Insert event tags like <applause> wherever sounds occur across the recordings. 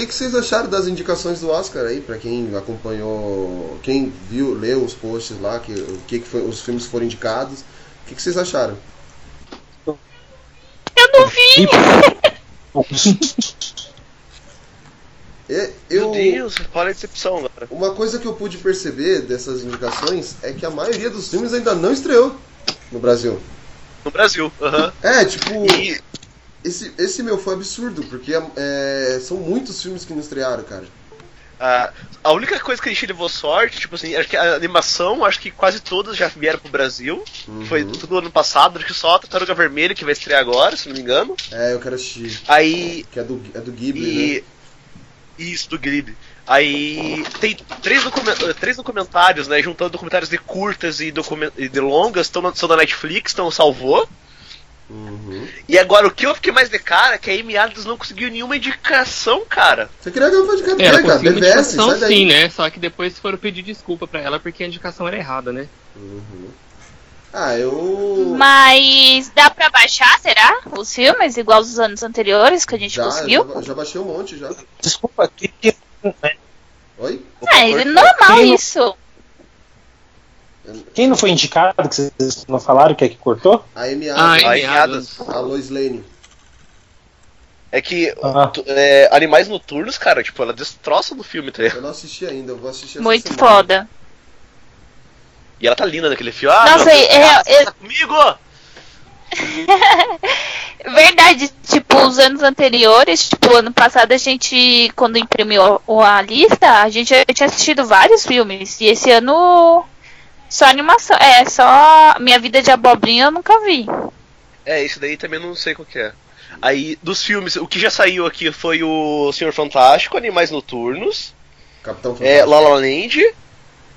que, que vocês acharam das indicações do Oscar aí, pra quem acompanhou, quem viu, leu os posts lá, que, o que, que foi, os filmes foram indicados. O que, que vocês acharam? Eu não vi! <laughs> É, eu, Meu Deus, olha a decepção agora. Uma coisa que eu pude perceber dessas indicações é que a maioria dos filmes ainda não estreou no Brasil. No Brasil, aham. É, tipo, E esse, esse meu foi absurdo, porque é, são muitos filmes que não estrearam, cara. a, a única coisa que a gente levou sorte, tipo assim, acho que a animação, acho que quase todas já vieram pro Brasil. Uhum. Foi tudo ano passado, acho que só a Tartaruga Vermelha que vai estrear agora, se não me engano. É, eu quero assistir. Aí. Que é do, é do Ghibli, né? E. Isso, do Grid. Aí tem três, documen- eh, três documentários, né? Juntando documentários de curtas e, document- e de longas, tão são da Netflix, então salvou. Uhum. E agora o que eu fiquei mais de cara é que a Amy Adams não conseguiu nenhuma indicação, cara. Você queria ganhar de É, ela cadê, cara? conseguiu uma BVS, indicação sai daí. sim, né? Só que depois foram pedir desculpa pra ela porque a indicação era errada, né? Uhum. Ah, eu. Mas dá pra baixar, será? Os filmes, igual os anos anteriores que a gente Já, conseguiu? já, já baixei um monte já. Desculpa, que, que, Oi? Ah, é normal isso. Quem não foi indicado que vocês não falaram que é que cortou? A Amy Ah, Adams, A Amy Amy Adams. a Lois Lane. É que Ah. tu- é, Animais Noturnos, cara, tipo, ela destroça no filme, tá? Eu não assisti ainda, eu vou assistir essa Muito semana. foda. E ela tá linda naquele filme. Ah, Nossa, meu é- cara, é- tá comigo! <laughs> Verdade, tipo, os anos anteriores, tipo, ano passado a gente, quando imprimiu a lista, a gente já tinha assistido vários filmes. E esse ano, só animação. É, só Minha Vida de Abobrinha eu nunca vi. É, esse daí também não sei qual que é. Aí, dos filmes, o que já saiu aqui foi o Senhor Fantástico, Animais Noturnos, Capitão é Fantástico. La La Land,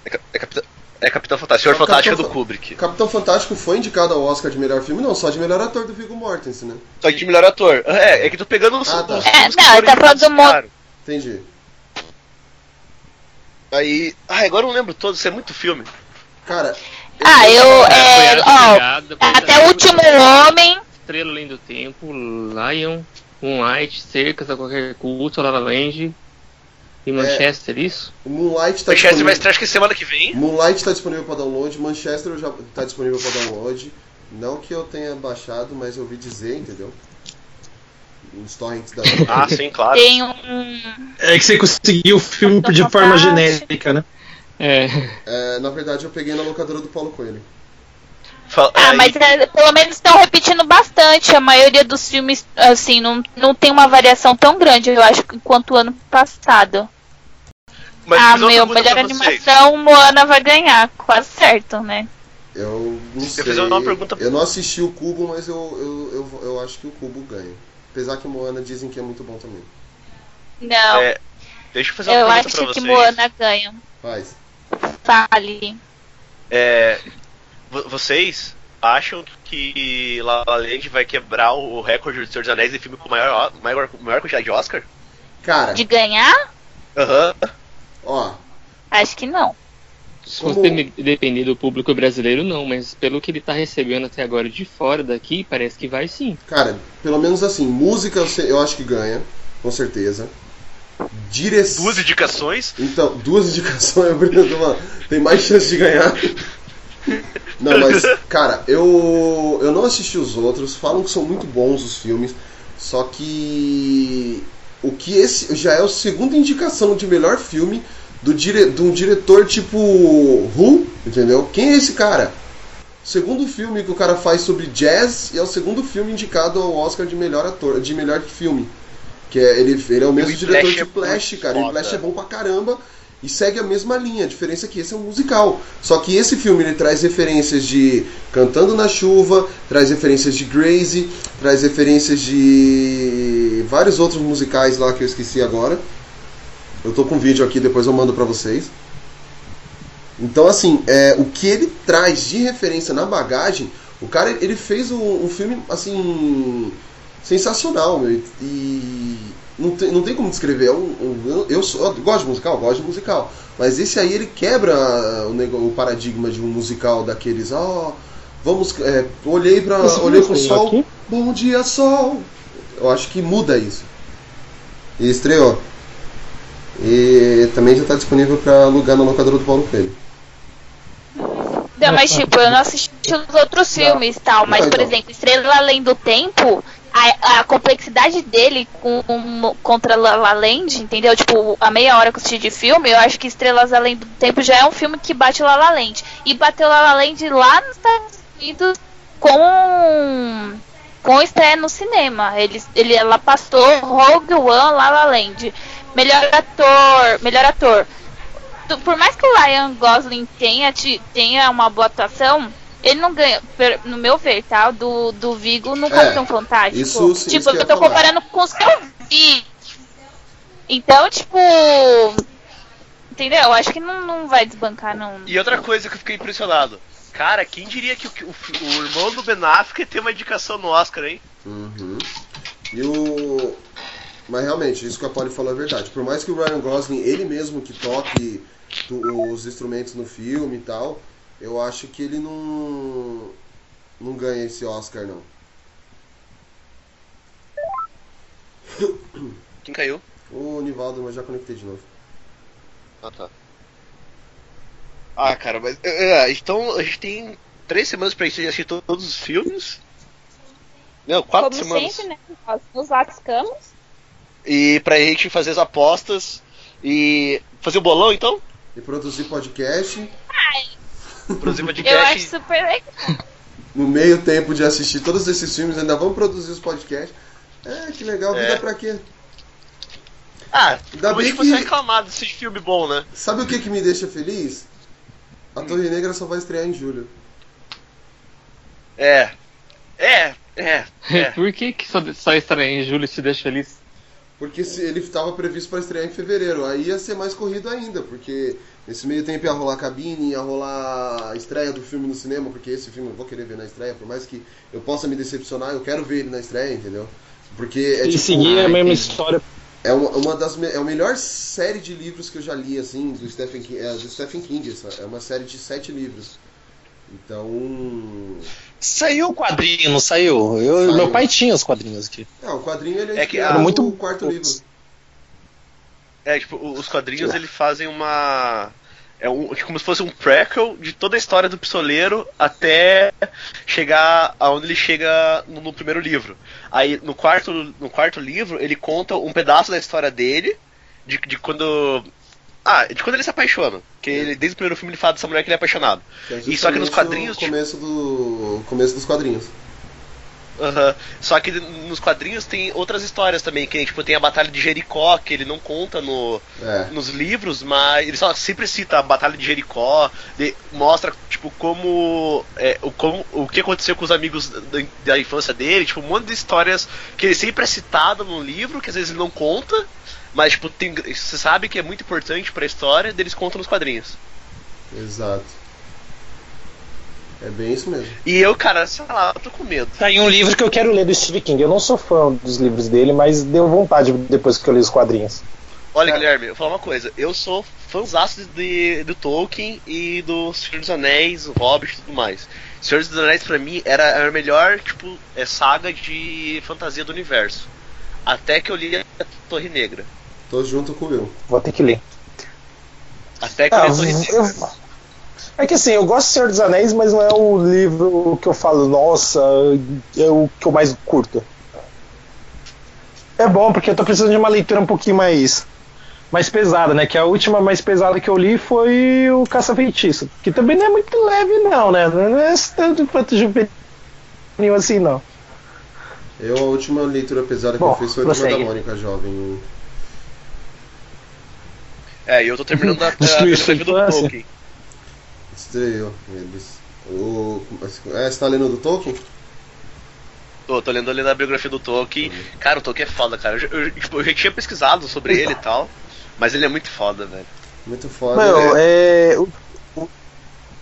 é, Cap- é, Capitão, é Capitão Fantástico, Senhor Fantástico é Capitão do Fa- Kubrick. Capitão Fantástico foi indicado ao Oscar de melhor filme, não, só de melhor ator do Viggo Mortensen, né? Só que de melhor ator. É, é que tô pegando os, Ah, tá. os É, não, ele tá falando do. Entendi. Aí. Ai, agora eu não lembro todos, isso é muito filme. Cara, Ah, eu. É, ó, até o último homem. Estrela Além do Tempo, Lion, Moonlight, Cercas a Qualquer Custo, La La Land e Manchester, isso? o Moonlight tá Manchester vai disponível. estrear acho que semana que vem. Moonlight tá disponível pra download, Manchester já tá disponível pra download. Não que eu tenha baixado, mas eu ouvi dizer, entendeu? Nos torrents da. Ah, sim, claro. Tem um. É que você conseguiu o filme de forma genérica, né? É, É, na verdade, eu peguei na locadora do Paulo Coelho. Ah, mas é, pelo menos estão repetindo bastante. A maioria dos filmes, assim, não, não tem uma variação tão grande, eu acho, quanto o ano passado. mas ah, meu, melhor vocês. animação, Moana vai ganhar, quase certo, né? Eu não sei. fiz uma pergunta- Eu não assisti o Cubo, mas eu, eu, eu, eu acho que o Cubo ganha. Apesar que Moana dizem que é muito bom também. Não, É, deixa eu fazer uma eu pergunta acho pra que vocês. Moana ganha. Faz. Fale. É, vo- vocês acham que La La Land vai quebrar o recorde do Senhor dos Anéis de filme com maior, maior, maior quantidade de Oscar? Cara, De ganhar? Aham. ó, Acho que não. se fosse depender do público brasileiro, não, mas pelo que ele tá recebendo até agora de fora daqui, parece que vai sim. cara, pelo menos assim, música eu acho que ganha, com certeza. Duas indicações. Então, duas indicações, <laughs> mano, tem mais chance de ganhar. Não, mas, <laughs> cara, eu, eu não assisti os outros, falam que são muito bons os filmes, só que o que esse já é a segunda indicação de melhor filme do dire, de um diretor tipo Who, entendeu? Quem é esse cara? Segundo filme que o cara faz sobre jazz e é o segundo filme indicado ao Oscar de melhor ator, de melhor filme. Que é, ele, ele é o mesmo E o diretor de é Flash, muito cara. E. Flash é bom pra caramba e segue a mesma linha. A diferença é que esse é um musical. Só que esse filme ele traz referências de Cantando na Chuva, traz referências de Gracie, traz referências de vários outros musicais lá que eu esqueci agora. Eu tô com vídeo aqui, depois eu mando pra vocês. Então, assim, é, o que ele traz de referência na bagagem, o cara ele fez um, um filme assim sensacional, meu, e não tem, não tem como descrever. É um- um- eu, eu, sou- eu gosto de musical, gosto de musical, mas esse aí ele quebra o, o paradigma de um musical daqueles, ó, vamos, é, olhei para, Você olhei pro sol, aqui? bom dia sol. Eu acho que muda isso. E estreou. E também já está disponível para alugar na locadora do Paulo Freire. Não, mas tipo, eu não assisti os outros filmes e tal, mas por então. exemplo, Estrela Além do Tempo, a, a complexidade dele com, contra La La Land, entendeu? Tipo, a meia hora que eu assisti de filme, eu acho que Estrelas Além do Tempo já é um filme que bate La La Land. E bateu La La Land lá nos Estados Unidos com com estreia no cinema. Ele, ele, ela passou Rogue One, La La Land. Melhor ator, melhor ator. Por mais que o Ryan Gosling tenha, tenha uma boa atuação, ele não ganha, no meu ver, tá? Do, do Vigo no É, Capitão Fantástico. isso sim, tipo, isso eu tô falar. comparando com os que eu vi. Então, tipo. Entendeu? Eu acho que não, não vai desbancar, não. E outra coisa que eu fiquei impressionado. Cara, quem diria que o, o, o irmão do Ben Affleck ia ter uma indicação no Oscar, hein? Uhum. E o. Mas realmente, isso que a Polly falou é verdade. Por mais que o Ryan Gosling, ele mesmo que toque os instrumentos no filme e tal, eu acho que ele não. não ganha esse Oscar, não. Quem caiu? O Nivaldo, mas já conectei de novo. Ah, tá. Ah, cara, mas. é, então a gente tem três semanas pra gente assistir to- todos os filmes. Não, quatro Como semanas. sempre, né? Nós nos lascamos. E pra gente fazer as apostas e fazer o bolão então? E produzir podcast Produzir Eu podcast. acho super legal. no meio tempo de assistir todos esses filmes, ainda vamos produzir os podcasts. É, que legal, vida É. pra quê? Ah, Ainda bem que- reclamar desse filme bom, né? Sabe o que, que me deixa feliz? A Torre Negra só vai estrear em julho. É. É, é, é. <laughs> Por que, que só, só estreia em julho te deixa feliz? Porque se ele estava previsto para estrear em fevereiro, aí ia ser mais corrido ainda, porque nesse meio tempo ia rolar cabine, ia rolar a estreia do filme no cinema, porque esse filme eu vou querer ver na estreia, por mais que eu possa me decepcionar, eu quero ver ele na estreia, entendeu? Porque é e tipo, seguir a mesma história. é uma, uma das é a melhor série de livros que eu já li assim do Stephen King, é, do Stephen King essa, é uma série de sete livros. Então, Saiu o quadrinho, não saiu? Eu, Saiu. Meu pai tinha os quadrinhos aqui. é, o quadrinho ele é, É que era muito no quarto livro. É, tipo, o- os quadrinhos eles fazem uma. É um, tipo, como se fosse um prequel de toda a história do pistoleiro até chegar aonde ele chega no, no primeiro livro. Aí no quarto, no quarto livro ele conta um pedaço da história dele, de, de quando. Ah, de quando ele se apaixona. Que ele, desde o primeiro filme ele fala dessa mulher que ele é apaixonado. É E só que nos quadrinhos, o começo do começo dos quadrinhos. Aham. Só que nos quadrinhos tem outras histórias também, que tipo, tem a Batalha de Jericó, que ele não conta no, É. nos livros, mas ele só sempre cita a Batalha de Jericó, de- mostra tipo como, é, o, como o que aconteceu com os amigos da, da infância dele, tipo um monte de histórias que ele sempre é citado no livro, que às vezes ele não conta, mas tipo tem, você sabe que é muito importante pra história, deles contam nos quadrinhos. Exato. É bem isso mesmo. E eu, cara, sei lá, eu tô com medo. Tá aí um livro que eu quero ler do Stephen King. Eu não sou fã dos livros dele, mas deu vontade depois que eu li os quadrinhos. Olha, É. Guilherme, eu vou falar uma coisa. Eu sou fãzaço de, do Tolkien e do Senhor dos Anéis, o Hobbit e tudo mais. Senhor dos Anéis, pra mim, era, era a melhor, tipo, é, saga de fantasia do universo. Até que eu li a Torre Negra. Tô junto com o Will. Vou ter que ler. Até que eu Ah, li a Torre Negra. eu- É que assim, eu gosto de Senhor dos Anéis, mas não é o livro que eu falo, nossa, é o que eu mais curto. É bom, porque eu tô precisando de uma leitura um pouquinho mais mais pesada, né? Que a última mais pesada que eu li foi o Caça-Feitiço. Que também não é muito leve, não, né? Não é tanto quanto juvenil assim, não. Eu, a última leitura pesada que Bom, eu fiz foi a Turma da prossegue. Mônica Jovem. É, e eu tô terminando a, a biografia do? Tolkien. Estreou eles. O, é, você tá lendo do Tolkien? Tô, tô lendo, lendo a biografia do Tolkien. Cara, o Tolkien é foda, cara. Eu, eu, tipo, eu já tinha pesquisado sobre ele e tal. Mas ele é muito foda, velho. Muito foda. É, é. o- o-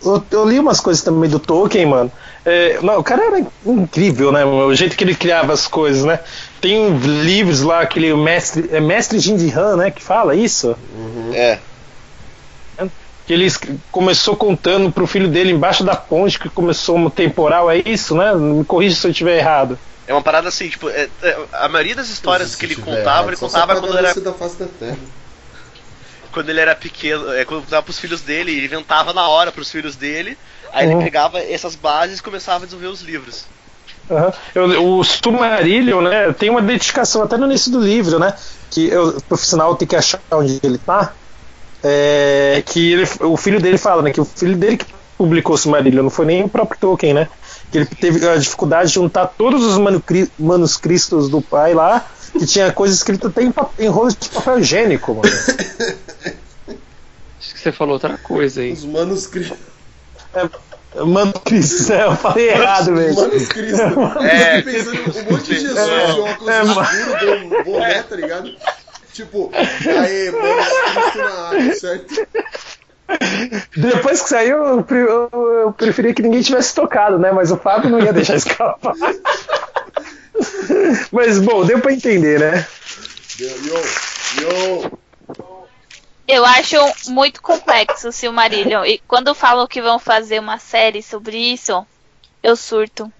Eu, eu li umas coisas também do Tolkien, mano. É, não, o cara era incrível, né? O jeito que ele criava as coisas, né? Tem livros lá, aquele mestre. É mestre Jindihan, né? Que fala isso. uhum. É. Que ele começou contando pro filho dele embaixo da ponte que começou um temporal, é isso, né? Me corrija se eu estiver errado. É uma parada assim, tipo, é- é- a maioria das histórias Se que ele contava, errado, ele contava quando era da face da terra. quando ele era pequeno, é, quando dava pros filhos dele, ele inventava na hora pros filhos dele. Aí Uhum. ele pegava essas bases e começava a desenvolver os livros. Aham. Eu- o Silmarillion, né, tem uma dedicação até no início do livro, né, que eu, por sinal tem que achar onde ele tá, é, que ele- o filho dele fala, né, que o filho dele que publicou o Silmarillion, não foi nem o próprio Tolkien, né, que ele teve a dificuldade de juntar todos os manuscri- manuscritos do pai lá, que tinha coisa escrita até em, em rolos de papel higiênico, mano. <laughs> Acho que você falou outra coisa aí. Os manuscritos. Manuscritos, né, eu falei errado mesmo. Manuscritos. É. Eu fiquei pensando um monte de Jesus É, de óculos é, escuros, bom, boné, tá ligado? Tipo, aí, manuscrito na água, certo? Depois que saiu, eu, pre- eu, eu preferia que ninguém tivesse tocado, né? Mas o Fábio não ia deixar escapar. <laughs> Mas bom, deu pra entender, né? Yo, yo. Eu acho muito complexo o Silmarillion. E quando falam que vão fazer uma série sobre isso, eu surto.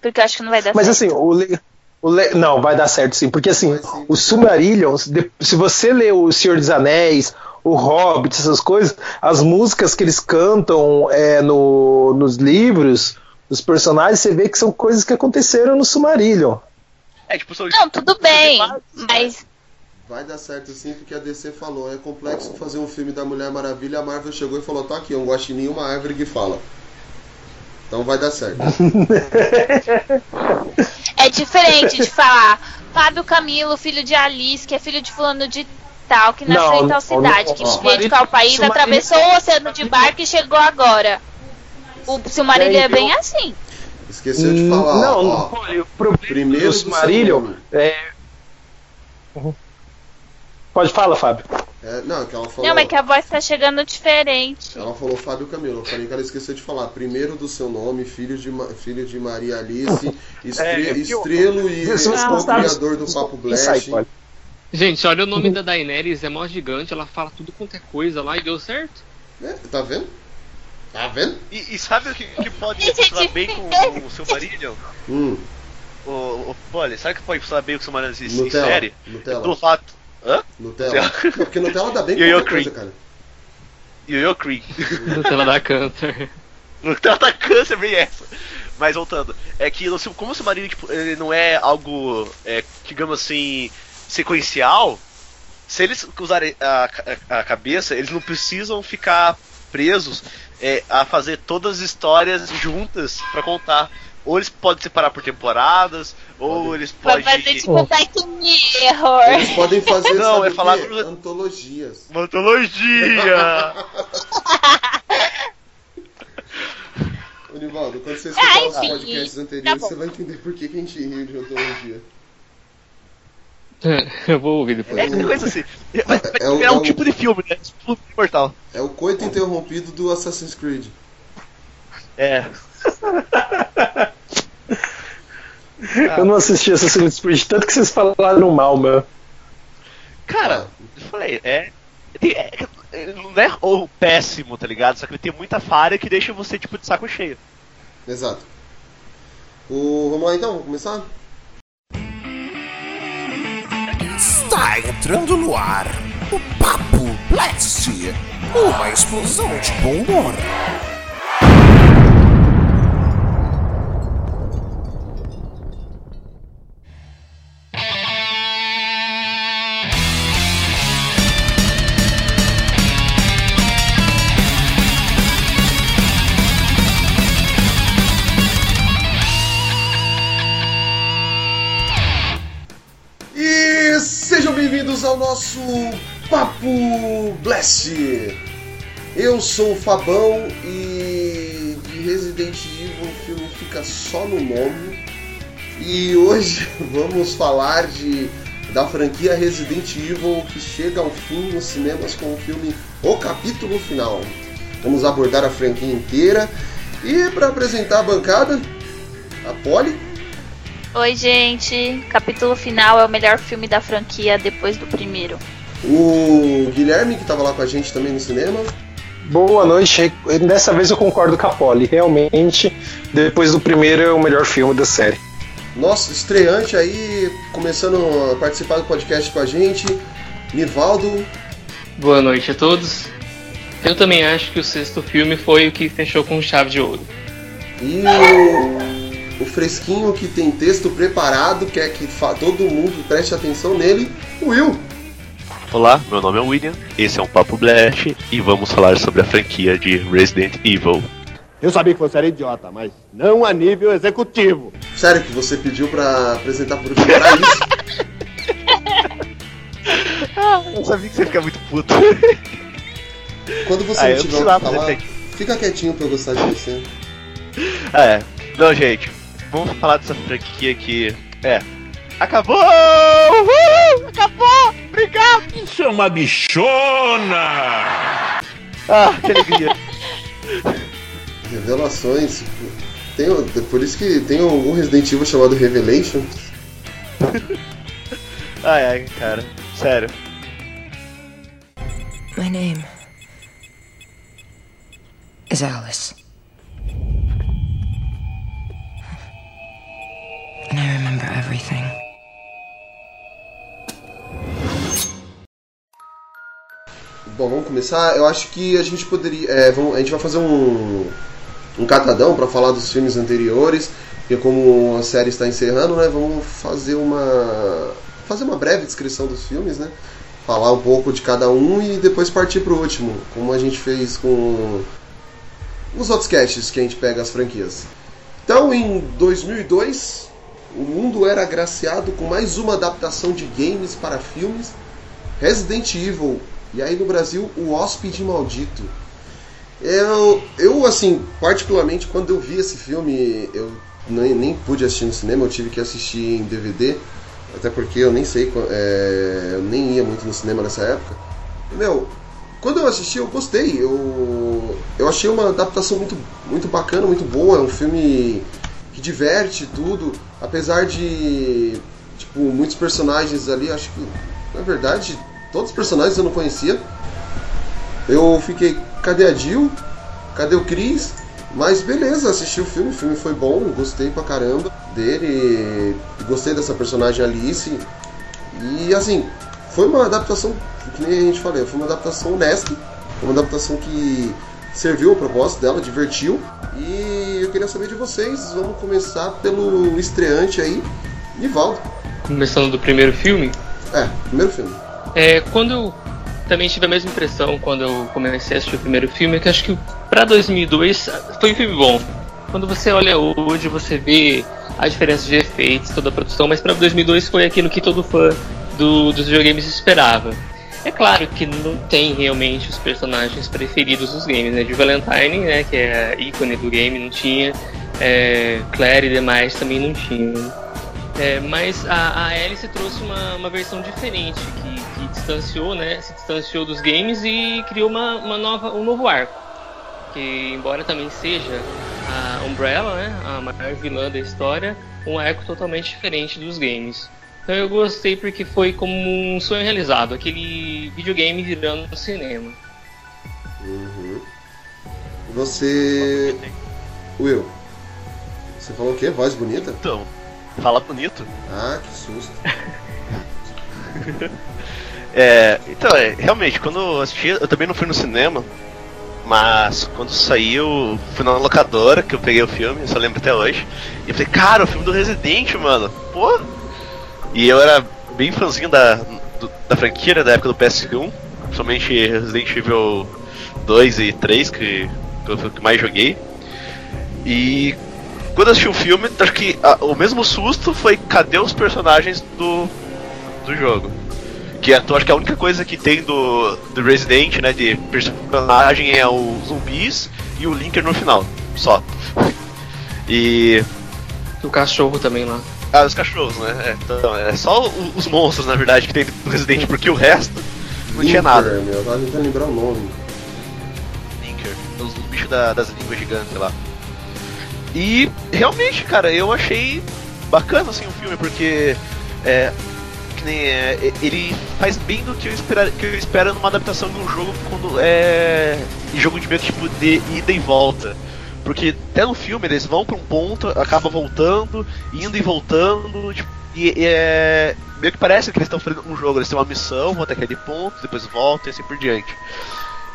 Porque eu acho que não vai dar Mas certo. assim, o, le- o le- não, vai dar certo sim, porque assim, o Silmarillion, se você lê o Senhor dos Anéis, o Hobbit, essas coisas, as músicas que eles cantam é, no, nos livros, os personagens, você vê que são coisas que aconteceram no Silmarillion. É, tipo, são Não, tudo bem. Mas Vai dar certo sim, porque a DC falou. É complexo fazer um filme da Mulher Maravilha. A Marvel chegou e falou: tá aqui, um guaxinim uma árvore que fala. Então vai dar certo. <laughs> é diferente de falar Fábio Camilo, filho de Alice, que é filho de fulano de tal, que nasceu Não, em tal não, cidade, não, que veio de qual país, atravessou o oceano de barco e chegou agora. O Silmarillion é Bem, bem assim. Esqueceu de falar. não, ó, não, ó, olha, o problema primeiro do do Silmarillion nome. é... Uhum. Pode falar, Fábio. É, não, que ela falou. Não, mas que a voz tá chegando diferente. Ela falou Fábio Camilo. Eu falei que ela esqueceu de falar. Primeiro do seu nome, filho de, filho de Maria Alice, <laughs> estre, É, porque o- estrelo e você co-criador do Papo olha. Gente, olha o nome da Daenerys, é mó gigante, ela fala tudo quanto é coisa lá e deu certo. É, tá vendo? Tá vendo? E, e sabe o que, que pode funcionar bem com o seu Silmarillion? Hum, O, o, olha, sabe o que pode funcionar bem com o Silmarillion em, em série? Nutella. Pelo fato. Hã? Nutella. Não, porque Nutella dá bem <laughs> com qualquer coisa, cara. Yo-Yo Cream. Nutella dá câncer. <laughs> Nutella tá câncer, bem essa. Mas voltando, é que como o Silmarillion tipo, ele não é algo, é, digamos assim, sequencial, se eles usarem a, a, a cabeça, eles não precisam ficar presos é, a fazer todas as histórias juntas pra contar. Ou eles podem separar por temporadas, ou Podem. eles Vai podem. fazer tipo Black Mirror. Eles podem fazer Não, sabe é o falar pro- antologias. Uma antologia! <laughs> Ô, Nivaldo, quando você Ah, escutar os enfim, podcasts tá anteriores, bom. você vai entender por que, que a gente ri de antologia. Eu vou ouvir depois. É aquela coisa assim. Vai, vai É o- virar é um o- tipo de filme, né? Tipo imortal. É o coito interrompido do Assassin's Creed. É. <laughs> <laughs> Eu não assisti Assassin's Creed, tanto que vocês falaram mal, meu. Cara, eu falei, é. é- é- não é ou péssimo, tá ligado? Só que ele tem muita falha que deixa você, tipo, de saco cheio. Exato. O, vamos lá então, vamos começar? Está entrando no ar o Papo Blast, uma explosão de bom humor. Bem-vindos ao nosso Papo Blast. Eu sou o Fabão e de Resident Evil o filme fica só no nome. E hoje <laughs> vamos falar de da franquia Resident Evil que chega ao fim nos cinemas com o filme O Capítulo Final. Vamos abordar a franquia inteira e para apresentar a bancada, a Polly. Oi, gente. Capítulo final é o melhor filme da franquia depois do primeiro. O Guilherme, que estava lá com a gente também no cinema. Boa noite. Dessa vez eu concordo com a Polly. Realmente, depois do primeiro, é o melhor filme da série. Nosso estreante aí, começando a participar do podcast com a gente, Nivaldo. Boa noite a todos. Eu também acho que o sexto filme foi o que fechou com chave de ouro. E o, o fresquinho que tem texto preparado, quer que fa- todo mundo preste atenção nele, o Will. Olá, meu nome é William, esse é um Papo Blast e vamos falar sobre a franquia de Resident Evil. Eu sabia que você era idiota, mas não a nível executivo. Sério que você pediu pra apresentar por último pra isso? <laughs> Eu sabia que você ia ficar muito puto. Quando você Ah, tiver o que falar, fica quietinho pra eu gostar de você. Ah, é. Não, gente, vamos falar dessa franquia que. É. Acabou! Uhul! Acabou! Obrigado! Isso é uma bichona! Ah, que alegria! <laughs> Revelações. Tem, por isso que tem algum Resident Evil chamado Revelation. <laughs> ai, ai, cara. Sério. My name is Alice. And I remember everything. Bom, vamos começar. Eu acho que a gente poderia. é, vamos- a gente vai fazer um, um catadão para falar dos filmes anteriores. E como a série está encerrando, né? Vamos fazer uma. fazer uma breve descrição dos filmes, né? Falar um pouco de cada um e depois partir pro último, como a gente fez com os outros casts que a gente pega as franquias. Então, em 2002, o mundo era agraciado com mais uma adaptação de games para filmes, Resident Evil e aí no Brasil, o Hóspede Maldito. Eu, eu, assim, particularmente, quando eu vi esse filme, eu nem, nem pude assistir no cinema, eu tive que assistir em DVD, até porque eu nem sei, é, eu nem ia muito no cinema nessa época. Meu, quando eu assisti, eu gostei. Eu, eu achei uma adaptação muito, muito bacana, muito boa. É um filme que diverte tudo, apesar de, tipo, muitos personagens ali, acho que, na verdade, todos os personagens eu não conhecia. Eu fiquei, cadê a Jill? Cadê o Chris? Mas beleza, assisti o filme, o filme foi bom, gostei pra caramba dele, gostei dessa personagem Alice. E assim, foi uma adaptação, que nem a gente falou, foi uma adaptação honesta, uma adaptação que serviu o propósito dela, divertiu. E eu queria saber de vocês, vamos começar pelo estreante aí, Nivaldo. Começando do primeiro filme, É, primeiro filme. É, quando eu também tive a mesma impressão quando eu comecei a assistir o primeiro filme, é que acho que pra 2002 foi um filme bom. Quando você olha hoje, você vê a diferença de efeitos, toda a produção, mas pra 2002 foi aquilo que todo fã do, dos videogames esperava. É claro que não tem realmente os personagens preferidos dos games, né? De Valentine, né, que é a ícone do game, não tinha. É, Claire e demais também não tinham. É, mas a, a Alice trouxe uma, uma versão diferente, que, que distanciou, né, se distanciou dos games e criou uma, uma nova, um novo arco. Que, embora também seja a Umbrella, né, a maior vilã da história, um arco totalmente diferente dos games. Então eu gostei porque foi como um sonho realizado, aquele videogame virando no cinema. Uhum. Você. Will. Você falou o quê? Voz bonita? Então, fala bonito. Ah, que susto. <laughs> É, então, é, realmente, quando eu assisti, eu também não fui no cinema, mas quando saiu, fui na locadora que eu peguei o filme, eu só lembro até hoje, e eu falei, cara, o filme do Resident, mano, pô! E eu era bem fãzinho da, do- da franquia, né, da época do PS1, principalmente Resident Evil 2 e 3, que, que que mais joguei. E quando eu assisti o filme, acho que ah, o mesmo susto foi cadê os personagens do, do jogo? Que é, eu acho que a única coisa que tem do, do Resident, né, de personagem é os zumbis e o Linker no final, só. <laughs> E o cachorro também lá. Ah, os cachorros, né? É, então, é só o- os monstros, na verdade, que tem do Resident, porque o resto não tinha Linker, nada. Meu, eu tava tentando lembrar o nome. Linker, os, os bichos da- das línguas gigantes lá. E realmente, cara, eu achei bacana assim o filme, porque é, que nem, é, ele faz bem do que eu, espera, que eu espero numa adaptação de um jogo quando é jogo de meio tipo de ida e volta. Porque até no filme eles vão pra um ponto, acaba voltando, indo e voltando, tipo, E, e é. Meio que parece que eles estão fazendo um jogo, eles têm uma missão, vão até aquele ponto, depois voltam e assim por diante.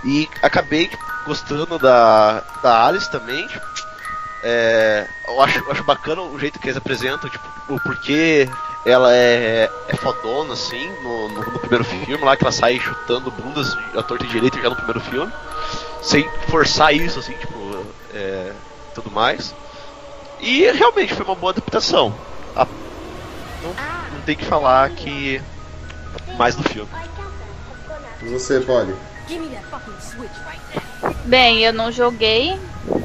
E acabei tipo, gostando da, da Alice também. tipo, é, eu, acho, eu acho bacana o jeito que eles apresentam, tipo, o porquê ela é, é fodona, assim, no, no, no primeiro filme, lá que ela sai chutando bundas a torta e direito já no primeiro filme. Sem forçar isso, assim, tipo, é, tudo mais. E realmente foi uma boa adaptação. A- não, não tem que falar que. Mais do filme. E você, Polly? Bem, eu não joguei.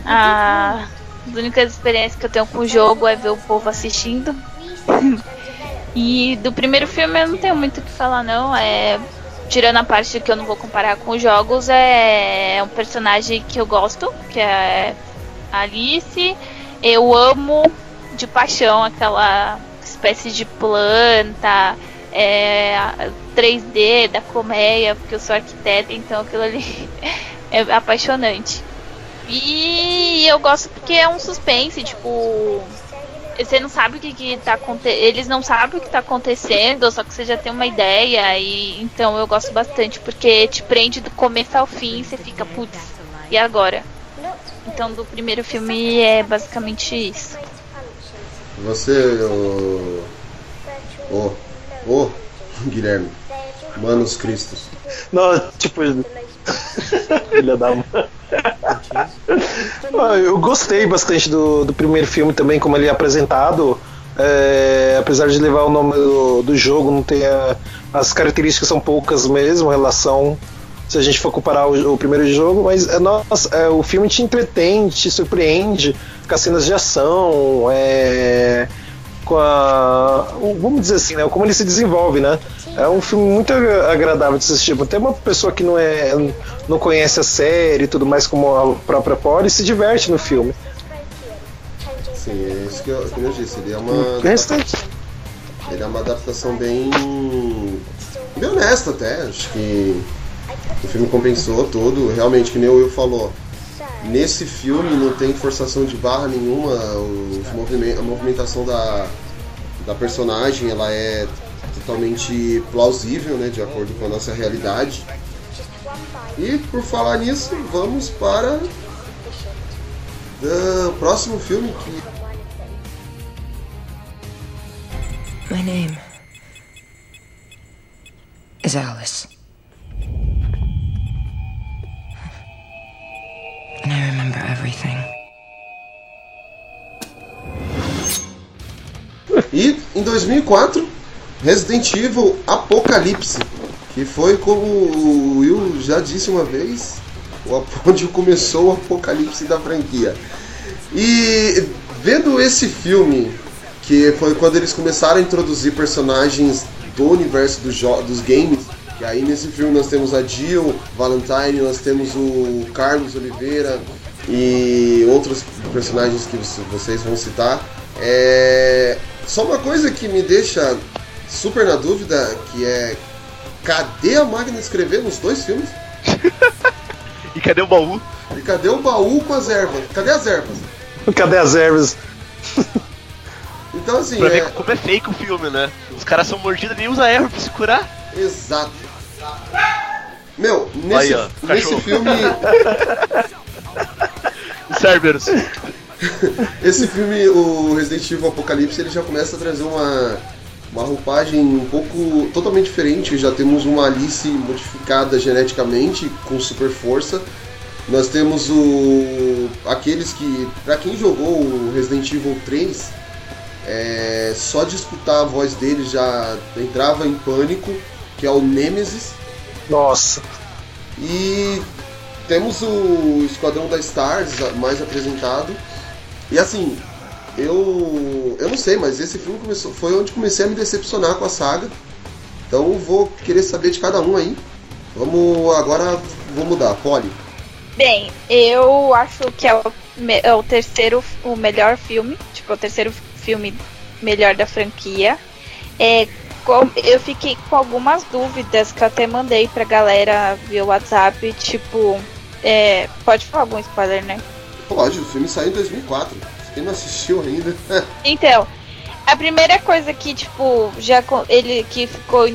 A- As únicas experiências que eu tenho com o jogo é ver o povo assistindo. <laughs> e do primeiro filme eu não tenho muito o que falar não. É. Tirando a parte que eu não vou comparar com os jogos, é um personagem que eu gosto, que é Alice. Eu amo de paixão aquela espécie de planta, é, 3D da colmeia, porque eu sou arquiteta, então aquilo ali <laughs> é apaixonante. E eu gosto porque é um suspense, tipo. Você não sabe o que, que tá acontecendo. Eles não sabem o que tá acontecendo, só que você já tem uma ideia. E então eu gosto bastante porque te prende do começo ao fim e você fica, putz, e agora? Então do primeiro filme é basicamente isso. Você. Ô. Ô, Guilherme. Manos Cristos. Não, tipo. <laughs> Filha da mãe. Ah, Eu gostei bastante do, do primeiro filme também, como ele é apresentado. É, apesar de levar o nome do, do jogo, não tem a- as características são poucas mesmo, em relação se a gente for comparar o, o primeiro jogo, mas é, nossa, é, o filme te entretém, te surpreende com as cenas de ação, é, com a. Vamos dizer assim, né? Como ele se desenvolve, né? É um filme muito agra- agradável de assistir. Até uma pessoa que não é. não conhece a série e tudo mais, como a própria Polly, se diverte no filme. Sim, é isso que eu, como eu disse. Ele é uma. Restante. Ele é uma adaptação bem. bem honesta até. Acho que o filme compensou todo. Realmente, que nem o Will falou. Nesse filme não tem forçação de barra nenhuma. Os movimen- a movimentação da, da personagem ela é totalmente plausível, né? De acordo com a nossa realidade. E por falar nisso, vamos para o próximo filme que My name is Alice. Everything. E em 2004, Resident Evil Apocalipse, que foi como o Will já disse uma vez, <laughs> onde começou o apocalipse da franquia. E vendo esse filme, que foi quando eles começaram a introduzir personagens do universo dos, games, que aí nesse filme nós temos a Jill Valentine, nós temos o Carlos Oliveira e outros personagens que você- vocês vão citar. É... Só uma coisa que me deixa super na dúvida, que é cadê a máquina de escrever nos dois filmes? <laughs> E cadê o baú? E cadê o baú com as ervas? Cadê as ervas? Cadê as ervas? <laughs> Então assim, Pra ver é... como é fake o filme, né? Os caras são mordidos e nem usa erva pra se curar. Exato. Meu, nesse, Aí, ó, nesse filme. <laughs> Cerberus. <laughs> Esse filme, o Resident Evil Apocalipse, ele já começa a trazer uma, uma roupagem um pouco totalmente diferente. Já temos uma Alice modificada geneticamente com super força. Nós temos o aqueles que, pra quem jogou o Resident Evil 3, é, só de escutar a voz dele já entrava em pânico, que é o Nemesis. Nossa. E temos o Esquadrão da Stars mais apresentado. E assim, eu eu não sei, mas esse filme começou, foi onde comecei a me decepcionar com a saga. Então vou querer saber de cada um aí. Vamos agora vou mudar, Polly. Bem, eu acho que é o, é o terceiro, o melhor filme, tipo, o terceiro filme melhor da franquia. É, com- eu fiquei com algumas dúvidas que eu até mandei pra galera via WhatsApp, tipo, é, pode falar algum spoiler, né? Pode, o filme saiu em 2004. Quem não assistiu ainda? <laughs> Então, A primeira coisa que, tipo, já ele que ficou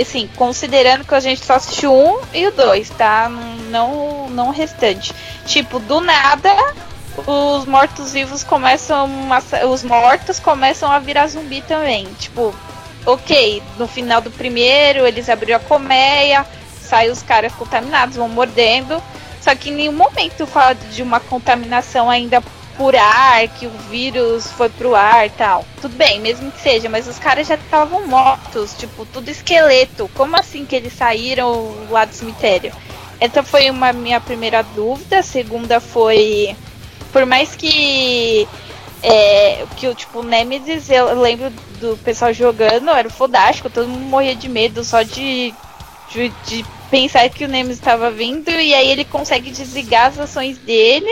assim, considerando que a gente só assistiu um e o dois, tá? Não, não o restante. Tipo, do nada, os mortos-vivos começam. a- os mortos começam a virar zumbi também. Tipo, ok, no final do primeiro, eles abriram a colmeia, saem os caras contaminados, vão mordendo. Só que em nenhum momento fala de uma contaminação ainda por ar, que o vírus foi pro ar e tal. Tudo bem, mesmo que seja, mas os caras já estavam mortos, tipo, tudo esqueleto. Como assim que eles saíram lá do cemitério? Essa foi uma minha primeira dúvida. A segunda foi. Por mais que. É, que o tipo Nemesis, eu lembro do pessoal jogando, era fodástico, todo mundo morria de medo só de, de, de pensar que o Nemesis estava vindo, e aí ele consegue desligar as ações dele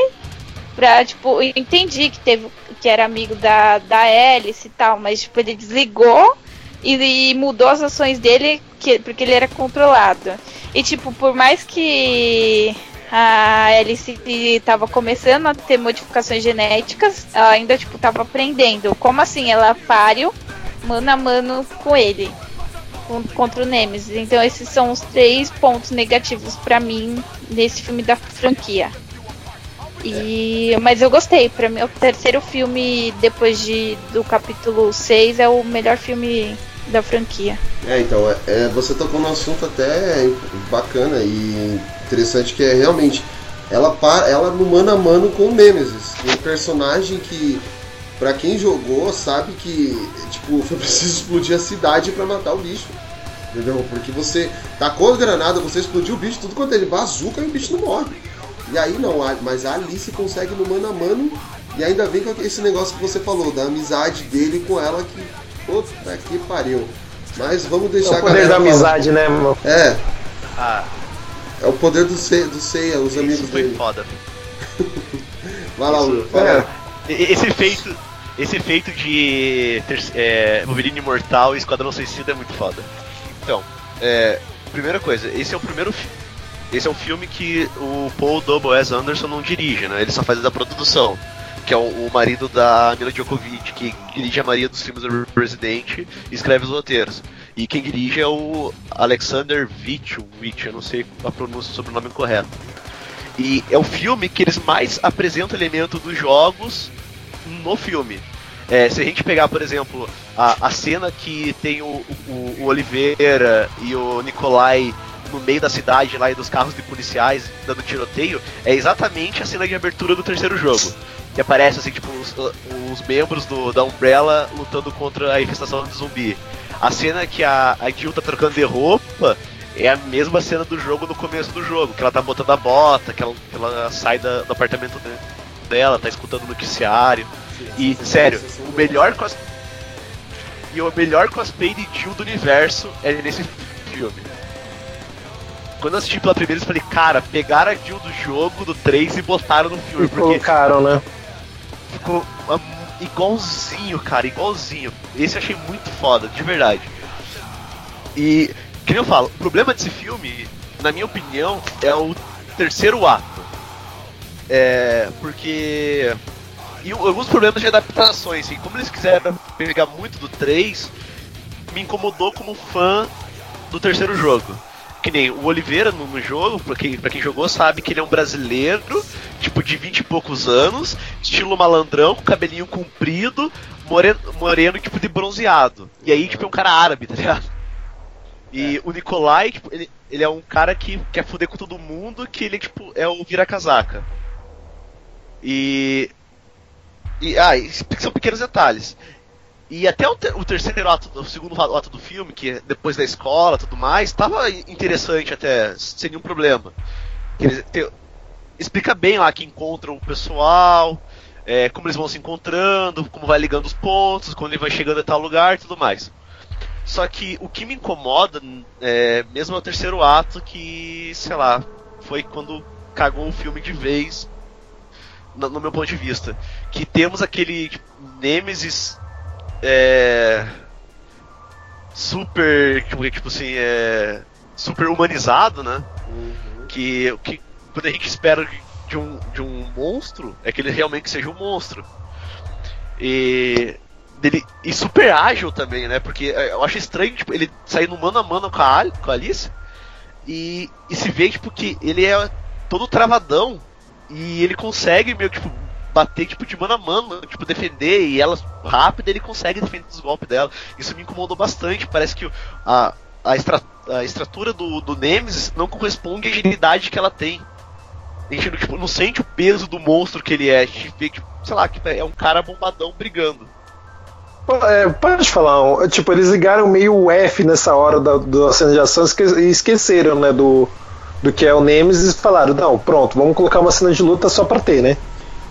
pra, tipo, eu entendi que teve que era amigo da, da Alice e tal, mas tipo, ele desligou e, e mudou as ações dele que, porque ele era controlado. E tipo, por mais que a Alice estava começando a ter modificações genéticas, ela ainda tipo tava aprendendo. Como assim ela páreo mano a mano com ele? Con- Contra o Nemesis. Então esses são os três pontos negativos pra mim nesse filme da franquia. E, mas eu gostei, pra mim o terceiro filme depois de, do capítulo 6 é o melhor filme da franquia. É, então, é, é, você tocou num assunto até bacana e interessante que é realmente ela para, ela no mano a mano com o Nemesis, um personagem que pra quem jogou sabe que tipo <laughs> foi preciso explodir a cidade pra matar o bicho. Entendeu? Porque você tacou a granada, você explodiu o bicho, tudo quanto ele bazuca e o bicho não morre. E aí não, mas a Alice consegue no mano a mano e ainda vem com esse negócio que você falou, da amizade dele com ela que. Puta que pariu. Mas vamos É deixar o poder da galera falar. amizade, né, mano? É, Ah, é o poder do Seiya, do Seiya os isso amigos foi dele. foda. <laughs> Vai lá, Isso. E- Esse efeito, esse efeito de é, Wolverine Imortal e Esquadrão Suicida é muito foda. Então, é, primeira coisa, esse é o primeiro esse é um filme que o Paul Double S. Anderson não dirige, né? Ele só faz da produção, que é o, o marido da Mila Djokovic, que dirige a maioria dos filmes do Resident e escreve os roteiros. E quem dirige é o Alexander Vitch, eu não sei a pronúncia sobre o nome correto. E é o filme que eles mais apresentam elemento dos jogos no filme. É, se a gente pegar, por exemplo, a, a cena que tem o, o, o Oliveira e o Nikolai no meio da cidade lá e dos carros de policiais dando tiroteio, é exatamente a cena de abertura do terceiro jogo. Que aparece assim, tipo, os, os membros do, da Umbrella lutando contra a infestação de zumbi. A cena que a, a Jill tá trocando de roupa é a mesma cena do jogo no começo do jogo, que ela tá botando a bota, que ela, que ela sai da- do apartamento de- dela, tá escutando o noticiário. E, sério, o melhor cos... E o melhor cosplay de Jill do universo é nesse filme. Quando eu assisti pela primeira vez, eu falei, cara, pegaram a Jill do jogo, do 3 e botaram no filme, E porque colocaram, né? ficou igualzinho, cara, igualzinho. Esse eu achei muito foda, de verdade. E, que eu falo, o problema desse filme, na minha opinião, é o terceiro ato. É. Porque. E alguns problemas de adaptações, assim, como eles quiseram pegar muito do 3, me incomodou como fã do terceiro jogo. Que nem o Oliveira no, no jogo, pra quem, pra quem jogou, sabe que ele é um brasileiro, tipo de 20 e poucos anos, estilo malandrão, com cabelinho comprido, moreno, moreno tipo de bronzeado. E aí, tipo, é um cara árabe, tá ligado? E o Nikolai, tipo, ele, ele é um cara que quer foder com todo mundo, que ele, tipo, é o vira-casaca. E. E. Ah, e são pequenos detalhes. E até o, ter- o terceiro ato, o segundo ato do filme, que é depois da escola tudo mais, tava interessante até, sem nenhum problema. Ele te- explica bem lá que encontram o pessoal, é, como eles vão se encontrando, como vai ligando os pontos, quando ele vai chegando a tal lugar tudo mais. Só que o que me incomoda, é, mesmo é o terceiro ato, que, sei lá, foi quando cagou o filme de vez, no, no meu ponto de vista. Que temos aquele tipo, Nemesis é, super, tipo, tipo assim, é, super humanizado, né? Que, que quando a gente espera de um, de um monstro, é que ele realmente seja um monstro. E dele e super ágil também, né? Porque é, eu acho estranho, tipo, ele sair no mano a mano com a, com a Alice e, e se vê, tipo, que ele é todo travadão e ele consegue meio que, tipo, bater, tipo, de mano a mano, tipo, defender e ela rápida ele consegue defender os golpes dela. Isso me incomodou bastante, parece que a, a, a estrutura do, do Nemesis não corresponde à agilidade que ela tem. A gente tipo, não sente o peso do monstro que ele é, a gente vê, tipo, sei lá, que é um cara bombadão brigando. É, pode falar, tipo, eles ligaram meio o F nessa hora da, da cena de ação e esqueceram, né, do, do que é o Nemesis e falaram, não, pronto, vamos colocar uma cena de luta só pra ter, né?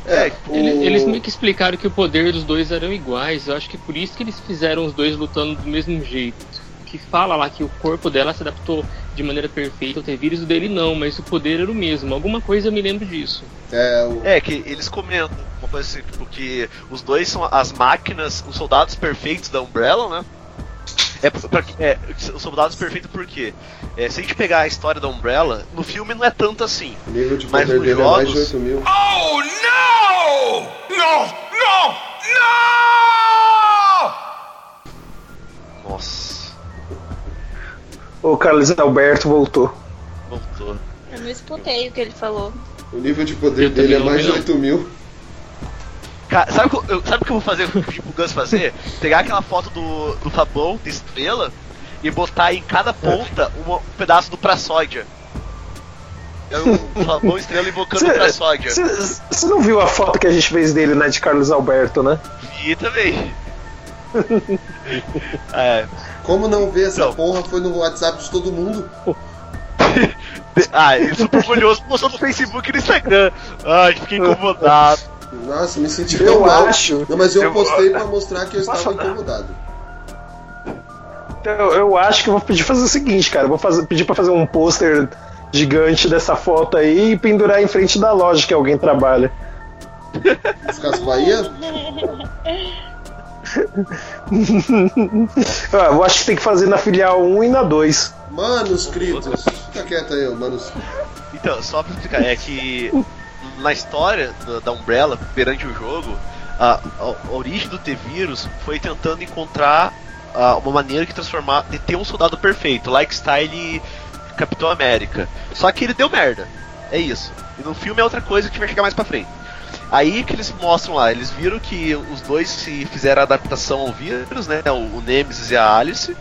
É, Ele- o- Eles meio que explicaram que o poder dos dois eram iguais. Eu acho que por isso que eles fizeram os dois lutando do mesmo jeito. Que fala lá que o corpo dela se adaptou de maneira perfeita ao ter vírus, o dele não, mas o poder era o mesmo. Alguma coisa eu me lembro disso. é, o- É, que eles comentam uma coisa assim, tipo, que os dois são as máquinas, os soldados perfeitos da Umbrella, né? É, pra, é, os soldados perfeitos por quê? É, se a gente pegar a história da Umbrella, no filme não é tanto assim. o nível de Mas poder nos dele é mais de jogos- 8 mil. Oh, no! No! No! No! Nossa, O Carlos Alberto voltou. voltou. Eu não escutei o que ele falou. O nível de poder Eu dele é não mais de vi, não. 8 mil. Cara, sabe o que eu, sabe o que eu vou fazer? Pedi pro Gus fazer? Pegar aquela foto do, do Fabão, de estrela, e botar em cada ponta uma- um pedaço do Praçódia. É o Fabão estrela invocando o Praçódia. Você não viu a foto que a gente fez dele, né, de Carlos Alberto, né? E também. <laughs> é. Como não ver essa Não. porra foi no WhatsApp de todo mundo? <laughs> Ah, ele super orgulhoso postou no Facebook e no Instagram. Ai, fiquei incomodado. Nossa, me senti Eu tão mal. acho- Não, mas eu, eu- postei pra mostrar que eu Posso estava falar? incomodado. Então, eu acho que eu vou pedir fazer o seguinte, cara. Eu vou fazer, pedir pra fazer um pôster gigante dessa foto aí e pendurar em frente da loja que alguém trabalha. Os Casas Bahia? <laughs> Ah, eu acho que tem que fazer na filial 1 e na 2. Manuscritos. Fica quieto aí, ô manus. Então, só pra explicar, é que na história da, Umbrella, perante o jogo, a, a- a origem do T-Vírus foi tentando encontrar ah, uma maneira de transformar, de ter um soldado perfeito, like style Capitão América. Só que ele deu merda. É isso. E no filme é outra coisa que vai chegar mais pra frente. Aí que eles mostram lá, eles viram que os dois se fizeram a adaptação ao vírus, né? O, o Nemesis e a Alice.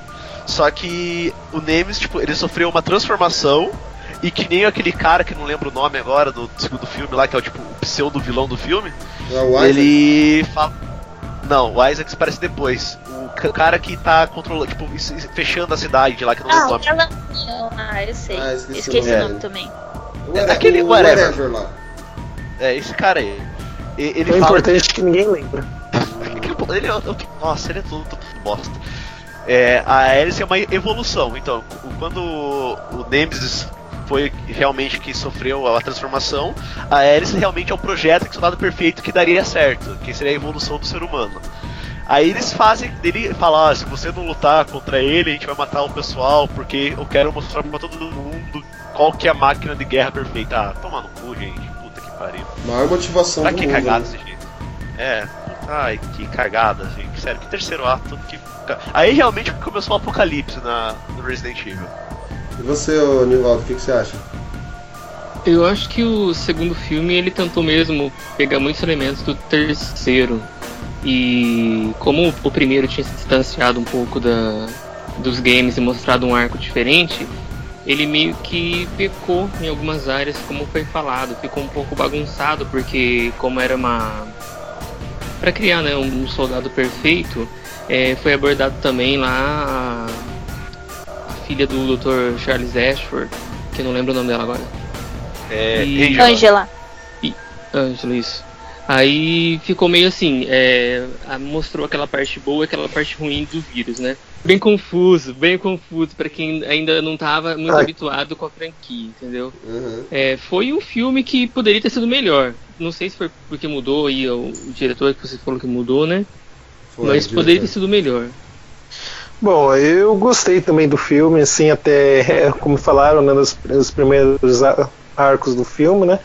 Só que o Nemesis, tipo, ele sofreu uma transformação e que nem aquele cara que não lembro o nome agora do segundo filme lá, que é o tipo o pseudo vilão do filme, É o Isaac. ele fala. Não, o Isaac aparece depois. O ca- cara que tá controlando, tipo, fechando a cidade lá, que não lembro Ah, o nome. ela. Ah, eu sei. Ah, esqueci esqueci, o nome o nome dele. também. Whate- aquele o whatever. whatever lá. É, esse cara aí. Ele É fala importante que ninguém lembra. <laughs> Aquele- Ele é, nossa, ele é tudo, tudo bosta. É, a Alice é uma evolução, então, quando o Nemesis foi realmente que sofreu a transformação, a Alice realmente é o projeto que soldado perfeito que daria certo, que seria a evolução do ser humano. Aí eles fazem dele falar, ah, se você não lutar contra ele, a gente vai matar o pessoal, porque eu quero mostrar pra todo mundo qual que é a máquina de guerra perfeita. Ah, toma no cu, gente. Puta que pariu. Maior motivação Pra do que mundo. cagada né? desse jeito? É, ai, que cagada, gente. Sério, que terceiro ato. Que... Aí realmente começou o apocalipse na, no Resident Evil. E você, Nivaldo, o que, que você acha? Eu acho que o segundo filme ele tentou mesmo pegar muitos elementos do terceiro. E como o primeiro tinha se distanciado um pouco da, dos games e mostrado um arco diferente, ele meio que pecou em algumas áreas, como foi falado, ficou um pouco bagunçado, porque como era uma. para criar né, um soldado perfeito, é, foi abordado também lá filha do Dr. Charles Ashford, que eu não lembro o nome dela agora. É, E- Angela. Angela. Ângelo, isso. Aí ficou meio assim, é, mostrou aquela parte boa e aquela parte ruim do vírus, né? Bem confuso, bem confuso pra quem ainda não tava muito Ai. habituado com a franquia, entendeu? Uhum. É, foi um filme que poderia ter sido melhor. Não sei se foi porque mudou aí o, o diretor que você falou que mudou, né? Foi, Mas poderia ter sido melhor. Bom, eu gostei também do filme, assim, até, <laughs> como falaram, né, nos, nos primeiros arcos do filme, né?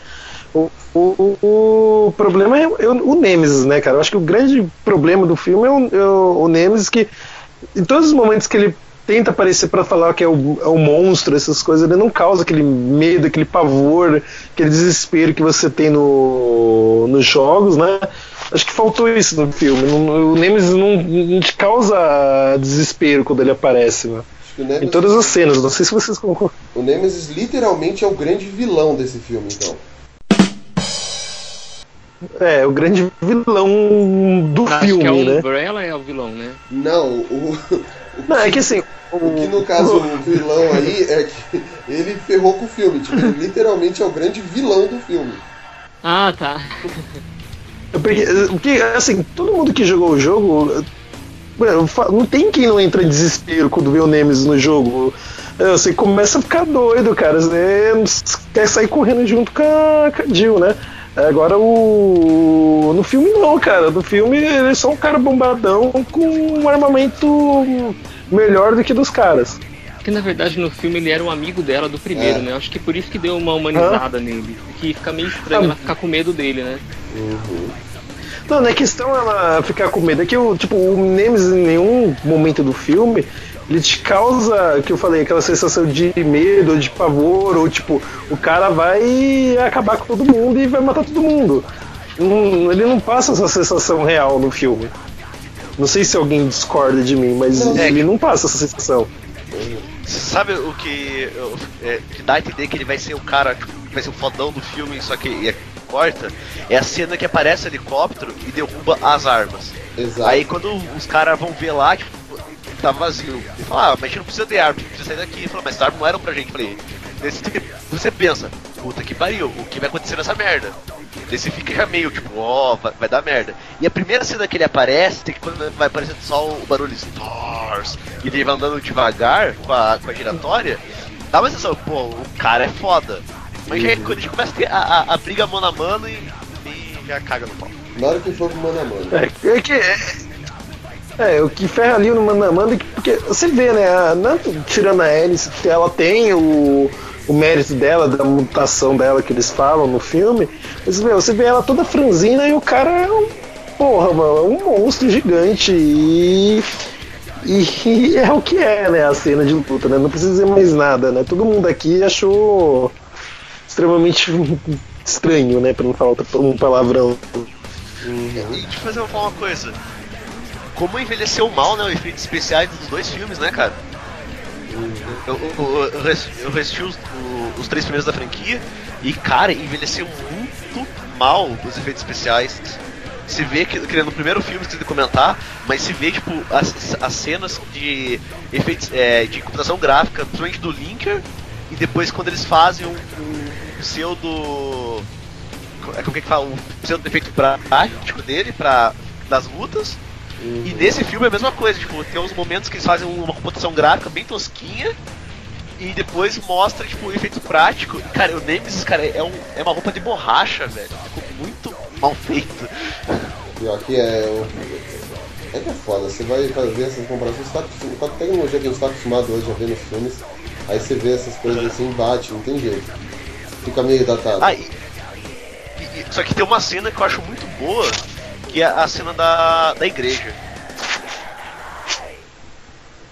O, o, o problema é, é o Nemesis, né, cara? Eu acho que o grande problema do filme é o, é o, o Nemesis que em todos os momentos que ele tenta aparecer para falar que é o, é o monstro, essas coisas, ele não causa aquele medo, aquele pavor, aquele desespero que você tem no, nos jogos, né? Acho que faltou isso no filme. Não- o Nemesis não, não te causa desespero quando ele aparece, né? Nemesis, Em todas as cenas, não sei se vocês concordam. o Nemesis literalmente é o grande vilão desse filme, então. É, o grande vilão do Acho filme, que é o né? Umbrella é o vilão, né? Não, o, Não, é que assim. o que no caso o vilão aí é que ele ferrou com o filme. Tipo, ele literalmente é o grande vilão do filme. Ah, tá. Porque, porque, assim, todo mundo que jogou o jogo. Não tem quem não entra em desespero quando vê o Nemesis no jogo. É, Você começa a ficar doido, cara. Você quer sair correndo junto com a, com a Jill, né? Agora o. No filme não, cara. No filme ele é só um cara bombadão com um armamento melhor do que dos caras. Porque na verdade no filme ele era um amigo dela do primeiro, É. né? Acho que por isso que deu uma humanizada nele. Que fica meio estranho Ah. ela ficar com medo dele, né? Não, não é questão ela ficar com medo, é que o, tipo, o Nemesis em nenhum momento do filme ele te causa, que eu falei, aquela sensação de medo, ou de pavor, ou tipo, o cara vai acabar com todo mundo e vai matar todo mundo. Não- ele não passa essa sensação real no filme. Não sei se alguém discorda de mim, mas Não. ele não passa essa sensação. Sabe o que, é, que dá a entender que ele vai ser o cara, que vai ser o fodão do filme, só que é, corta? É a cena que aparece o helicóptero e derruba as armas. Exato. Aí quando os caras vão ver lá, tipo, tá vazio. Ele fala, ah, mas a gente não precisa de arma, a gente precisa sair daqui. Ele fala, mas as armas não eram pra gente. Eu falei, daí você- você pensa, puta que pariu, o que vai acontecer nessa merda? Daí você fica já meio, tipo, ó, vai, vai dar merda. E a primeira cena que ele aparece, tem que quando vai aparecendo só o barulho Stars, e ele vai andando devagar com a, com a giratória, dá uma sensação, pô, o cara é foda. Mas já, é quando a gente começa a ter a, a, a briga mano a mano e, e já caga no pau. Na hora que for mano a mano. É, é que. É, é, o que ferra ali no Mano a Mano é que porque você vê, né? a- Não tirando a Alice, ela tem o, o mérito dela, da mutação dela que eles falam no filme. Mas meu, você vê ela toda franzina e o cara é um. Porra, mano, é um monstro gigante e. E é o que é, né? A cena de luta, né? Não precisa dizer mais nada, né? Todo mundo aqui achou extremamente estranho, né? Pra não falar um palavrão. E deixa eu fazer uma coisa. Como envelheceu mal, né? Os efeitos especiais dos dois filmes, né, cara? Eu, assisti- os, o- os três primeiros da franquia e, cara, envelheceu muito mal os efeitos especiais. Se vê que, que no primeiro filme esqueci de comentar, mas se vê tipo as, as cenas de efeitos é, de computação gráfica, principalmente do Linker, e depois quando eles fazem um, um pseudo. é, Como é que fala? Um pseudo efeito prático dele pra, das lutas. E nesse filme é a mesma coisa, tipo, tem uns momentos que eles fazem uma computação gráfica bem tosquinha e depois mostra, tipo, o efeito prático. Cara, o Nemesis, cara, é, um, é uma roupa de borracha, velho. Ficou muito mal feito. Pior que é. É que é foda, você vai fazer essas comparações, tá, com a tecnologia que a gente tá acostumado hoje a ver nos filmes, aí você vê essas coisas assim, bate, não tem jeito. Fica meio datado. Ah, e- e- só que tem uma cena que eu acho muito boa, que é a cena da, da igreja.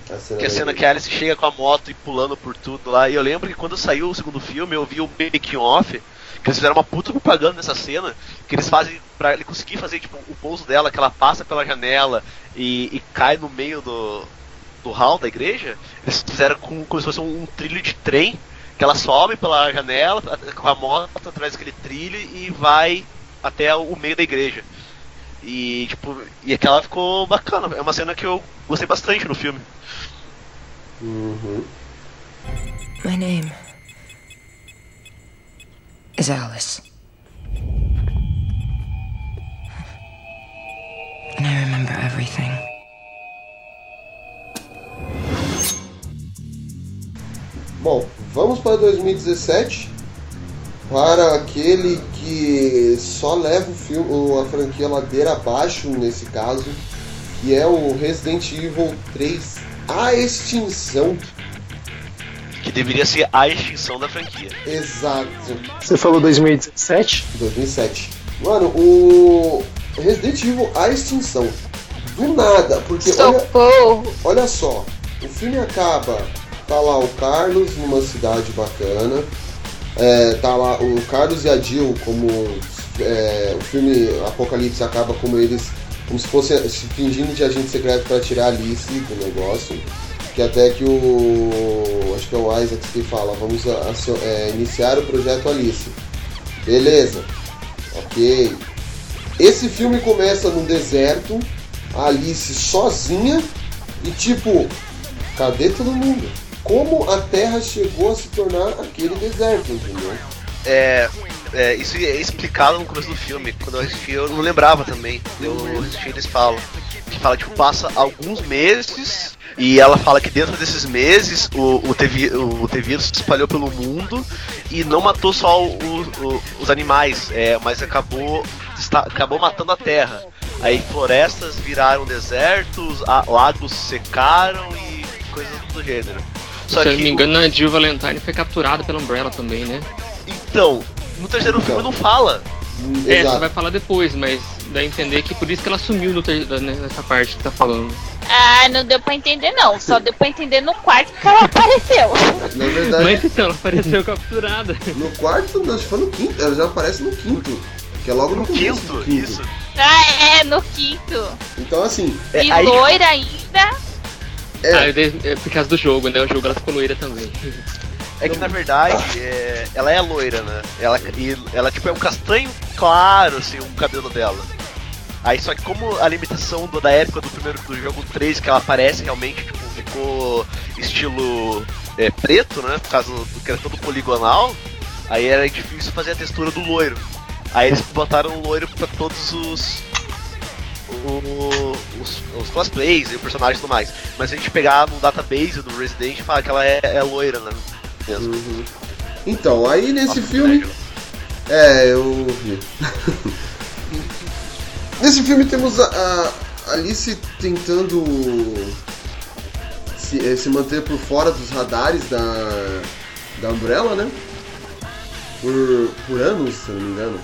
a cena Que é a cena que a Alice chega com a moto e pulando por tudo lá. E eu lembro que quando saiu o segundo filme, eu vi o making off, que eles fizeram uma puta propaganda nessa cena, que eles fazem pra ele conseguir fazer tipo o pouso dela, que ela passa pela janela e, e cai no meio do, do hall da igreja. Eles fizeram com, como se fosse um, trilho de trem, que ela sobe pela janela com a moto atrás daquele trilho e vai até o meio da igreja. E tipo, e aquela ficou bacana. É uma cena que eu gostei bastante no filme. Uhum. My name is Alice. And I remember everything. Bom, vamos para 2017. Para aquele que só leva o filme, a franquia ladeira abaixo nesse caso, que é o Resident Evil 3 A Extinção. Que deveria ser a extinção da franquia. Exato. Você falou 2017? 2007. Mano, o Resident Evil A Extinção. Do nada, porque olha, olha só, o filme acaba, tá lá o Carlos numa cidade bacana, é, tá lá o Carlos e a Jill como é, o filme Apocalipse acaba como eles como se fosse se fingindo de agente secreto para tirar a Alice do negócio que até que o acho que é o Isaac que fala vamos a- acio- é, iniciar o projeto Alice beleza ok. Esse filme começa no deserto a Alice sozinha e tipo cadê todo mundo como a Terra chegou a se tornar aquele deserto entendeu É, é, isso é explicado no começo do filme. Quando eu assisti, eu não lembrava também. Eu assisti, eles falam. Que fala que passa alguns meses e ela fala que dentro desses meses o, o, T-vi- o T-vírus se espalhou pelo mundo e não matou só o- o- os animais, é, mas acabou, está- acabou matando a terra. Aí florestas viraram desertos, a- lagos secaram e coisas do gênero. Se eu não me engano, a Jill Valentine foi capturada pela Umbrella também, né? Então, no terceiro filme não fala. Hum, É, você exato vai falar depois, mas dá a entender que por isso que ela sumiu no ter- né, nessa parte que tá falando. Ah, não deu pra entender não. Só deu pra entender no quarto que ela apareceu. <laughs> na verdade Mas então, ela apareceu capturada. No quarto, não, acho que foi no quinto, ela já aparece no quinto. Que é logo no, No começo quinto, do isso. Ah, é, no quinto. Então assim, É, e aí- loira ainda. É, Ah, é por causa do jogo, né? O jogo ela ficou loira também. É que na verdade, é, ela é loira, né? Ela, e ela tipo é um castanho claro, assim, o cabelo dela. Aí só que como a limitação do- da época do primeiro do jogo 3, que ela aparece realmente, tipo, ficou estilo é, preto, né? Por causa do que era todo poligonal, aí era difícil fazer a textura do loiro. Aí eles botaram o loiro pra todos os. O- os, os cosplays e os personagens e tudo mais. Mas se a gente pegar no database do Resident fala que ela é, é loira, né? Mesmo. uhum. Então, aí nesse Nossa, filme. É, eu vi. <laughs> Nesse filme temos a, a Alice tentando se, eh, se manter por fora dos radares da, da Umbrella, né? Por, por anos, se não me engano.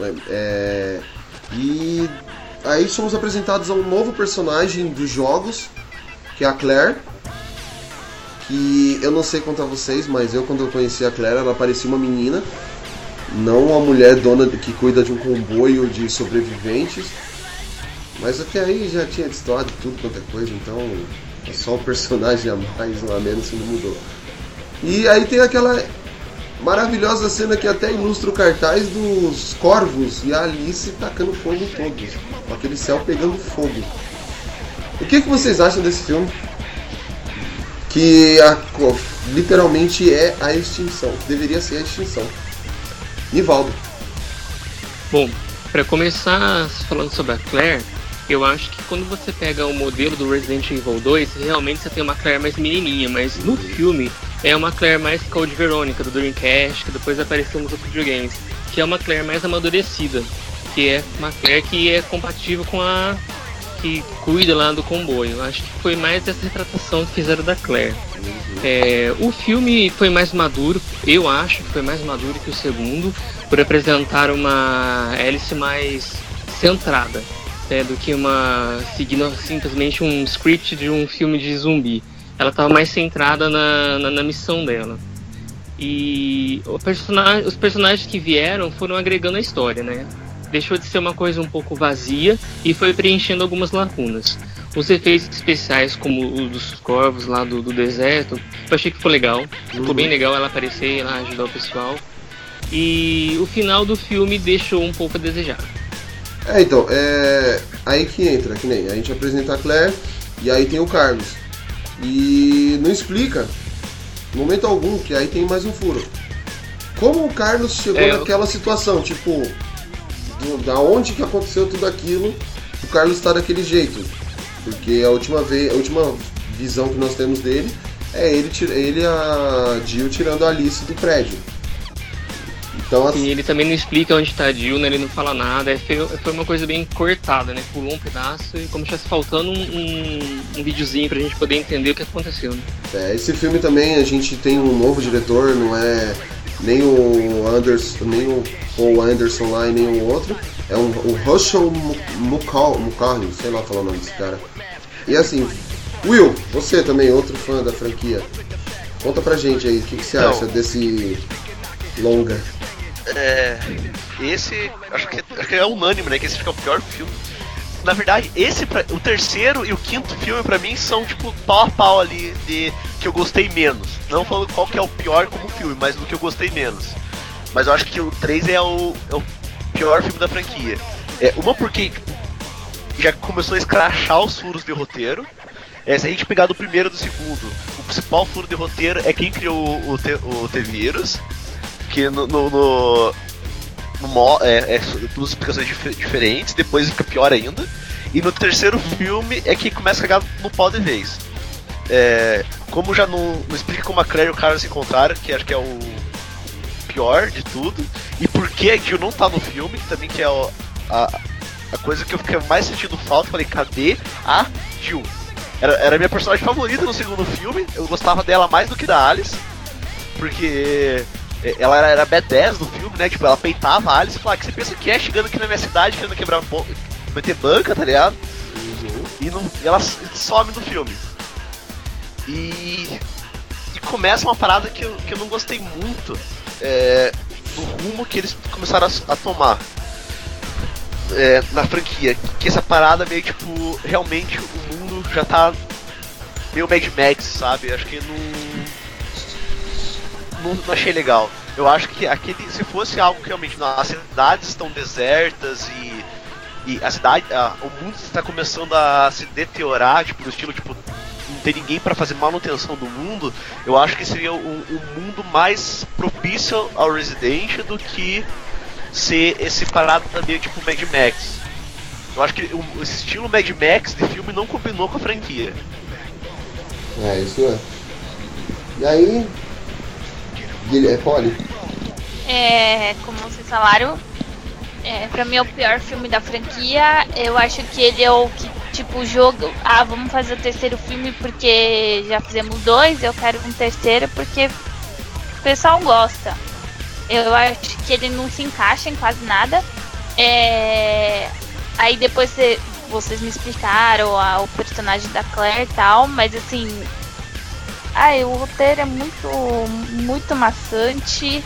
É, é, e aí somos apresentados a um novo personagem dos jogos, que é a Claire. Que eu não sei contar vocês, mas eu quando eu conheci a Claire, ela parecia uma menina não uma mulher dona que cuida de um comboio de sobreviventes. Mas até aí já tinha destoado tudo quanto é coisa, então é só o personagem a mais ou a menos que não mudou. E aí tem aquela maravilhosa cena que até ilustra o cartaz dos corvos e a Alice tacando fogo em todos, aquele céu pegando fogo. O que, que vocês acham desse filme? Que a- literalmente é a extinção, deveria ser a extinção. Nivaldo. Bom, pra começar falando sobre a Claire, eu acho que quando você pega o modelo do Resident Evil 2, realmente você tem uma Claire mais menininha, mas no filme é uma Claire mais Code Verônica do Dreamcast, que depois apareceu nos outros videogames, que é uma Claire mais amadurecida, que é uma Claire que é compatível com a que cuida lá do comboio. Acho que foi mais essa retratação que fizeram da Claire. É, o filme foi mais maduro, eu acho que foi mais maduro que o segundo, por apresentar uma hélice mais centrada, né, do que uma seguindo simplesmente um script de um filme de zumbi. Ela estava mais centrada na, na, na missão dela. E o personagem, os personagens que vieram foram agregando a história, né? Deixou de ser uma coisa um pouco vazia e foi preenchendo algumas lacunas. Os efeitos especiais, como o dos corvos lá do, do deserto, eu achei que ficou legal. Ficou bem legal ela aparecer lá ajudar o pessoal. E o final do filme deixou um pouco a desejar. É, então, é aí que entra, que nem a gente apresenta a Claire e aí tem o Carlos. E não explica, em momento algum, que aí tem mais um furo. Como o Carlos chegou É, eu- naquela situação, tipo, da onde que aconteceu tudo aquilo, o Carlos está daquele jeito. Porque a última vez, a última visão que nós temos dele é ele, ele e a Jill tirando a Alice do prédio. Então, assim, E ele também não explica onde tá a Jill, né? Ele não fala nada. Foi, foi uma coisa bem cortada, né? Pulou um pedaço e como se estivesse faltando um, um, um videozinho pra gente poder entender o que aconteceu. Né? é, esse filme também a gente tem um novo diretor, não é nem o Anderson, nem o Paul Anderson lá e nem o outro. É um, o Russell Mulcahy, sei lá falar o nome desse cara. E assim, Will, você também, outro fã da franquia. Conta pra gente aí, o que, que você Então. acha desse longa? É, esse, acho que, acho que é unânime, né? Que esse é o pior filme. Na verdade, esse, o terceiro e o quinto filme pra mim são tipo pau a pau ali de que eu gostei menos. Não falando qual que é o pior como filme, mas do que eu gostei menos. Mas eu acho que o 3 é o, é o pior filme da franquia. É, uma porque já começou a escrachar os furos de roteiro. É, se a gente pegar do primeiro e do segundo, o principal furo de roteiro é quem criou o, o, o. Que no. no, no, é, é duas explicações dif- diferentes, depois fica pior ainda. E no terceiro filme é que começa a cagar no pau de vez. É, como já não, não explica como a Claire e o Carlos se encontraram, que acho que é o pior de tudo, e por que a Jill não tá no filme, também que é o- a, a coisa que eu fiquei mais sentindo falta, falei, cadê a Jill? Era, era a minha personagem favorita no segundo filme, eu gostava dela mais do que da Alice, porque é, ela era, era B10 do filme, né? Tipo, ela peitava a Alice e falava, que você pensa que é chegando aqui na minha cidade, querendo quebrar meter banca, tá ligado? E, não, e ela some do filme. E, e começa uma parada que eu, que eu não gostei muito é, do rumo que eles começaram a, a tomar é, na franquia. Que essa parada meio tipo, realmente o mundo já tá meio Mad Max, sabe? Acho que não, não, não achei legal. Eu acho que aquele, se fosse algo que realmente as cidades estão desertas e, e a cidade, a- o mundo está começando a se deteriorar, tipo, no estilo tipo não tem ninguém para fazer manutenção do mundo, eu acho que seria um, um mundo mais propício ao Resident do que ser esse parado também tipo Mad Max. Eu acho que o, esse estilo Mad Max de filme não combinou com a franquia. É, isso é. E aí. Guilherme, É Polly? É, como vocês falaram, é, pra mim é o pior filme da franquia. Eu acho que ele é o que, tipo, jogo. Ah, vamos fazer o terceiro filme porque já fizemos dois, eu quero um terceiro porque o pessoal gosta. Eu acho que ele não se encaixa em quase nada. É, aí depois cê- vocês me explicaram o personagem da Claire e tal, mas assim. Ai, o roteiro é muito, muito maçante.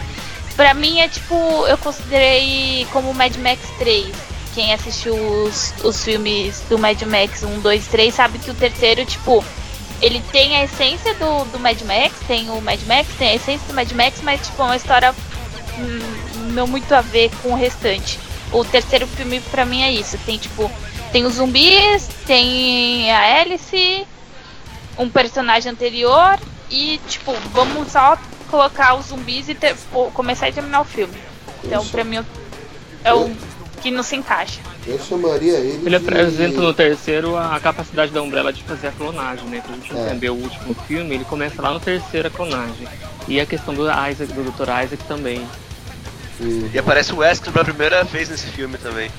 Pra mim é tipo, eu considerei como Mad Max 3. Quem assistiu os, os filmes do Mad Max 1, 2, 3 sabe que o terceiro, tipo, ele tem a essência do, do Mad Max, tem o Mad Max, tem a essência do Mad Max, mas tipo, é uma história hum, não muito a ver com o restante. O terceiro filme pra mim é isso. Tem tipo, tem os zumbis, tem a Alice, um personagem anterior e tipo, vamos só colocar os zumbis e ter- começar e terminar o filme. Então Isso. pra mim é o que não se encaixa. Eu chamaria ele. Ele de- apresenta no terceiro a capacidade da Umbrella de fazer a clonagem, né? Pra gente É. entender o último filme, ele começa lá no terceiro a clonagem. E a questão do Isaac, do Dr. Isaac também. E aparece o Wesker pela primeira vez nesse filme também.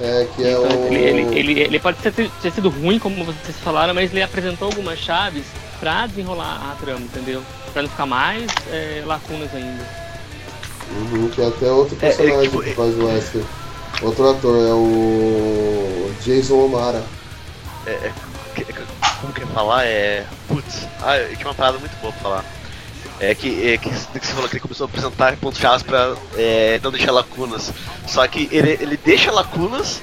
É, que é Então, o. ele, ele, ele, ele pode ter, ter sido ruim, como vocês falaram, mas ele apresentou algumas chaves pra desenrolar a trama, entendeu? Pra não ficar mais é, lacunas ainda. Uhum, que é até outro É, ele, personagem tipo, que faz o Wesker. Outro ator, é o. Jason O'Mara. É, é, como que é falar? É. Putz, ah, eu tinha uma parada muito boa pra falar. É que, é que, que você falou que ele começou a apresentar pontos-chave pra é, não deixar lacunas. Só que ele, ele deixa lacunas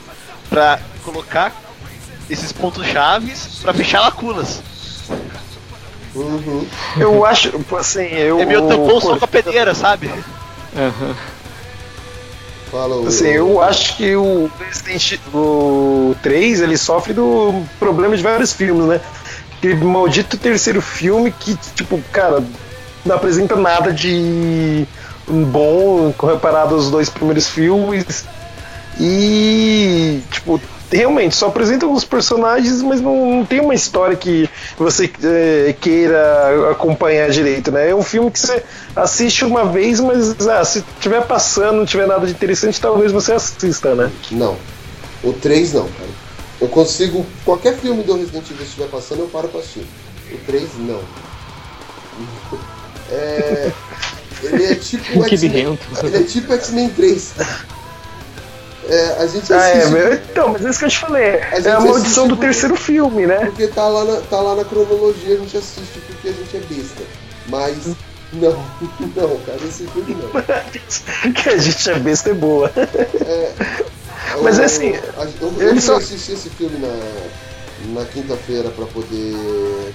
pra colocar esses pontos-chaves pra fechar lacunas. Uhum. <laughs> Eu acho, assim, eu. É meio tampão só com a peneira, sabe? Fala o. Assim, eu acho que o Resident o 3 ele sofre do problema de vários filmes, né? Aquele maldito terceiro filme que, tipo, cara, não apresenta nada de bom comparado aos dois primeiros filmes. E, tipo, realmente só apresenta alguns personagens, mas não, não tem uma história que você é, queira acompanhar direito, né? É um filme que você assiste uma vez, mas ah, se tiver passando, não tiver nada de interessante, talvez você assista, né? Não. O 3 não, cara. Eu consigo. Qualquer filme do Resident Evil estiver passando, eu paro pra assistir. O 3 não. <laughs> É. Ele é tipo <laughs> Que X-Men. birrento. Ele é tipo X-Men 3. É, a gente Ah, é, assiste meu, então, mas é isso que eu te falei. A É a maldição do terceiro filme, né? porque tá lá, na, tá lá na cronologia, a gente assiste porque a gente é besta. Mas. Não, <laughs> não, cara, esse filme não. <laughs> que a gente é besta é boa. Mas Eu- é assim, Eu, eu, ele fui só- assistir esse filme na, na quinta-feira pra poder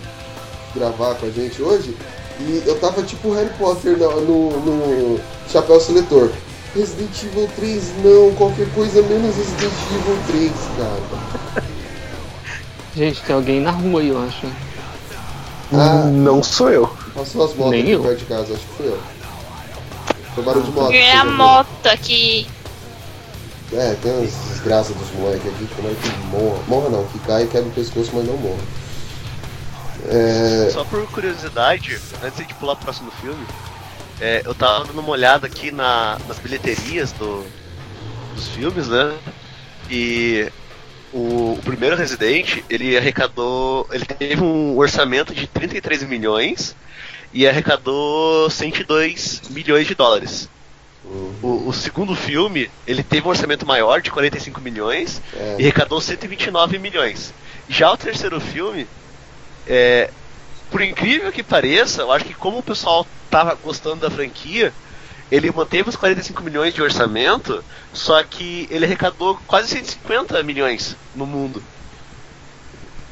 gravar com a gente hoje. E eu tava tipo Harry Potter no, no, no Chapéu Seletor. Resident Evil 3 não, qualquer coisa menos Resident Evil 3, cara. <laughs> Gente, tem alguém na rua aí, eu acho. Ah, Não sou eu. passou as motos Nem aqui eu. perto de casa, acho que foi eu. Foi barulho de moto. É a moto aqui. É, tem umas desgraças dos moleques aqui que tomara que morra. Morra não, que cai e quebra o pescoço, mas não morra. É, Só por curiosidade, antes de pular pro próximo filme, é, eu tava dando uma olhada aqui na- nas bilheterias do- dos filmes, né? E o, o primeiro Resident, ele arrecadou. Ele teve um orçamento de 33 milhões e arrecadou 102 milhões de dólares. O, o segundo filme, ele teve um orçamento maior, de 45 milhões, É. e arrecadou 129 milhões. Já o terceiro filme, é, por incrível que pareça, eu acho que como o pessoal tava gostando da franquia, ele manteve os 45 milhões de orçamento, só que ele arrecadou quase 150 milhões no mundo.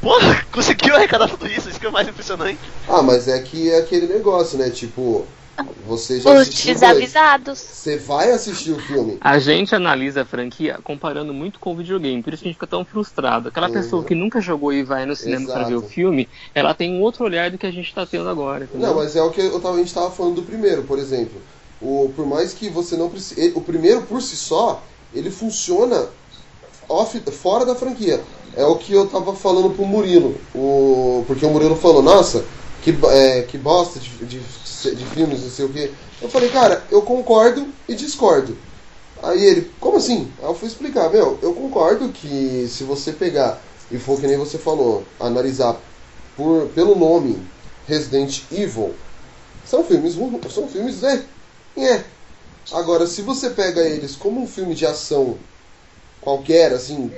Porra, <laughs> conseguiu arrecadar tudo isso, isso que é o mais impressionante. Ah, mas é que é aquele negócio, né? Tipo, você já Os desavisados. Você vai assistir o filme. A gente analisa a franquia comparando muito com o videogame, por isso que a gente fica tão frustrado. Aquela Uhum. pessoa que nunca jogou e vai no cinema pra ver o filme, ela tem um outro olhar do que a gente tá tendo agora, entendeu? Não, mas é o que eu tava, a gente tava falando do primeiro, por exemplo. O, por mais que você não precise. O primeiro por si só, ele funciona off, fora da franquia. É o que eu tava falando pro Murilo. O, porque o Murilo falou, nossa, que, é, que bosta de, de, de filmes, não sei o quê. Eu falei, cara, eu concordo e discordo. Aí ele, como assim? Aí eu fui explicar, meu, eu concordo que se você pegar e for que nem você falou, analisar por, pelo nome Resident Evil, são filmes são filmes é, é. Agora, se você pega eles como um filme de ação qualquer, assim,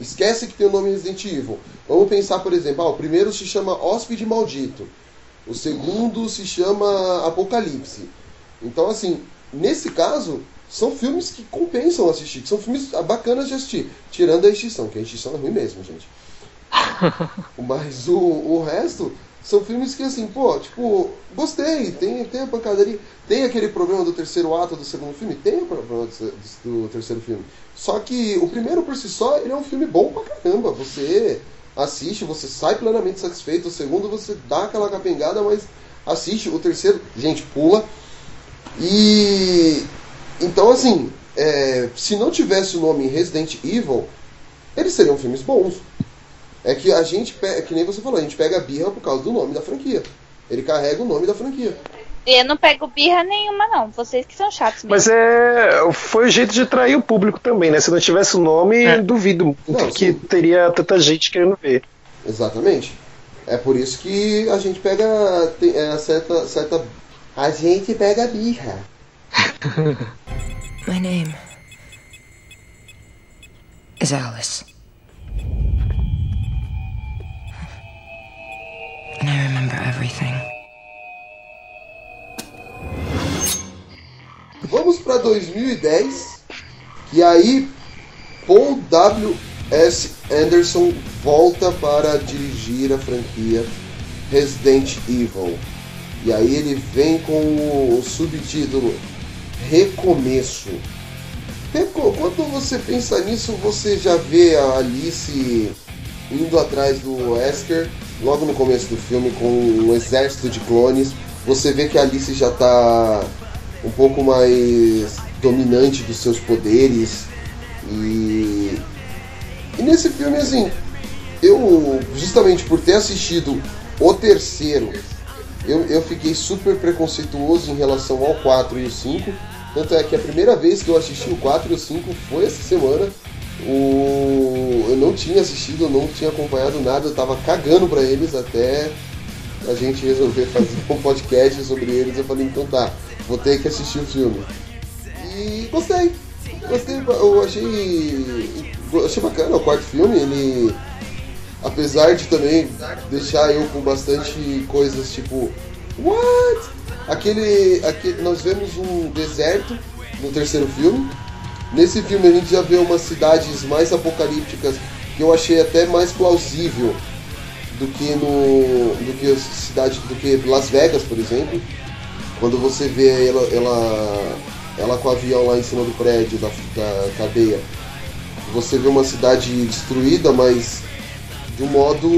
esquece que tem o nome Resident Evil. Vamos pensar, por exemplo, ah, o primeiro se chama Hóspede Maldito, o segundo se chama Apocalipse. Então, assim, nesse caso, são filmes que compensam assistir, que são filmes bacanas de assistir, tirando a extinção, que a extinção é ruim mesmo, gente. <laughs> Mas o, o resto são filmes que, assim, pô, tipo, gostei, tem, tem a pancadaria. Tem aquele problema do terceiro ato do segundo filme? Tem o problema do, do- terceiro filme. Só que o primeiro, por si só, ele é um filme bom pra caramba. Você assiste, você sai plenamente satisfeito. O segundo, você dá aquela capengada, mas assiste. O terceiro, gente, pula. E. Então, assim, é, se não tivesse o nome Resident Evil, eles seriam filmes bons. É que a gente, é que nem você falou, a gente pega a birra por causa do nome da franquia. Ele carrega o nome da franquia. Eu não pego birra nenhuma, não. Vocês que são chatos mesmo. Mas é. Foi o jeito de atrair o público também, né? Se não tivesse o nome, É. duvido muito Não, que sim. teria tanta gente querendo ver. Exatamente. É por isso que a gente pega tem, é, certa, certa. A gente pega a birra. <laughs> My name is Alice. And I remember everything. Vamos para 2010, que aí Paul W. S. Anderson volta para dirigir a franquia Resident Evil. E aí ele vem com o subtítulo Recomeço. Reco- Quando você pensa nisso, você já vê a Alice indo atrás do Wesker, logo no começo do filme, com um exército de clones. Você vê que a Alice já está um pouco mais dominante dos seus poderes e E nesse filme, assim, eu, justamente por ter assistido o terceiro, eu, eu fiquei super preconceituoso em relação ao 4 e o 5. Tanto é que a primeira vez que eu assisti o 4 e o 5 foi essa semana. O... Eu não tinha assistido, eu não tinha acompanhado nada, eu tava cagando pra eles até a gente resolver fazer <laughs> um podcast sobre eles. Eu falei, então tá, vou ter que assistir o filme. E gostei. Gostei, eu achei. Achei bacana o quarto filme, ele. Apesar de também deixar eu com bastante coisas tipo. What? Aquele. aquele nós vemos um deserto no terceiro filme. Nesse filme a gente já vê umas cidades mais apocalípticas que eu achei até mais plausível do que no. do que cidade. do que Las Vegas, por exemplo. Quando você vê ela, ela, ela com o avião lá em cima do prédio da, da cadeia, você vê uma cidade destruída, mas de um modo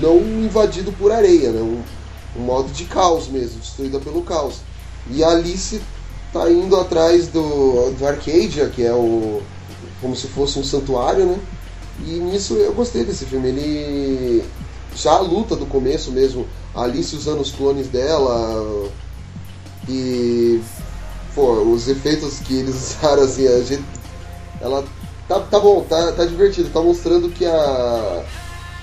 não invadido por areia, né? Um, um modo de caos mesmo, destruída pelo caos. E a Alice tá indo atrás do, do Arcadia, que é o. como se fosse um santuário, né? E nisso eu gostei desse filme. Ele. Já a luta do começo mesmo, a Alice usando os clones dela. E. Pô, os efeitos que eles <laughs> usaram assim, a gente. Ela. Tá, tá bom, tá, tá divertido, tá mostrando que a.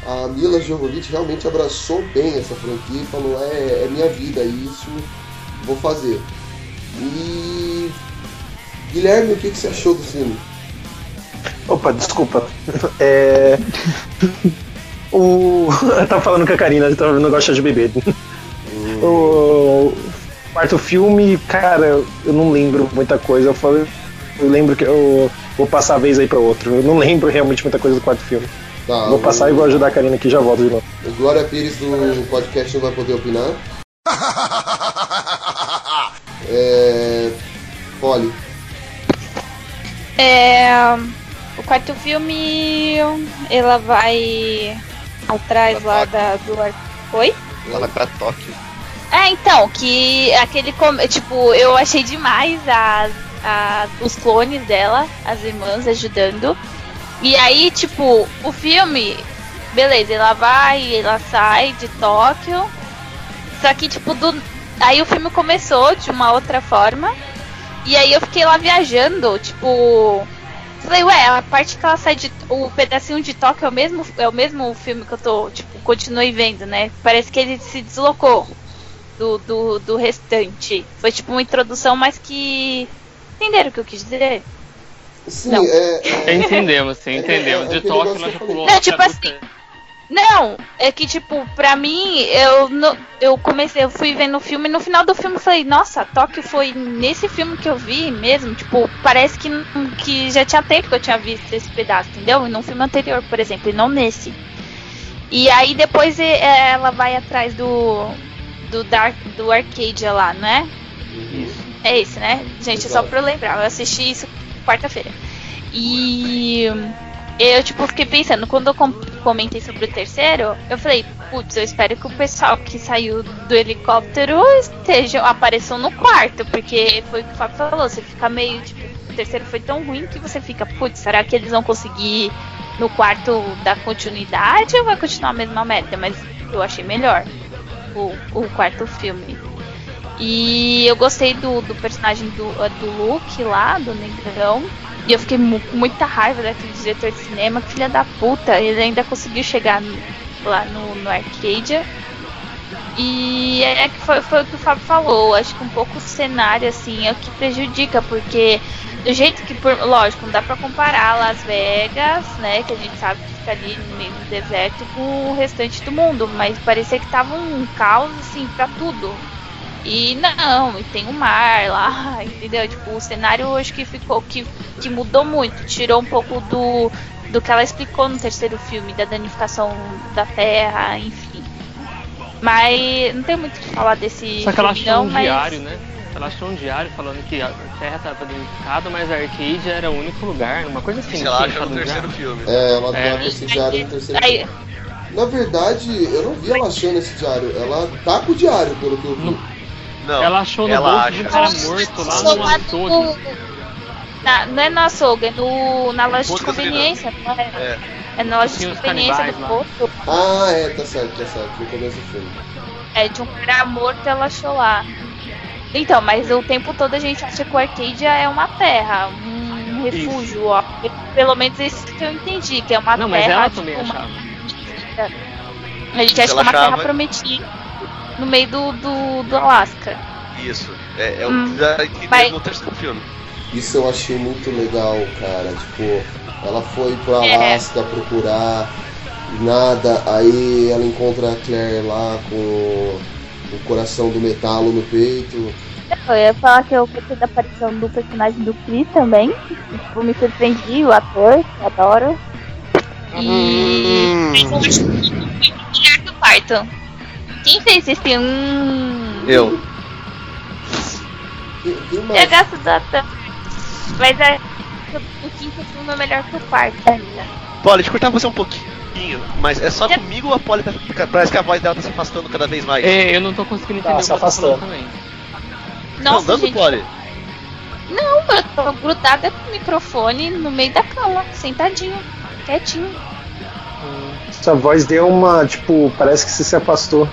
A Mila Jovovich realmente abraçou bem essa franquia e falou: é, é minha vida, isso vou fazer. E. Guilherme, o que, que você achou do filme? Opa, desculpa. <laughs> É. O. <laughs> Eu tava falando com a Karina, eu não gosta de beber. O quarto filme, cara, eu não lembro muita coisa. Eu, falei, eu lembro que eu vou passar a vez aí pra outro. Eu não lembro realmente muita coisa do quarto filme. Tá, vou passar e vou ajudar a Karina aqui e já volto de novo. O Glória Pires do podcast não vai poder opinar. <laughs> É. Polly. É, o quarto filme, ela vai atrás lá da, do. Oi? Ela vai pra Tóquio. É, então, que aquele. Tipo, eu achei demais as, os clones dela, as irmãs ajudando. E aí, tipo, o filme, beleza, ela vai, ela sai de Tóquio. Só que, tipo, do, aí o filme começou de uma outra forma. E aí eu fiquei lá viajando, tipo. Falei, ué, a parte que ela sai de. O pedacinho de Tóquio é o mesmo, é o mesmo filme que eu tô, tipo, continuei vendo, né? Parece que ele se deslocou do, do, do restante. Foi tipo uma introdução, mas que. Entenderam o que eu quis dizer? Sim, Não. é. <laughs> é- Entendemos, sim, entendemos. é De aquele Tóquio negócio nós que já pulou. Não, tipo assim, Não, é que tipo, pra mim, eu, no- eu comecei, eu fui vendo o filme e no final do filme eu falei, nossa, Tóquio foi nesse filme que eu vi mesmo, tipo, parece que, que já tinha tempo que eu tinha visto esse pedaço, entendeu? E num filme anterior, por exemplo, e não nesse. E aí depois é, ela vai atrás do do Dark do Arcadia lá, não é? É esse, né? Gente, só pra eu lembrar, eu assisti isso quarta-feira. E eu, tipo, fiquei pensando, quando eu com- comentei sobre o terceiro, eu falei, putz, eu espero que o pessoal que saiu do helicóptero esteja, apareçam no quarto, porque foi o que o Fábio falou, você fica meio, tipo, o terceiro foi tão ruim que você fica, putz, será que eles vão conseguir ir no quarto dar continuidade ou vai continuar a mesma merda? Mas eu achei melhor o, o quarto filme. E eu gostei do, do personagem do, do Luke lá, do Negrão. E eu fiquei mu- com muita raiva daquele diretor de cinema, que filha da puta. Ele ainda conseguiu chegar no- lá no, no Arcadia. E é que foi, foi o que o Fábio falou. Acho que um pouco o cenário, assim, é o que prejudica, porque do jeito que, por, lógico, não dá pra comparar Las Vegas, né, que a gente sabe que fica ali no meio do deserto, com o restante do mundo, mas parecia que tava um caos, assim, pra tudo. E não, e tem o mar lá, <laughs> entendeu? Tipo, o cenário acho que ficou, que, que mudou muito, tirou um pouco do, do que ela explicou no terceiro filme, da danificação da terra, enfim. Mas não tem muito o que falar desse Só que ela achou um mas... diário, né? Ela achou um diário falando que a Terra estava danificada, mas a Arcadia era o único lugar, uma coisa assim. Isso ela acha no terceiro filme. É, ela É. dá esse diário no terceiro Aí, filme. Na verdade, eu não vi ela achando esse diário. Ela tá com o diário, pelo que eu vi. Não, Ela achou no ela bolso acha. de um cara morto lá no açougue. Na- não é no açougue, é no, na loja de conveniência, não é? É. É na loja de conveniência do posto. Ah, é, tá certo, tá certo. No começo do filme. É, de um cara morto ela achou lá. Então, mas o tempo todo a gente acha que o Arcadia é uma terra, um refúgio, ó. Pelo menos isso que eu entendi, que é uma Não, mas terra. ela tipo, também uma- achava. A gente acha que é Ela uma terra achava- prometida no meio do, do, do Alasca. Isso. É, é o Hum. que Mas- no terceiro filme. Isso eu achei muito legal, cara. Tipo, ela foi pro É. Alasca procurar nada, aí ela encontra a Claire lá com o coração do metalo no peito. Eu ia falar que eu gostei da aparição do personagem do Chris também. Tipo, me surpreendi, o ator, que eu adoro. E. Que o Python. Quem fez esse um. Eu. Eu gosto ator. Mas é. O quinto filme é melhor que o quarto ainda. Polly, deixa eu cortar você um pouquinho, mas é só comigo ou a Polly tá, parece que a voz dela tá se afastando cada vez mais? É, eu não tô conseguindo entender Tá, o se que ela tá afastando. também. Tá Nossa, andando, gente. Polly? Não, eu tô grudada com o microfone no meio da cama, sentadinho, quietinho. Sua voz deu uma, tipo, parece que você se afastou.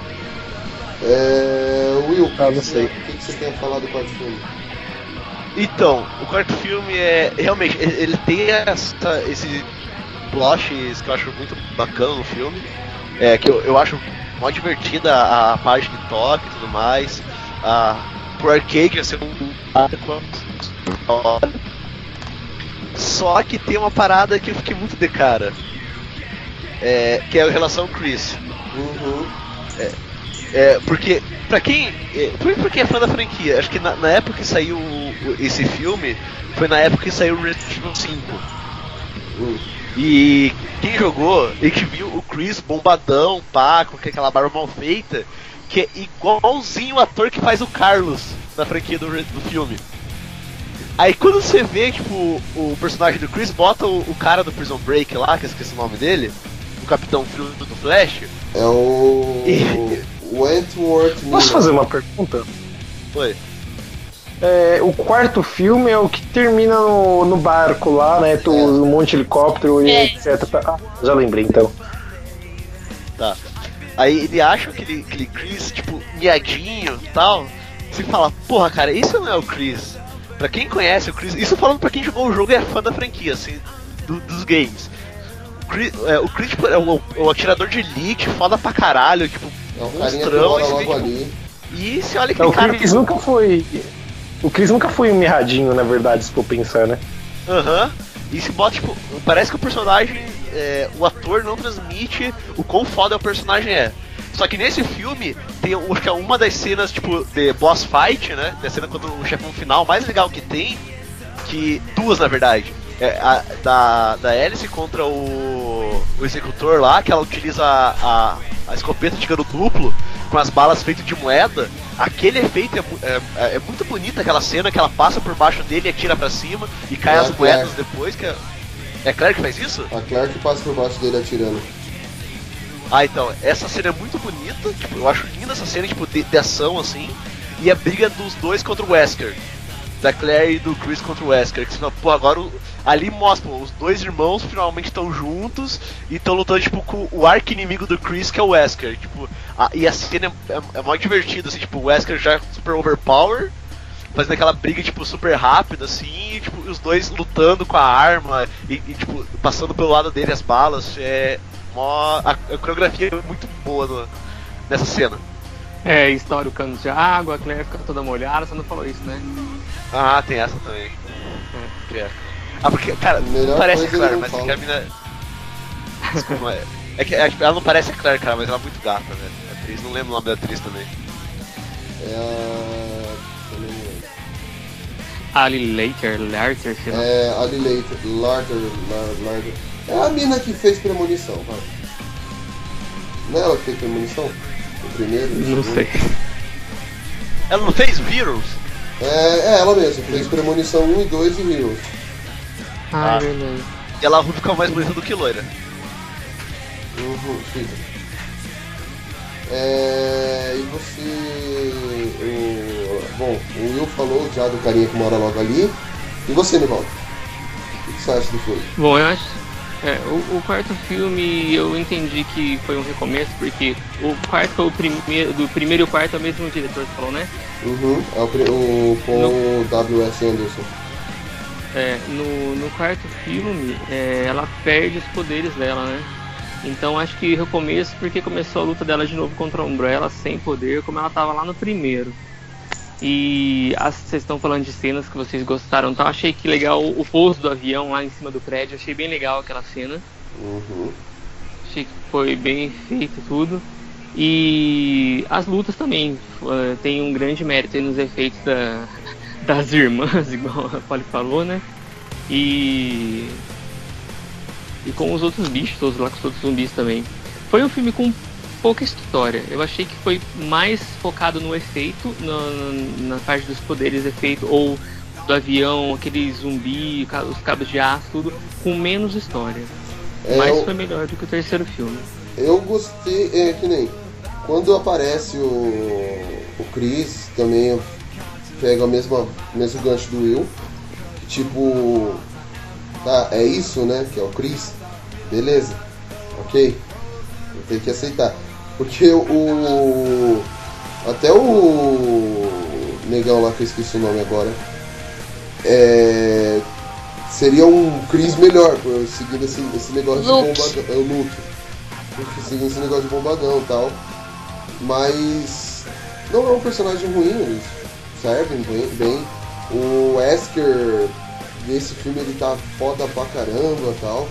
É, Will, Ah, não sei. o que, que você tem a falar do quarto filme? Então, o quarto filme é. Realmente, ele tem essa, esse plots que eu acho muito bacana no filme. É, que eu, eu acho mó divertida a, a parte de toque e tudo mais. A, pro arcade ser um. Só que tem uma parada que eu fiquei muito de cara. É, que é a relação Chris. Uhum. É, porque, pra quem. É, primeiro porque é fã da franquia, acho que na, na época que saiu o- esse filme, foi na época que saiu o Resident Evil 5. Hum. E quem jogou e que viu o Chris bombadão, pá, com aquela barba mal feita, que é igualzinho o ator que faz o Carlos na franquia do, do filme. Aí quando você vê, tipo, o personagem do Chris, bota o, o cara do Prison Break lá, que eu esqueci o nome dele, o Capitão Frio do Flash, É o. Wentworth Miller. Posso fazer uma pergunta? foi. É, o quarto filme é o que termina no, no barco lá, né? Tu, É. Um monte de helicóptero e É. etc. Ah, já lembrei então. Tá. Aí ele acha aquele, aquele Chris, tipo, miadinho e tal. Você fala, porra, cara, isso não é o Chris. Pra quem conhece o Chris, isso falando pra quem jogou o jogo e é fã da franquia, assim, do- dos games. O Chris, é, o Chris tipo, é o, o atirador de elite, foda pra caralho, tipo, É um carinha que monstrão, mora esse logo ali. E você olha É, aquele o cara. Chris nunca foi. O Chris nunca foi um mirradinho, na verdade, se for pensar, né? Aham. E se bota, tipo, parece que o personagem, é, o ator não transmite o quão foda o personagem é. Só que nesse filme tem acho que é uma das cenas, tipo, de boss fight, né? Da cena contra o chefão final mais legal que tem. Que. Duas na verdade. É, a, da, da Alice contra o, o executor lá, que ela utiliza a, a, a escopeta de cano duplo com as balas feitas de moeda. Aquele efeito é, é, é- é muito bonita aquela cena que ela passa por baixo dele e atira pra cima e cai É as moedas depois. Que é, é Claire que faz isso? A Claire que passa por baixo dele atirando. Ah, então, essa cena é muito bonita, tipo, eu acho linda essa cena, tipo, de, de ação, assim, e a briga dos dois contra o Wesker. Da Claire e do Chris contra o Wesker. Que pô, agora o- ali mostra, os dois irmãos finalmente estão juntos e estão lutando, tipo, com o arco inimigo do Chris, que é o Wesker. Tipo, a- e a cena é, é, é divertida, assim, tipo, o Wesker já super overpower, fazendo aquela briga, tipo, super rápida, assim, e, tipo, os dois lutando com a arma e, e, tipo, passando pelo lado dele as balas. É. Mó, a, a coreografia é muito boa no- nessa cena. É, estoura o cano de água, a Claire fica toda molhada, você não falou isso, né? Ah, tem essa também. Que é. Ah, porque, cara, Melhor não parece a coisa Claire, ele mas é que a mina. Desculpa, é- é que é, tipo, ela não parece a Claire, cara, mas ela é muito gata, velho. A atriz, não lembro o nome da atriz também. É a. Ali Later, Larter, sei lá. É a Lilater, Larter, Lar- Larter. É a mina que fez premonição, vai. Não é ela que fez premonição? O primeiro? o Não sei. Ela não fez Virus? É, é ela mesma, fez premonição 1 e 2 e Heroes. Ah, Ah. é verdade. E ela fica mais bonita do que loira. Uhum, fica. É, e você. O, bom, o Will falou já do carinha que mora logo ali. E você, Nivaldo? O que você acha do filme? Bom, eu acho. É, o, o quarto filme eu entendi que foi um recomeço, porque o quarto foi o primeiro. Do primeiro e o quarto é o mesmo diretor que falou, né? Uhum, é o, o Paul W.S. Anderson. É, no, no quarto filme, é, ela perde os poderes dela, né? Então acho que recomeço porque começou a luta dela de novo contra a Umbrella sem poder, como ela tava lá no primeiro. E as- vocês estão falando de cenas que vocês gostaram, então achei que legal o pouso do avião lá em cima do prédio, achei bem legal aquela cena. Uhum. Achei que foi bem feito tudo. E as lutas também eh, tem um grande mérito aí nos efeitos da, <laughs> das irmãs, <laughs> igual a Polly falou, né? E. E com os outros bichos, todos lá com os outros zumbis também. Foi um filme com pouca história. Eu achei que foi mais focado no efeito, na, na parte dos poderes efeito, ou do avião, aquele zumbi, os cabos de aço, tudo, com menos história. É, Mas foi melhor do que o terceiro filme. Eu gostei, é que nem quando aparece o, o Chris, também pega o mesmo, mesmo gancho do Will. que, Tipo, tá, é isso, né? Que é o Chris. Beleza, ok. Eu tenho que aceitar. Porque o. Até o negão lá que eu esqueci o nome agora. É. Seria um Chris melhor, seguindo esse, esse negócio Luke. de bombadão. É o Luke. Porque seguindo esse negócio de bombadão e tal. Mas. Não é um personagem ruim, eles servem bem. bem. O Wesker, nesse filme, ele tá foda pra caramba e tal.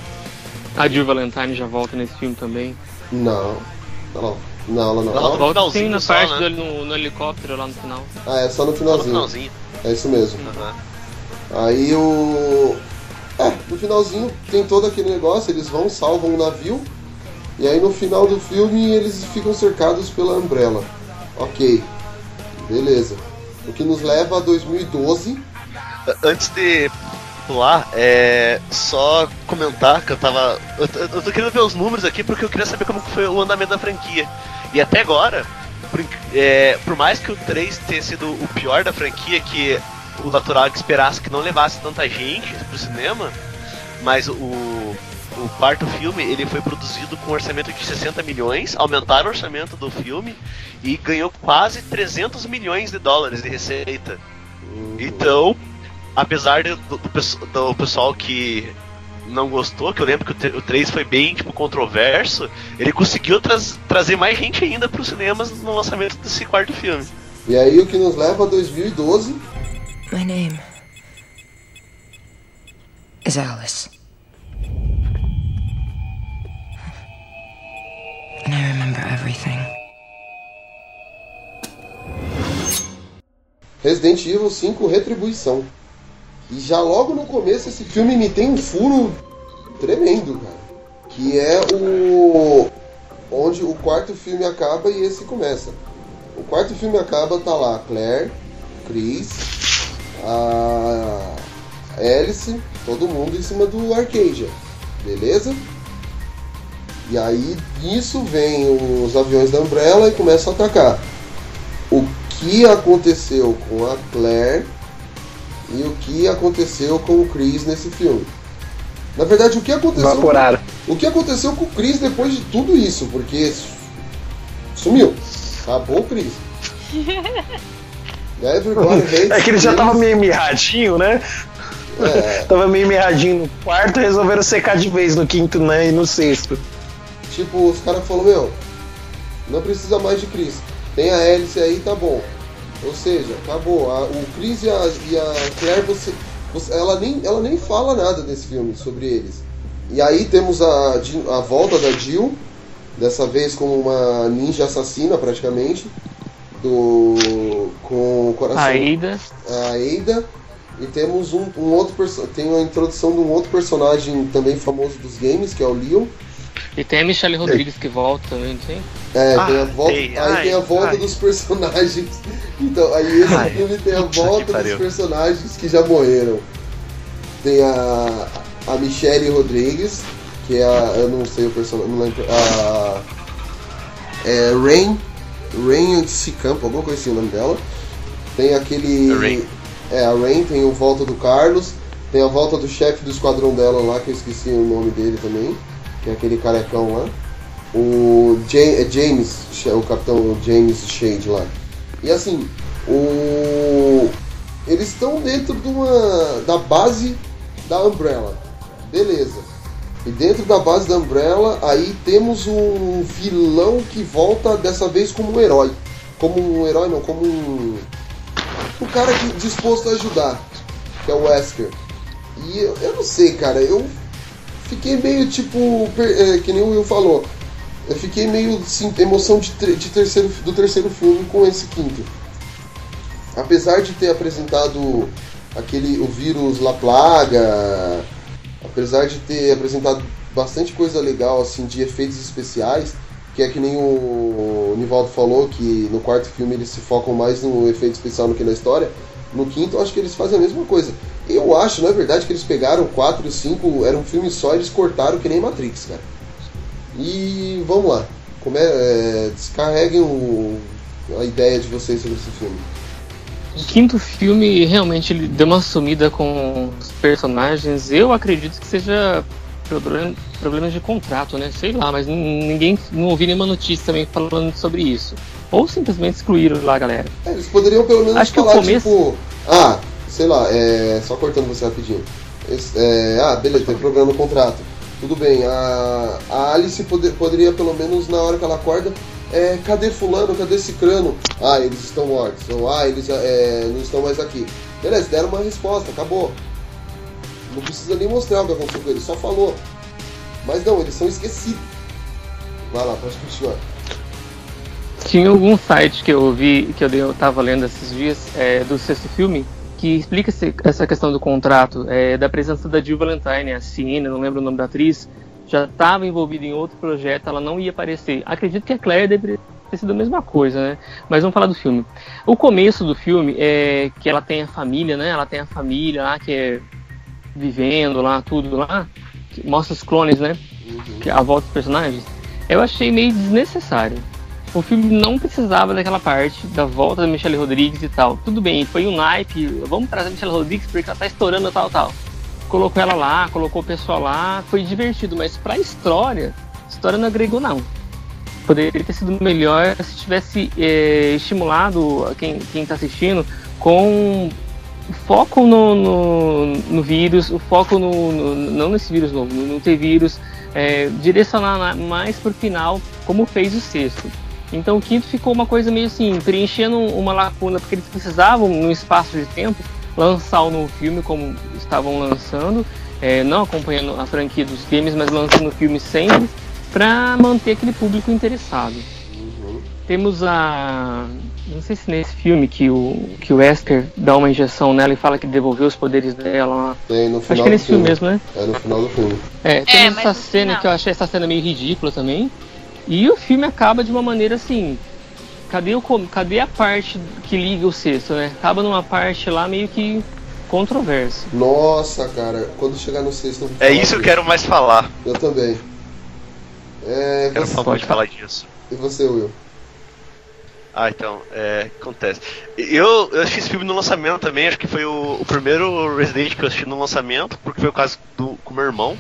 A Jill Valentine já volta nesse filme também. Não. Não, não, ela não. Não, Ela- no volta sim finalzinho na só, parte né? no, no helicóptero lá no final. Ah, é só no Só no finalzinho. finalzinho. É isso mesmo. Aham. Aí o. É, no finalzinho tem todo aquele negócio, eles vão, salvam o navio. E aí no final do filme eles ficam cercados pela Umbrella. Ok. Beleza. O que nos leva a 2012. Antes de pular, é só comentar que eu tava. Eu, tô- eu tô querendo ver os números aqui porque eu queria saber como foi o andamento da franquia. E até agora, por, é, por mais que o 3 tenha sido o pior da franquia, que o natural que esperasse que não levasse tanta gente pro cinema, mas o, o quarto filme ele foi produzido com um orçamento de 60 milhões, aumentaram o orçamento do filme e ganhou quase 300 milhões de dólares de receita. Então, apesar do, do do pessoal que não gostou, que eu lembro que o, tre- o 3 foi bem tipo, controverso, ele conseguiu traz- trazer mais gente ainda para os cinemas no lançamento desse quarto filme. E aí o que nos leva a 2012. My name is Alice. And I remember everything. Resident Evil 5 Retribuição. E já logo no começo esse filme me tem um furo tremendo, cara. Que é o. onde o quarto filme acaba e esse começa. O quarto filme acaba, tá lá Claire, Chris, a Alice, todo mundo em cima do Arcadia. Beleza? E aí nisso vem os aviões da Umbrella e começam a atacar. O que aconteceu com a Claire e o que aconteceu com o Chris nesse filme. Na verdade, o que aconteceu Evaporaram. o que aconteceu com o Chris depois de tudo isso? Porque sumiu. Acabou o Chris. <laughs> Everybody hates É que ele já Chris. tava meio mirradinho, né? É, <laughs> Tava meio mirradinho no quarto, resolveram secar de vez no quinto né, e no sexto. tipo, os caras falaram, meu, não precisa mais de Chris. Tem a hélice aí, tá bom. Ou seja, acabou. A- o Chris e a, e a Claire, você, você- ela, nem, ela nem fala nada desse filme sobre eles. E aí temos a, a volta da Jill, dessa vez como uma ninja assassina praticamente. Do. com o coração. A Ada, a Ada e temos um, um outro tem a introdução de um outro personagem também famoso dos games que é o Leon e tem a Michelle Rodrigues que volta também, não sei? é, Ah, tem a volta, tem. aí Ai, tem a volta ai. dos personagens então aí esse Ai, filme tem a volta dos personagens que já morreram tem a a Michelle Rodrigues que é a eu não sei o personagem não lembro a é Rain Rain de Campo alguma coisa assim o nome dela tem aquele A Rain. É, a Rain tem o Volta do Carlos. Tem a volta do chefe do esquadrão dela lá, que eu esqueci o nome dele também, que é aquele carecão lá. O é James, o capitão James Shade lá. E assim, o eles estão dentro de uma da base da Umbrella. Beleza. E dentro da base da Umbrella, aí temos um vilão que volta dessa vez como um herói. Como um herói não, como um um cara que, disposto a ajudar, que é o Wesker. E eu, eu não sei, cara, eu fiquei meio tipo, é, que nem o Will falou, eu fiquei meio assim, emoção de, de terceiro, do terceiro filme com esse quinto. Apesar de ter apresentado aquele o vírus La Plaga, apesar de ter apresentado bastante coisa legal assim de efeitos especiais, que é que nem o Nivaldo falou que no quarto filme eles se focam mais no efeito especial do que na história. No quinto eu acho que eles fazem a mesma coisa. Eu acho, na verdade, que eles pegaram o 4 e o 5, era um filme só eles cortaram que nem Matrix, cara. E vamos lá. Como é, é, descarreguem o- a ideia de vocês sobre esse filme. O quinto filme realmente ele deu uma sumida com os personagens. Eu acredito que seja problem- problemas de contrato, né? Sei lá, mas ninguém não ouvi nenhuma notícia também falando sobre isso. Ou simplesmente excluíram lá a galera. É, eles poderiam pelo menos Acho que o falar, começo- tipo, ah, sei lá, é, só cortando você rapidinho. É, ah, beleza, tem problema no contrato. Tudo bem, a, a Alice poder- poderia pelo menos na hora que ela acorda, é, cadê fulano, cadê cicrano? Ah, eles estão mortos, ou ah, eles é, não estão mais aqui. Beleza, deram uma resposta, acabou. Não precisa nem mostrar o que aconteceu com eles, só falou. Mas não, eles são esquecidos. Vai lá, pode continuar. Tinha algum site que eu vi, que eu tava lendo esses dias, é, do sexto filme, que explica esse- essa questão do contrato, é, da presença da Jill Valentine, a Siena, não lembro o nome da atriz, já estava envolvida em outro projeto, ela não ia aparecer. Acredito que a Claire deveria ter sido a mesma coisa, né? Mas vamos falar do filme. O começo do filme é que ela tem a família, né? Ela tem a família lá que é vivendo lá, tudo lá, mostra os clones, né? Que é a volta dos personagens. Eu achei meio desnecessário. O filme não precisava daquela parte da volta da Michelle Rodrigues e tal. Tudo bem, foi um naipe, vamos trazer a Michelle Rodrigues porque ela tá estourando tal, tal. Colocou ela lá, colocou o pessoal lá, foi divertido, mas pra história, a história não agregou não. Poderia ter sido melhor se tivesse eh, estimulado quem, quem tá assistindo com foco no, no, no vírus, o foco no, no- não nesse vírus novo, no, ter vírus, é, direcionar na- mais pro final, como fez o sexto. Então o quinto ficou uma coisa meio assim, preenchendo uma lacuna, porque eles precisavam, num espaço de tempo, lançar o novo filme como estavam lançando, é, não acompanhando a franquia dos games, mas lançando o filme sempre, para manter aquele público interessado. Temos a. Não sei se nesse filme que o, que o Wesker dá uma injeção nela e fala que devolveu os poderes dela lá. Tem no Acho final que é nesse filme filme. mesmo, né? É no final do filme. É, tem É, essa cena que eu achei essa cena meio ridícula também. E o filme acaba de uma maneira assim. Cadê, o, com- cadê a parte que liga o sexto, né? Acaba numa parte lá meio que controversa. Nossa, cara, quando chegar no sexto eu vou É isso que eu quero mais falar. Eu também. É, Quero você, falar falar disso. e você, Will? Ah, então, é, acontece. Eu, eu assisti esse filme no lançamento também, acho que foi o, o primeiro Resident que eu assisti no lançamento, porque foi o caso do, com meu irmão.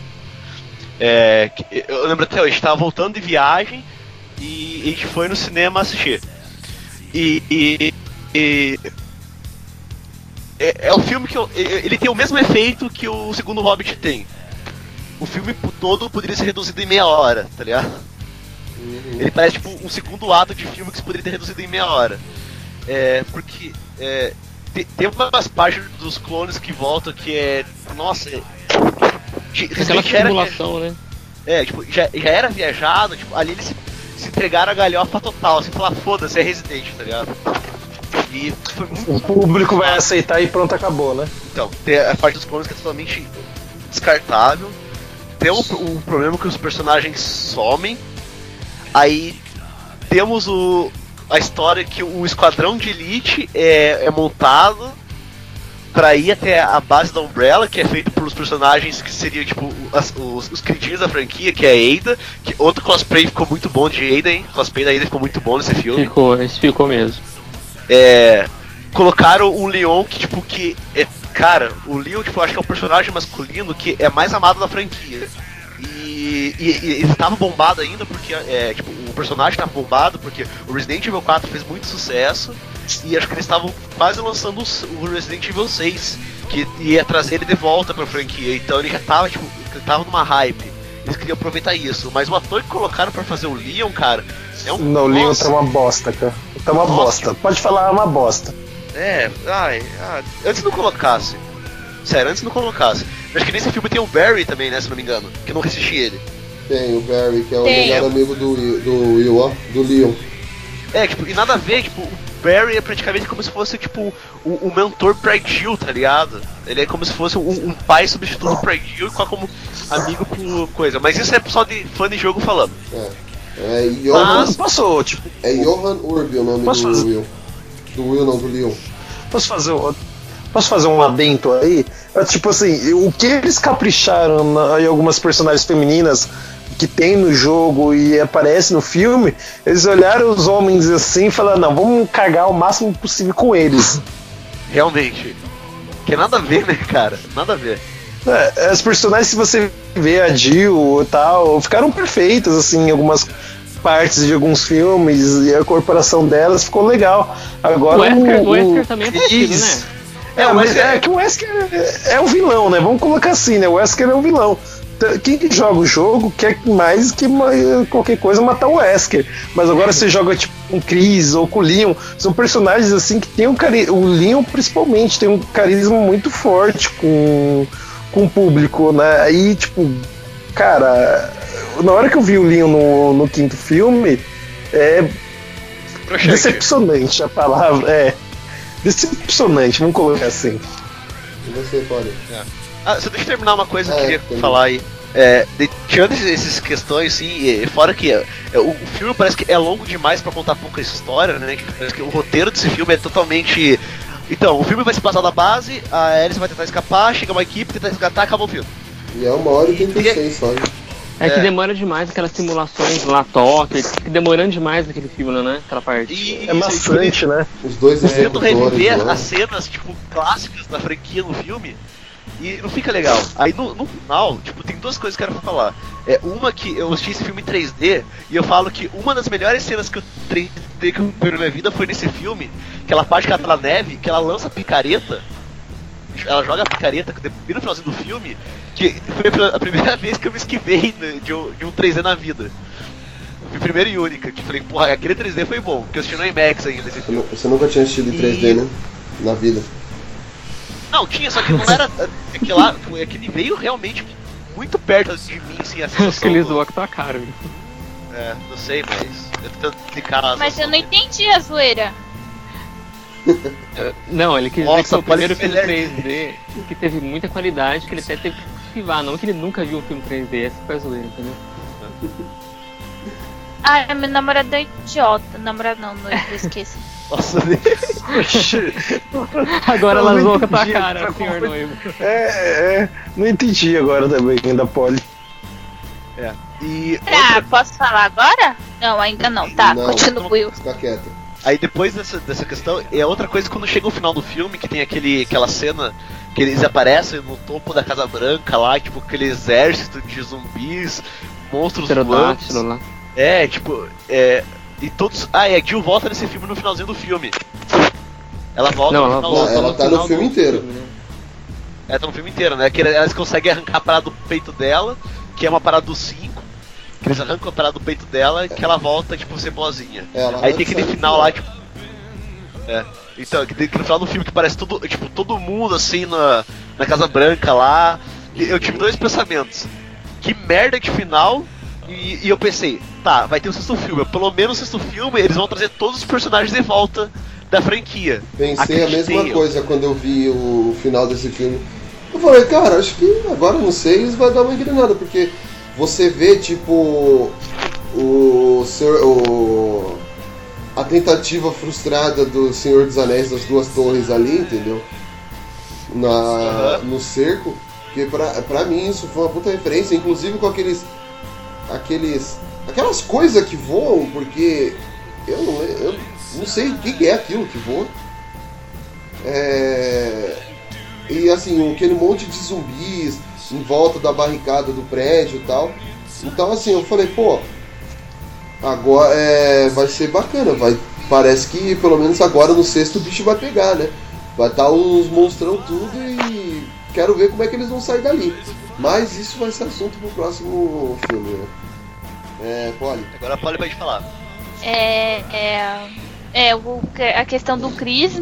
É, eu lembro até hoje, a gente tava voltando de viagem e a gente foi no cinema assistir. E. e- e- é, é um filme que eu- ele tem o mesmo efeito que o segundo Hobbit tem. O filme todo poderia ser reduzido em meia hora, tá ligado? Ele parece tipo um segundo ato de filme que se poderia ter reduzido em meia hora. É, porque é, te- tem umas partes dos clones que voltam que é. Nossa, é, Aquela era, simulação, né? é, tipo, já, já era viajado, tipo, ali eles se, se entregaram a galhofa total, assim, falar, foda-se, é Resident, tá ligado? E foi muito O público vai aceitar e pronto, acabou, né? então, tem a parte dos clones que é totalmente descartável. Tem um, um problema que os personagens somem. Aí temos o, a história que o esquadrão de elite é, é montado pra ir até a base da Umbrella, que é feito pelos personagens que seriam tipo as- os, os queridinhos da franquia, que é a Ada. Que outro cosplay ficou muito bom de Ada, hein? O cosplay da Ada ficou muito bom nesse filme. Ficou, esse ficou mesmo. É, colocaram um Leon que, tipo, que é, Cara, o Leon, tipo, acho que é o personagem masculino que é mais amado da franquia. E, e- e ele tava bombado ainda porque, é, tipo, o personagem tava bombado porque o Resident Evil 4 fez muito sucesso. E acho que eles estavam quase lançando o Resident Evil 6, que ia trazer ele de volta pra franquia. Então ele já tava, tipo, ele tava numa hype. Eles queriam aproveitar isso. Mas o ator que colocaram pra fazer o Leon, cara, é um. Não, o Leon tá uma bosta, cara. Tá uma Nossa. bosta. Pode falar, é uma bosta. É, ai, ah, antes não colocasse. Sério, antes não colocasse. Eu acho que nesse filme tem o Barry também, né, se não me engano, que eu não assisti ele. Tem o Barry, que é o Tem. melhor amigo do, Will- do Will, ó, do Leon. É, tipo, e nada a ver, tipo, o Barry é praticamente como se fosse, tipo, o, o mentor pra Jill, tá ligado? Ele é como se fosse um, um pai substituto pra Jill e com- como amigo por coisa. Mas isso é só de fã de jogo falando. É. É Johan, Mas posso, tipo, é Johan Urbi o nome Posso do fazer- Will. Do Will não, do Leon. posso fazer um, posso fazer um adento aí? É, tipo assim, o que eles capricharam na- em algumas personagens femininas que tem no jogo e aparece no filme, eles olharam os homens assim e falaram, não, vamos cagar o máximo possível com eles. <laughs> Realmente. Que é nada a ver, né, cara? Nada a ver. É, as personagens, se você vê a Jill e tal, ficaram perfeitas, assim, em algumas partes de alguns filmes, e a corporação delas ficou legal. Agora O Wesker, o o Wesker também é parecido, né? É, É, o Wesker- é que o Wesker é, é o vilão, né? Vamos colocar assim, né? O Wesker é o vilão. Quem que joga o jogo quer mais que qualquer coisa matar o Wesker. Mas agora você joga tipo com o Chris ou com o Leon. São personagens assim que tem um carisma. O Leon, principalmente, tem um carisma muito forte com, com o público, né? Aí, tipo, cara, na hora que eu vi o Leon no, no quinto filme, é decepcionante a palavra. É. Decepcionante, vamos colocar assim. E você, pode. Ah, só deixa eu terminar uma coisa que É, eu queria termina. falar aí. É, de, tirando essas questões, sim, e, e fora que é, é, o, o filme parece que é longo demais pra contar pouca história, né? Que parece que o roteiro desse filme é totalmente. Então, o filme vai se passar da base, a Alice vai tentar escapar, chega uma equipe, tenta resgatar, acaba o filme. E é uma hora e 36 só. hein? É que É. demora demais aquelas simulações lá, Tóquio, fica demorando demais naquele filme, né? Aquela parte. E, É maçante, né? Os dois Eles tentam executores reviver lá. as cenas, tipo, clássicas da franquia no filme e não fica legal. Aí no, no final, tipo, tem duas coisas que eu quero falar. É uma que eu assisti esse filme em 3D e eu falo que uma das melhores cenas que eu 3D que eu vi na minha vida foi nesse filme, aquela parte que ela tá na neve, que ela lança a picareta. Ela joga a picareta bem no finalzinho do filme, que foi a pri- a primeira <laughs> vez que eu me esquivei de um, de um 3D na vida. Foi a primeira e única, que falei, porra, aquele 3D foi bom, porque eu assisti no IMAX ainda esse filme. Você nunca tinha assistido em 3D, né? Na vida. Não, tinha, só que não era. É que lá, é que ele veio realmente muito perto de mim, assim, <laughs> a Acho que sensação. ele com tua cara, viu? É, não sei, mas. Eu tô tentando explicar a Mas eu sensação não dele. entendi a zoeira. <laughs> Não, ele quis dizer que Nossa, foi o primeiro filme 3D que teve muita qualidade, que ele até teve que não que ele nunca viu um filme 3D, essa foi a zoeira, entendeu? <laughs> Ah, meu namorado é idiota. Namorado não, <laughs> não eu esqueci. Nossa, Agora ela zoou com a tua cara, senhor como- noivo. É, é, não entendi agora também da Polly. e Ah, posso falar agora? Não, ainda não. Tá, Não. continua, Will. Fica quieto. Aí depois dessa, dessa questão, é outra coisa quando chega o final do filme, que tem aquele, aquela cena que eles aparecem no topo da Casa Branca lá, tipo, aquele exército de zumbis, monstros voantes. Pterodátilo lá. É, tipo, é. E todos. Ah, e a Jill volta nesse filme no finalzinho do filme. Ela volta Não, no ela volta ela tá no final filme do inteiro. filme, né? É, tá no filme inteiro, né? Que elas conseguem arrancar a parada do peito dela, que é uma parada dos 5. Que eles arrancam a parada do peito dela que ela volta, tipo, ser boazinha. É, Aí tem aquele final lá, tipo. É. Então, que tem que no final do filme que parece tudo, tipo, todo mundo assim na, na Casa Branca lá. E eu tive dois pensamentos. Que merda de final. E, e eu pensei, tá, vai ter o sexto filme. Pelo menos no sexto filme eles vão trazer todos os personagens de volta da franquia. Pensei a mesma coisa quando eu vi o final desse filme. Eu falei, cara, acho que agora no 6 vai dar uma engrenada, porque você vê, tipo, o, senhor, o a tentativa frustrada do Senhor dos Anéis das Duas Torres ali, entendeu? Na. No cerco, que pra, pra mim isso foi uma puta referência, inclusive com aqueles. aqueles. aquelas coisas que voam, porque eu não, eu não sei o que que é aquilo que voa. É, E assim, aquele monte de zumbis em volta da barricada do prédio e tal. Então assim, eu falei, pô, agora é, vai ser bacana, vai, parece que pelo menos agora no sexto o bicho vai pegar, né? Vai estar uns monstrão tudo e quero ver como é que eles vão sair dali. Mas isso vai ser assunto pro próximo filme, né? É, Polly. Agora a Polly pode falar. É, é, é o- a questão do Chris,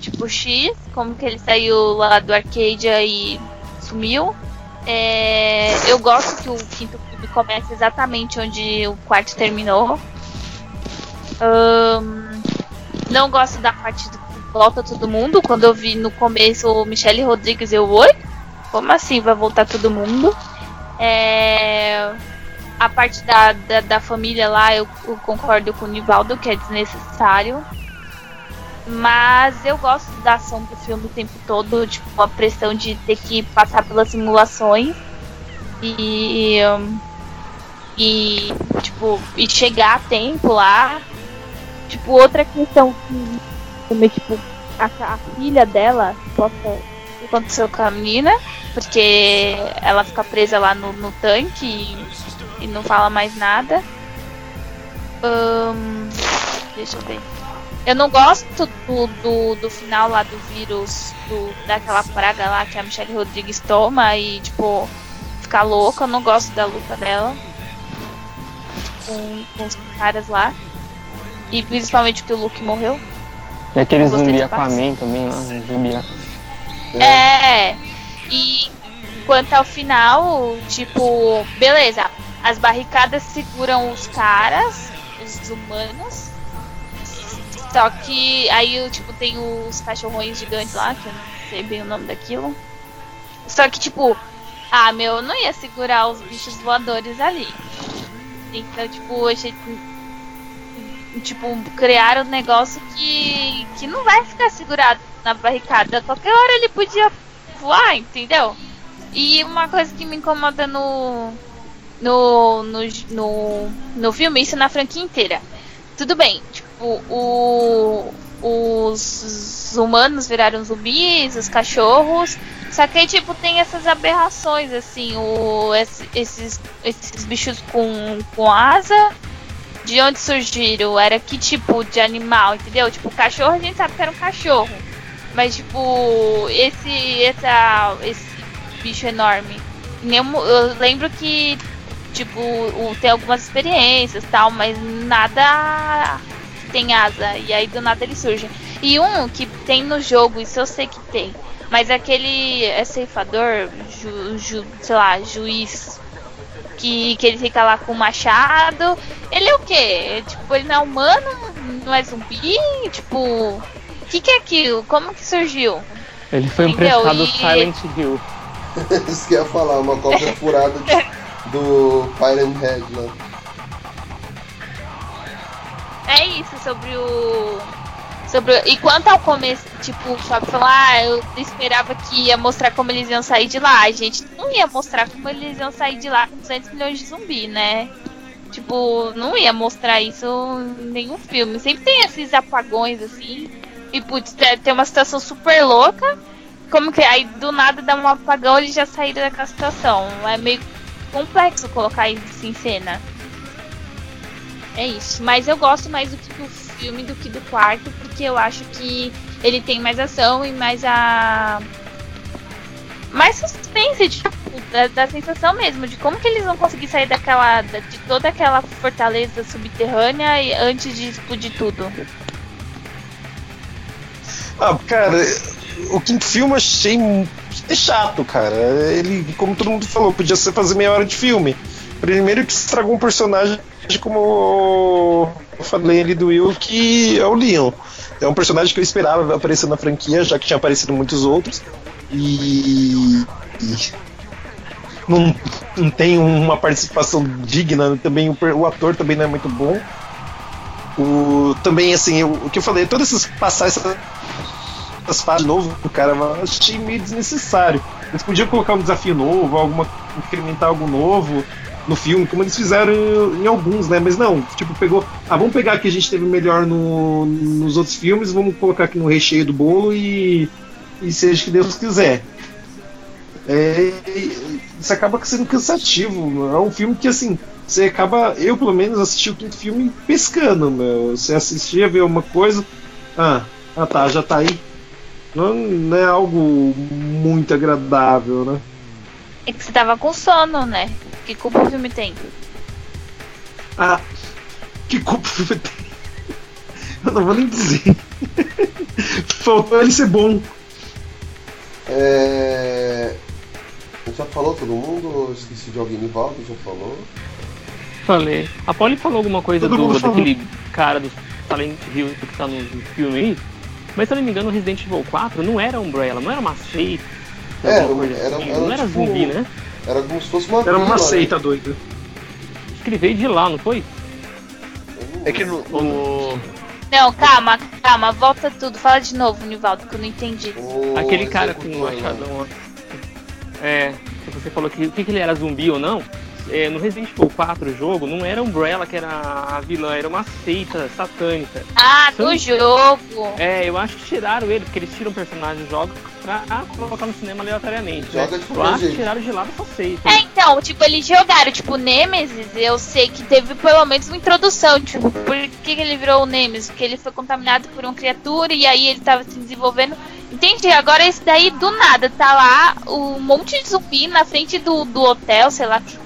tipo X, como que ele saiu lá do Arcadia e sumiu. É, eu gosto que o quinto filme comece exatamente onde o quarto terminou. Ahn, não gosto da parte do volta todo mundo. Quando eu vi no começo o Michelle Rodrigues, eu oi? Como assim vai voltar todo mundo? É, a parte da, da, da família lá, eu, eu concordo com o Nivaldo, que é desnecessário. Mas eu gosto da ação do filme o tempo todo, tipo, a pressão de ter que passar pelas simulações e. E, tipo, e chegar a tempo lá. Tipo, outra questão que também, tipo, a, a filha dela possa aconteceu com a menina, porque ela fica presa lá no, no tanque e, e não fala mais nada. Ahn, deixa eu ver. Eu não gosto do, do, do final lá do vírus, do, daquela praga lá que a Michelle Rodrigues toma e, tipo, ficar louca. Eu não gosto da luta dela com, com os caras lá. E principalmente que o Luke morreu. E aquele Eu gostei zumbi. Aquaman também, lá, um zumbi É. E quanto ao final, tipo, beleza, as barricadas seguram os caras, os humanos. Só que aí, tipo, tem os cachorrões gigantes lá, que eu não sei bem o nome daquilo. Só que, tipo, ah, meu, eu não ia segurar os bichos voadores ali. Então, tipo, a gente. Tipo, criaram um negócio que, que não vai ficar segurado na barricada. Qualquer hora ele podia voar, entendeu? E uma coisa que me incomoda no. No, no, no, no filme, isso na franquia inteira. Tudo bem, tipo, o, os humanos viraram zumbis, os cachorros. Só que aí, tipo, tem essas aberrações, assim, o, esse- esses, esses bichos com, com asa. De onde surgiram? Era que tipo de animal, entendeu? Tipo, cachorro a gente sabe que era um cachorro. Mas tipo, esse essa, esse bicho enorme. Eu lembro que tipo, tem algumas experiências tal, mas nada tem asa. E aí do nada ele surge. E um que tem no jogo, isso eu sei que tem. Mas aquele é ceifador, ju, ju- sei lá, juiz que, que ele fica lá com o machado. Ele é o quê? Tipo, ele não é humano? Não é zumbi? Tipo, o que, que é aquilo? Como que surgiu? Ele foi emprestado E- Silent Hill. <laughs> Isso que ia falar, uma cópia furada de- do Pyramid Head lá. É isso sobre o. Sobre E quanto ao começo, tipo, o Fábio falou, ah, eu esperava que ia mostrar como eles iam sair de lá. A gente não ia mostrar como eles iam sair de lá com 200 milhões de zumbi, né? Tipo, não ia mostrar isso em nenhum filme. Sempre tem esses apagões assim. E putz, tem uma situação super louca. Como que aí do nada dá um apagão eles já saíram daquela situação. É meio complexo colocar isso em cena. É isso. Mas eu gosto mais do que do filme do que do quarto, porque eu acho que ele tem mais ação e mais a. Mais suspense, tipo, da, da sensação mesmo, de como que eles vão conseguir sair daquela. da- de toda aquela fortaleza subterrânea antes de explodir tudo. Ah, cara, o quinto filme achei é chato, cara. Ele, como todo mundo falou, podia ser fazer meia hora de filme. Primeiro que estragou um personagem como eu falei ali do Will, que é o Leon. É um personagem que eu esperava aparecer na franquia, já que tinha aparecido muitos outros. E. e não, não tem uma participação digna, também o, o ator também não é muito bom. O, também, assim, o, o que eu falei, todas essas passagens essas fases novo, cara, eu achei meio desnecessário. Eles podiam colocar um desafio novo, alguma, incrementar algo novo no filme, como eles fizeram em, em alguns, né? Mas não, tipo, pegou. Ah, vamos pegar que a gente teve melhor no, nos outros filmes, vamos colocar aqui no recheio do bolo e, e seja que Deus quiser. É, isso acaba sendo cansativo. É um filme que assim, você acaba, eu pelo menos assisti o quinto filme pescando, meu. Você assistia, ver uma coisa, ah, ah tá, já tá aí. Não, não é algo muito agradável, né? É que você tava com sono, né? Que culpa o filme tem? Ah, que culpa o filme tem? <laughs> Eu não vou nem dizer. <laughs> Faltou ele ser bom. É... Já falou todo mundo? Eu esqueci de alguém. Nivaldo já falou. Falei. A Polly falou alguma coisa Todo do, daquele cara do Silent Hill que tá no filme aí. Mas se eu não me engano, o Resident Evil 4 não era Umbrella, não era uma seita. É, alguma coisa era- assim, era não era tipo- zumbi, né? Era como se fosse uma Era uma vila, né? seita doida. Acho que ele veio de lá, não foi? É que no, no- Não, calma, calma, volta tudo. Fala de novo, Nivaldo, que eu não entendi. O Aquele cara com o né? machadão. ó. É, você falou que o que, que ele era zumbi ou não. É, no Resident Evil 4 o jogo, não era Umbrella que era a vilã, era uma seita satânica. Ah, do Sim. jogo. É, eu acho que tiraram ele, porque eles tiram personagens do jogo pra colocar no cinema aleatoriamente. Joga de Eu acho que tiraram de lá dessa seita. É, então, tipo, eles jogaram, tipo, Nemesis, eu sei que teve pelo menos uma introdução, tipo, por que, que ele virou o Nemesis? Porque ele foi contaminado por uma criatura e aí ele tava se desenvolvendo. Entendi, agora esse daí do nada, tá lá um monte de zumbi na frente do, do hotel, sei lá que,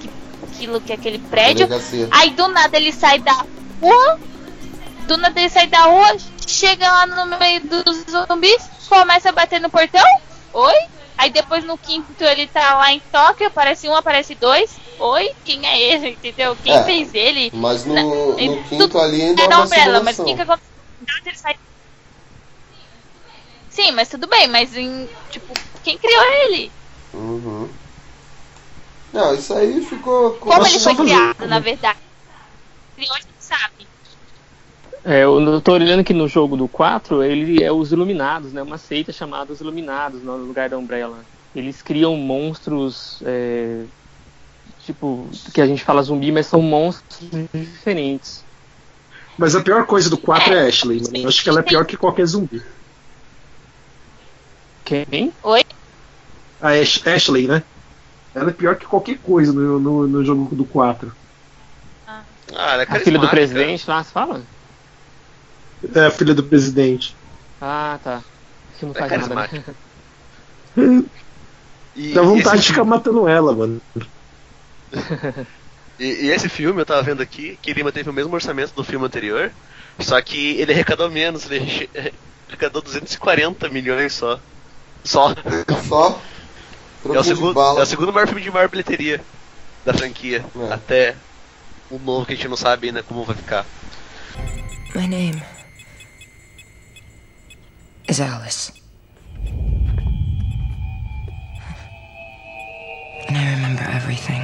aquilo que é aquele prédio. Delegacia. Aí do nada ele sai da rua, do nada ele sai da rua, chega lá no meio dos zumbis, começa a bater no portão. Oi? Aí depois no quinto ele tá lá em Tóquio, aparece um, aparece dois. Oi? Quem é ele? Entendeu? Quem É. fez ele? Mas no, Na- no quinto ali ainda é Era uma Umbrella, mas o simulação. que que aconteceu? Do nada ele sai- Sim, mas tudo bem, mas em, tipo, quem criou ele? Uhum. Não, isso aí ficou... Como Nossa, ele foi criado, na verdade? Criou, a gente sabe. É, eu tô olhando aqui no jogo do 4, ele é os Iluminados, né? Uma seita chamada os Iluminados no lugar da Umbrella. Eles criam monstros, é, tipo, que a gente fala zumbi, mas são monstros diferentes. Mas a pior coisa do 4 é a Ashley, mano. Eu acho que ela é pior que qualquer zumbi. Quem? Oi? A Ash- Ashley, né? Ela é pior que qualquer coisa no, no, no jogo do 4. Ah, ela é A filha do presidente lá, você fala? É a filha do presidente. Ah, tá. Que não É faz nada, né? <laughs> E, Dá vontade esse de ficar matando ela, mano. <laughs> E, e esse filme, eu tava vendo aqui, que ele manteve o mesmo orçamento do filme anterior, só que ele arrecadou menos, ele arrecadou 240 milhões só. Só. Só É o, segundo, é o segundo maior filme de maior bilheteria da franquia. É. Até o novo que a gente não sabe ainda como vai ficar. My name is Alice. And I remember everything.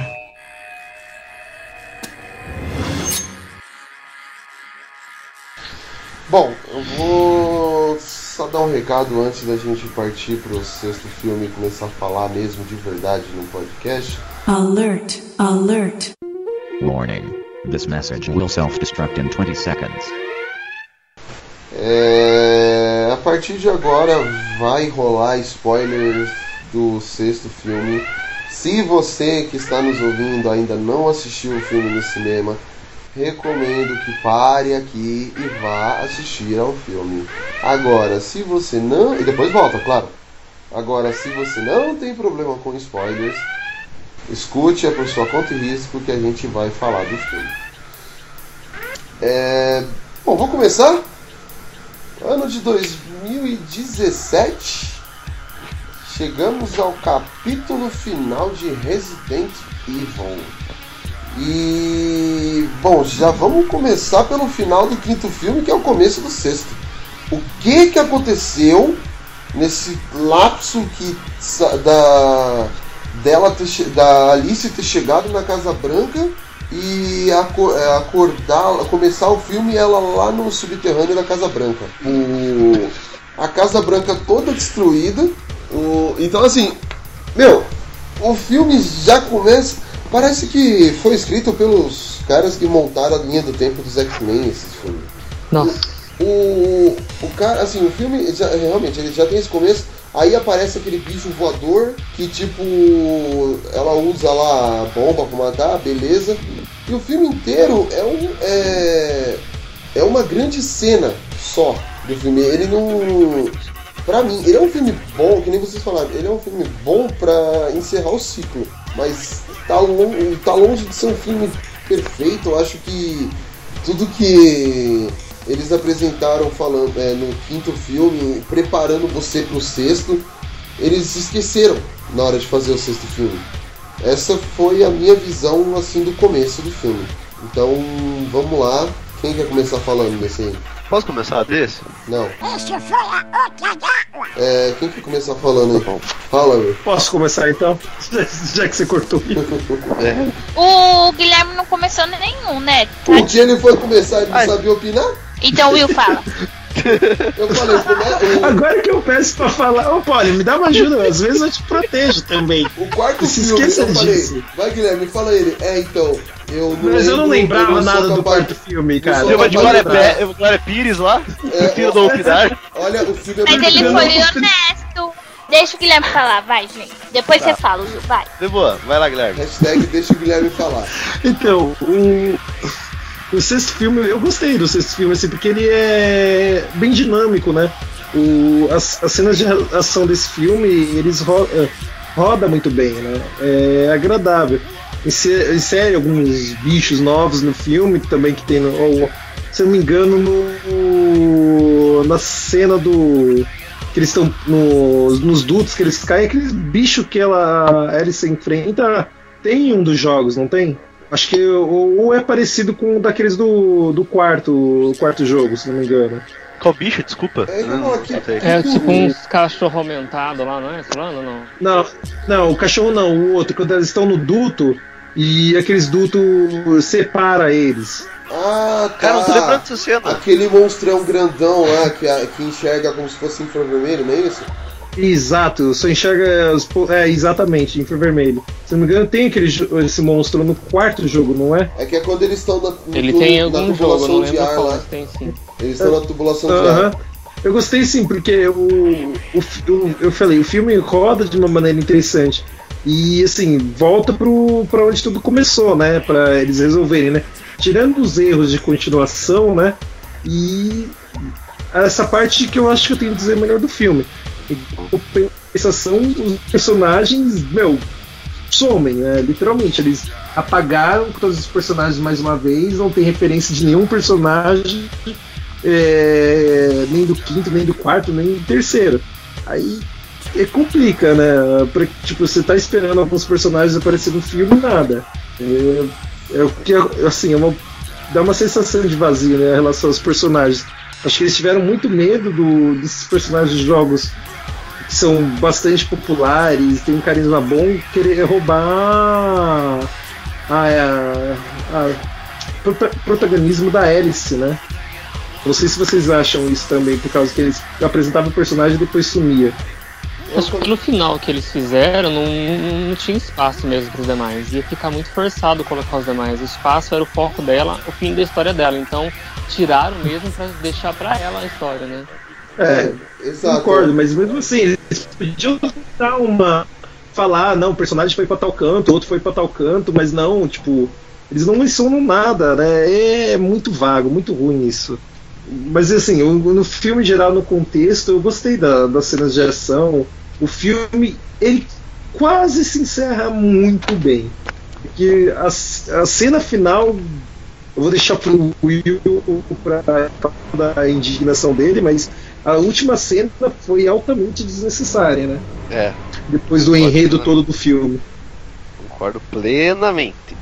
Bom, eu vou só dar um recado antes da gente partir pro sexto filme e começar a falar mesmo de verdade no podcast. Alert, alert. Warning. This message will self-destruct in 20 seconds. É, a partir de agora vai rolar spoilers do sexto filme. Se você que está nos ouvindo ainda não assistiu o filme no cinema, recomendo que pare aqui e vá assistir ao filme. Agora, se você não. E depois volta, claro. Agora, se você não tem problema com spoilers, escute é por sua conta e risco que a gente vai falar do filme. É, Bom, vou começar? Ano de 2017, chegamos ao capítulo final de Resident Evil. E bom, já vamos começar pelo final do quinto filme, que é o começo do sexto. O que que aconteceu nesse lapso que da dela ter, da Alice ter chegado na Casa Branca e é, acordar, começar o filme ela lá no subterrâneo da Casa Branca. O, a Casa Branca toda destruída. O, então assim, meu, o filme já começa. Parece que foi escrito pelos caras que montaram a linha do tempo dos X-Men esses filmes. Nossa. O, O cara, assim, o filme, já- realmente, ele já tem esse começo, aí aparece aquele bicho voador que, tipo, ela usa lá a bomba pra matar, beleza. E o filme inteiro é um. É, é uma grande cena só do filme. Ele não. Pra mim, ele é um filme bom, que nem vocês falaram, ele é um filme bom pra encerrar o ciclo. Mas tá, lon- tá longe de ser um filme perfeito. Eu acho que tudo que eles apresentaram falando é, no quinto filme, preparando você pro sexto, eles esqueceram na hora de fazer o sexto filme. Essa foi a minha visão assim do começo do filme. Então vamos lá. Quem quer começar falando desse aí? Posso começar desse? Não. É, quem quer começar falando aí? Fala, meu. Posso começar então? <laughs> Já que você cortou. É. O Guilherme não começou nenhum, né? O dia ele foi começar e não sabia opinar? Então, Will, fala. <laughs> Eu falei, o, Agora que eu peço pra falar, ô Poli, me dá uma ajuda, às vezes eu te protejo também. o quarto Se filme, esqueça eu falei, disso. vai Guilherme, fala ele. É, então, eu não Mas eu não lembrava eu nada do capaz- quarto filme, cara. Lembra de Glória. Pé- Glória Pires lá? É, filho do Alpidar? Olha, o filme é Mas ele foi honesto. Deixa o Guilherme falar, vai, gente. Depois Tá. você fala, vai. De boa, vai lá, Guilherme. Hashtag deixa o Guilherme falar. Então, o, o sexto filme, eu gostei do sexto filme, assim, porque ele é bem dinâmico, né? O, as, as cenas de ação desse filme, eles ro, é, roda muito bem, né? É agradável. Inse- Insere alguns bichos novos no filme também que tem no. ou, se eu não me engano, no, na cena do. Que eles estão nos, nos dutos que eles caem, aquele bicho que ela, a Alice enfrenta tem um dos jogos, não tem? Acho que ou, ou é parecido com o daqueles do, do quarto, quarto jogo, se não me engano. Qual bicho? Desculpa. É, não, aqui- sei. É tipo uns cachorro aumentado lá, não é? Falando não? Não, não, o cachorro não, o outro, quando eles estão no duto e aqueles dutos separa eles. Ah, tá. Cara, não tô lembrando dessa cena. Aquele monstrão grandão lá que, que enxerga como se fosse infravermelho, não é isso? Exato, só enxerga os, é exatamente, infravermelho. Se não me engano, tem aquele esse monstro no quarto jogo, não é? É que é quando eles estão na, Ele tu- tem na jogo, tubulação não de ar lá. tem sim. Eles estão na tubulação de Aham. ar. Eu gostei sim, porque o, o, o- eu falei, o filme roda de uma maneira interessante. E assim, volta pro, pra onde tudo começou, né? Pra eles resolverem, né? Tirando os erros de continuação, né? E essa parte que eu acho que eu tenho que dizer melhor do filme. Em compensação, os personagens, meu, somem, né? Literalmente, eles apagaram todos os personagens mais uma vez, não tem referência de nenhum personagem é, nem do quinto, nem do quarto, nem do terceiro. Aí é, complica, né? Pra, tipo, você tá esperando alguns personagens aparecer no filme e nada. É, é o que, assim, é uma, dá uma sensação de vazio, né? Em relação aos personagens. Acho que eles tiveram muito medo do, desses personagens de jogos que são bastante populares, têm um carisma bom, querer roubar prota- protagonismo da Alice, né? Não sei se vocês acham isso também, por causa que eles apresentavam o personagem e depois sumia. Acho que no final que eles fizeram, não, não, tinha espaço mesmo para os demais. Ia ficar muito forçado colocar os demais. O espaço era o foco dela, o fim da história dela. Então, tiraram mesmo para deixar para ela a história, né? É, Exato. concordo, mas mesmo assim, eles podiam dar uma. Falar, não, o personagem foi pra tal canto, outro foi pra tal canto, mas não, tipo, eles não mencionam nada, né? É muito vago, muito ruim isso. Mas assim, no filme em geral, no contexto, eu gostei da- das cenas de ação. O filme, ele quase se encerra muito bem. Porque a, a cena final, eu vou deixar pro Will pra falar da indignação dele, mas a última cena foi altamente desnecessária, né? É, Depois do enredo todo do filme. concordo plenamente.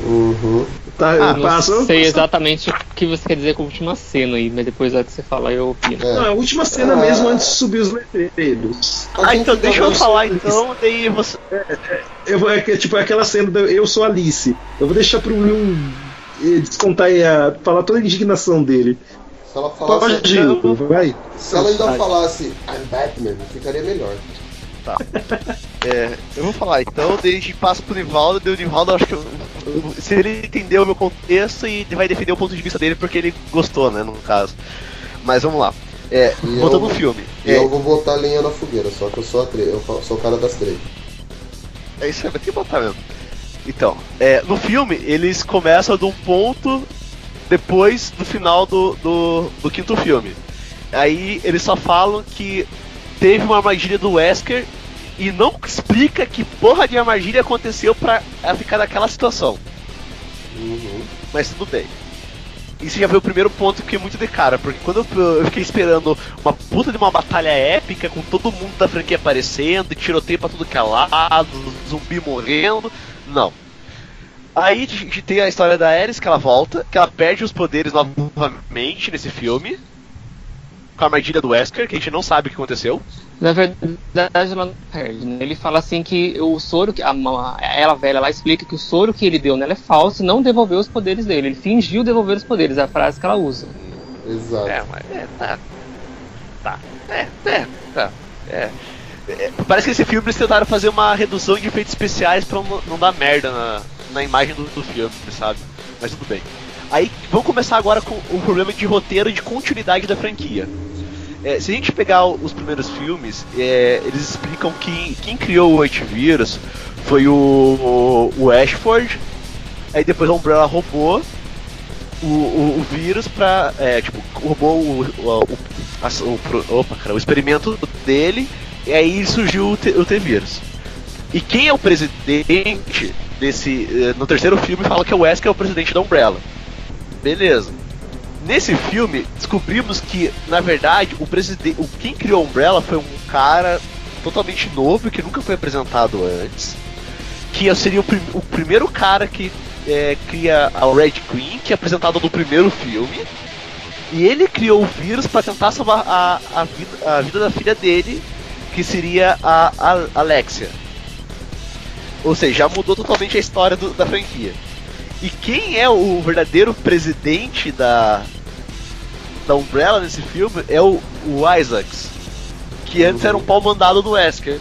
Uhum. Tá, Ah, eu Não passo. sei exatamente o que você quer dizer com a última cena aí, mas depois da que você falar eu opino. É. Não, a última cena Ah. mesmo antes de subir os letreiros. Ah, então deixa eu você- falar então, daí você. Eu vou, é, que, tipo aquela cena do Eu sou Alice. Eu vou deixar pro Will eh, descontar e a, falar toda a indignação dele. Se ela falasse, Pode Will, vai. se ela ainda falasse I'm Batman, ficaria melhor. <laughs> É, eu vou falar então, daí a gente passa pro Nivaldo, daí o Nivaldo acho que eu- eu- se ele entendeu o meu contexto e vai defender o ponto de vista dele porque ele gostou, né, no caso. Mas vamos lá. É, voltando eu- no filme. E É, eu vou botar lenha na fogueira, só que eu sou a tre- eu sou o cara das três. É isso aí, vai ter que botar mesmo. Então, é, no filme, eles começam de um ponto depois do final do, do, do quinto filme. Aí eles só falam que teve uma armadilha do Wesker e não explica que porra de armadilha aconteceu pra ela ficar naquela situação. Uhum. Mas tudo bem. Isso já foi o primeiro ponto que fiquei muito de cara, porque quando eu, eu fiquei esperando uma puta de uma batalha épica, com todo mundo da franquia aparecendo, e tiroteio pra tudo que é lado, zumbi morrendo, não. Aí a gente tem a história da Ares, que ela volta, que ela perde os poderes novamente nesse filme, com a armadilha do Wesker, que a gente não sabe o que aconteceu. Na verdade, ela não perde. Né? Ele fala assim que o soro, que a, ela velha lá explica que o soro que ele deu nela é falso e não devolveu os poderes dele. Ele fingiu devolver os poderes, é a frase que ela usa. Exato. É, mas é, tá. Tá. É, é, tá. É. É, Parece que esse filme eles tentaram fazer uma redução de efeitos especiais pra não, não dar merda na, na imagem do, do filme, sabe? Mas tudo bem. Aí vamos começar agora com o problema de roteiro e de continuidade da franquia. É, se a gente pegar os primeiros filmes, é, eles explicam que quem criou o antivírus foi o, o, o Ashford, aí depois a Umbrella roubou o, o, o vírus pra. É, tipo, roubou o. o, o, opa, cara, o experimento dele, e aí surgiu o, o T-vírus. E quem é o presidente desse. eh, No terceiro filme fala que o Wesker é o presidente da Umbrella. Beleza. Nesse filme, descobrimos que, na verdade, o presidente. Quem criou a Umbrella foi um cara totalmente novo que nunca foi apresentado antes. Que seria o, prim- o primeiro cara que é, cria a Red Queen, que é apresentado no primeiro filme. E ele criou o vírus para tentar salvar a, a, vida, a vida da filha dele, que seria a, a Alexia. Ou seja, já mudou totalmente a história do- da franquia. E quem é o verdadeiro presidente da, da Umbrella nesse filme é o, o Isaacs. Que antes era um pau mandado do Wesker.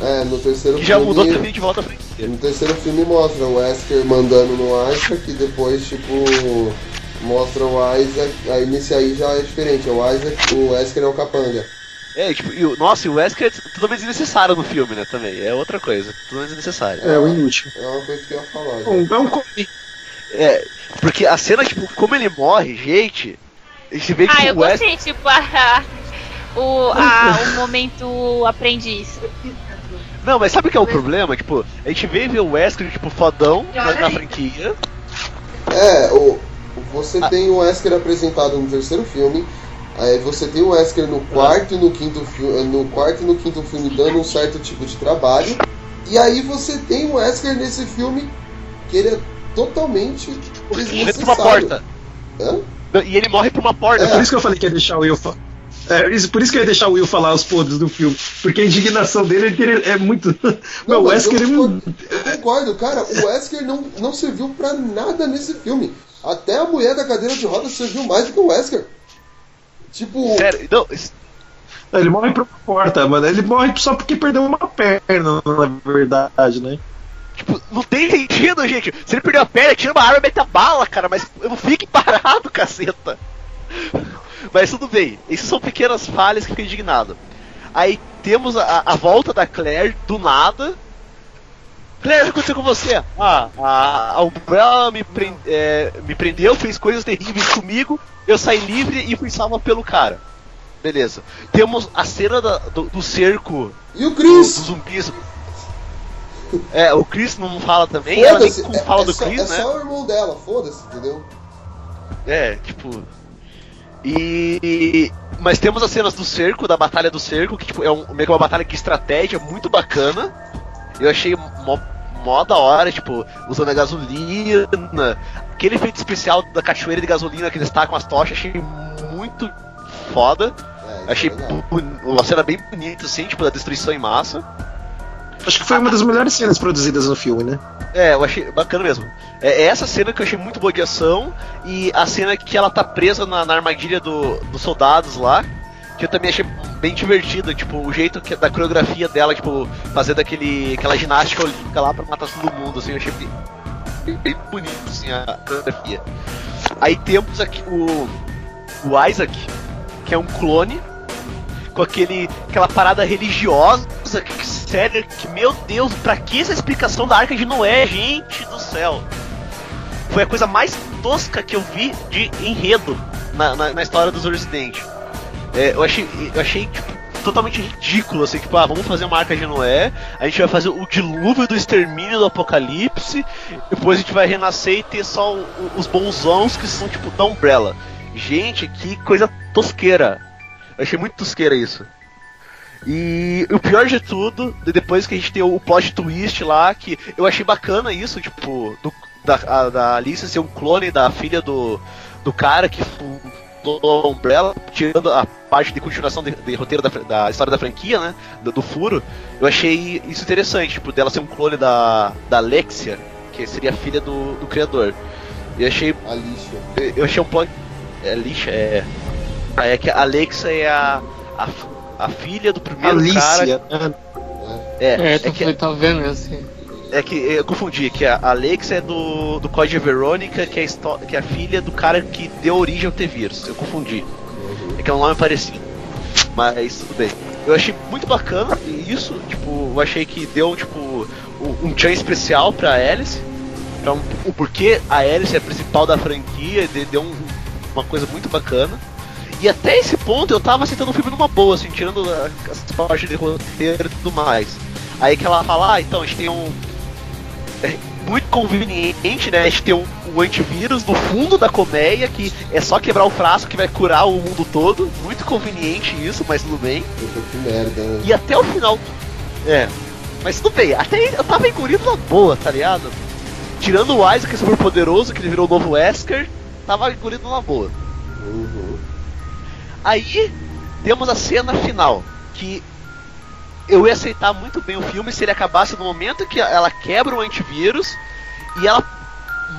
É, no terceiro Que já filme. mudou também de volta franquia. No terceiro filme mostra o Wesker mandando no Isaac e depois, tipo, mostra o Isaac. Aí nesse aí já é diferente, é o Isaac, o Wesker é o capanga. É, tipo, e o, nossa, e o Wesker é totalmente desnecessário no filme, né, também. É outra coisa, totalmente desnecessário. É o inútil. É uma coisa que eu ia falar. já. Um, é um É, porque a cena, tipo, como ele morre, gente. A gente vê que Ah, eu Wesker. gostei, tipo, <laughs> a, o, a, o momento aprendiz. Não, mas sabe o que é o problema? Tipo, a gente vê ver o Wesker, tipo, fodão na, na franquia. É, o, você tem o Wesker apresentado no terceiro filme. Aí você tem o Wesker no quarto e no quinto filme, no quarto e no quinto filme dando um certo tipo de trabalho. E aí você tem o Wesker nesse filme que ele é totalmente Morre por uma desnecessário. porta. Hã? E ele morre por uma porta. É por isso que eu falei que ia deixar o Will falar. É, isso- por isso que eu ia deixar o Will falar os podres do filme. Porque a indignação dele é, que ele é muito. <laughs> Meu, o Wesker eu, ele não. eu concordo, cara. O Wesker não, não serviu pra nada nesse filme. Até a mulher da cadeira de rodas serviu mais do que o Wesker. Tipo, Sério, não, isso- Ele morre por uma porta, mano. Ele morre só porque perdeu uma perna, na verdade, né? Tipo, não tem sentido, gente. Se ele perder a perna, tira uma arma e mete a bala, cara, mas eu não fique parado, <laughs> caceta. Mas tudo bem, essas são pequenas falhas que fiquei indignado. Aí temos a, a volta da Claire do nada. Claire, o que aconteceu com você? Ah, a, a Umbrella me, pren- é, me prendeu, fez coisas terríveis comigo, eu saí livre e fui salva pelo cara. Beleza. Temos a cena da- do, do cerco e o dos Chris? zumbis. É, o Chris não fala também, ela nem é, fala é do só, Chris, é né? só o irmão dela, foda-se, entendeu? É, tipo. E. Mas temos as cenas do cerco, da batalha do cerco, que tipo, é um, meio que uma batalha de estratégia muito bacana. Eu achei mó, mó da hora, tipo, usando a gasolina. Aquele efeito especial da cachoeira de gasolina que eles tacam as tochas, achei muito foda. É, isso Achei é uma cena bem bonita, assim, tipo, da destruição em massa. Acho que foi uma das melhores cenas produzidas no filme, né? É, eu achei bacana mesmo. É, é essa cena que eu achei muito boa de ação e a cena que ela tá presa na, na armadilha do- dos soldados lá, que eu também achei bem divertida, tipo, o jeito que, da coreografia dela, tipo, fazendo aquele, aquela ginástica olímpica lá pra matar todo mundo, assim, eu achei bem, bem, bonito, assim, a coreografia. Aí temos aqui o, o Isaac, que é um clone, com aquele, aquela parada religiosa, que, sério, que meu Deus, pra que essa explicação da Arca de Noé, gente do céu? Foi a coisa mais tosca que eu vi de enredo na, na, na história dos Resident. É, eu achei, eu achei tipo, totalmente ridículo, assim, tipo, ah, vamos fazer uma Arca de Noé, a gente vai fazer o dilúvio do extermínio do apocalipse, depois a gente vai renascer e ter só o- os bonzãos que são tipo da Umbrella. Gente, que coisa tosqueira. Achei muito tosqueira isso. E o pior de tudo, de- depois que a gente tem o plot twist lá, que eu achei bacana isso, tipo, do- da, a, da Alice ser um clone da filha do, do cara que fundou a Umbrella, tirando a parte de continuação de, de roteiro da, da história da franquia, né? Do, do furo, eu achei isso interessante, tipo, dela ser um clone da, da Alexia, que seria a filha do, do criador. Eu achei. Alicia. Eu achei um plot. É lixa, é. Ah, É que a Alexa é a. a, a filha do primeiro Alicia, cara. né? É, É, é, que, tá vendo assim. é que eu confundi, que a Alexa é do, do Código Verônica, que é, que é a filha do cara que deu origem ao T-Vírus. Eu confundi. É que é um nome parecido. Mas tudo bem. Eu achei muito bacana isso, tipo, eu achei que deu tipo um, tchan especial pra Alice. Pra um, o porquê a Alice é a principal da franquia, de- deu um- uma coisa muito bacana. E até esse ponto eu tava aceitando o filme numa boa, assim, tirando as partes de roteiro e tudo mais. Aí que ela fala, ah, então a gente tem um. É muito conveniente, né? A gente tem um, um antivírus no fundo da colmeia que é só quebrar o frasco que vai curar o mundo todo. Muito conveniente isso, mas tudo bem. Que merda, né? E até o final. É. Mas tudo bem, até eu tava engolindo na boa, tá ligado? Tirando o Isaac, que é super poderoso, que ele virou o novo Wesker, tava engolindo na boa. Uhum. Aí temos a cena final, que eu ia aceitar muito bem o filme se ele acabasse no momento que ela quebra o antivírus e ela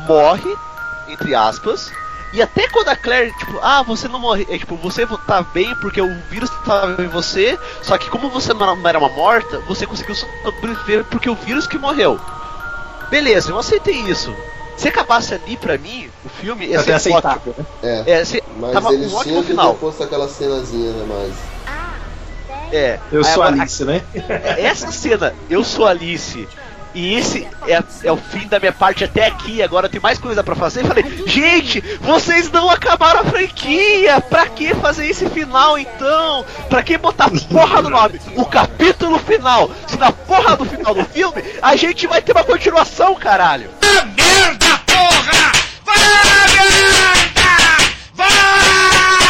morre, entre aspas. E até quando a Claire, tipo, ah, você não morre, é, tipo, você tá bem porque o vírus tava em você, só que como você não era uma morta, você conseguiu sobreviver porque o vírus que morreu. Beleza, eu aceitei isso. Se acabasse ali pra mim, o filme ia ser ótimo. aceitável, né? É. É, se, Mas tava eles um ótimo final. posto aquela cenazinha, né, mais. É. Eu sou agora, Alice, né? Essa cena, eu sou Alice. E esse é, é o fim da minha parte até aqui. Agora tem mais coisa pra fazer. Falei, gente, vocês não acabaram a franquia. Pra que fazer esse final então? Pra que botar porra do nome? O capítulo final. Se na porra do final do filme, a gente vai ter uma continuação, caralho. Merda, porra! Vai merda! Não,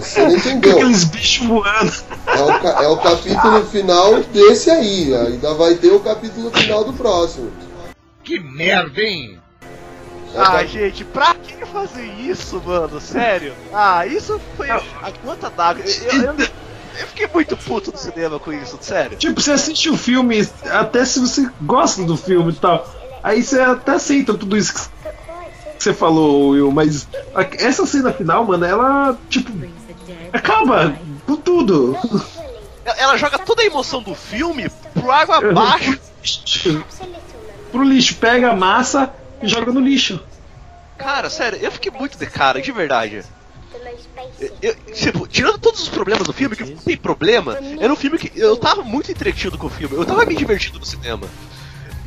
você não entendeu. aqueles bichos voando. É o, é o capítulo final desse aí. Ainda vai ter o capítulo final do próximo. Que merda, hein? É Ah, gente, pra que fazer isso, mano? Sério? Ah, isso foi a gota d'água. Eu, eu, eu- fiquei muito puto no cinema com isso, sério. Tipo, você assiste o filme, até se você gosta do filme e tal, aí você até aceita tudo isso que você falou, Will, mas essa cena final, mano, ela, tipo, acaba com tudo. Ela joga toda a emoção do filme pro água abaixo. Pro lixo, pega a massa e joga no lixo. Cara, sério, eu fiquei muito de cara, de verdade. Eu- tipo, tirando todos os problemas do filme, que não tem problema, era um filme que eu tava muito entretido com o filme, eu tava me divertindo no cinema.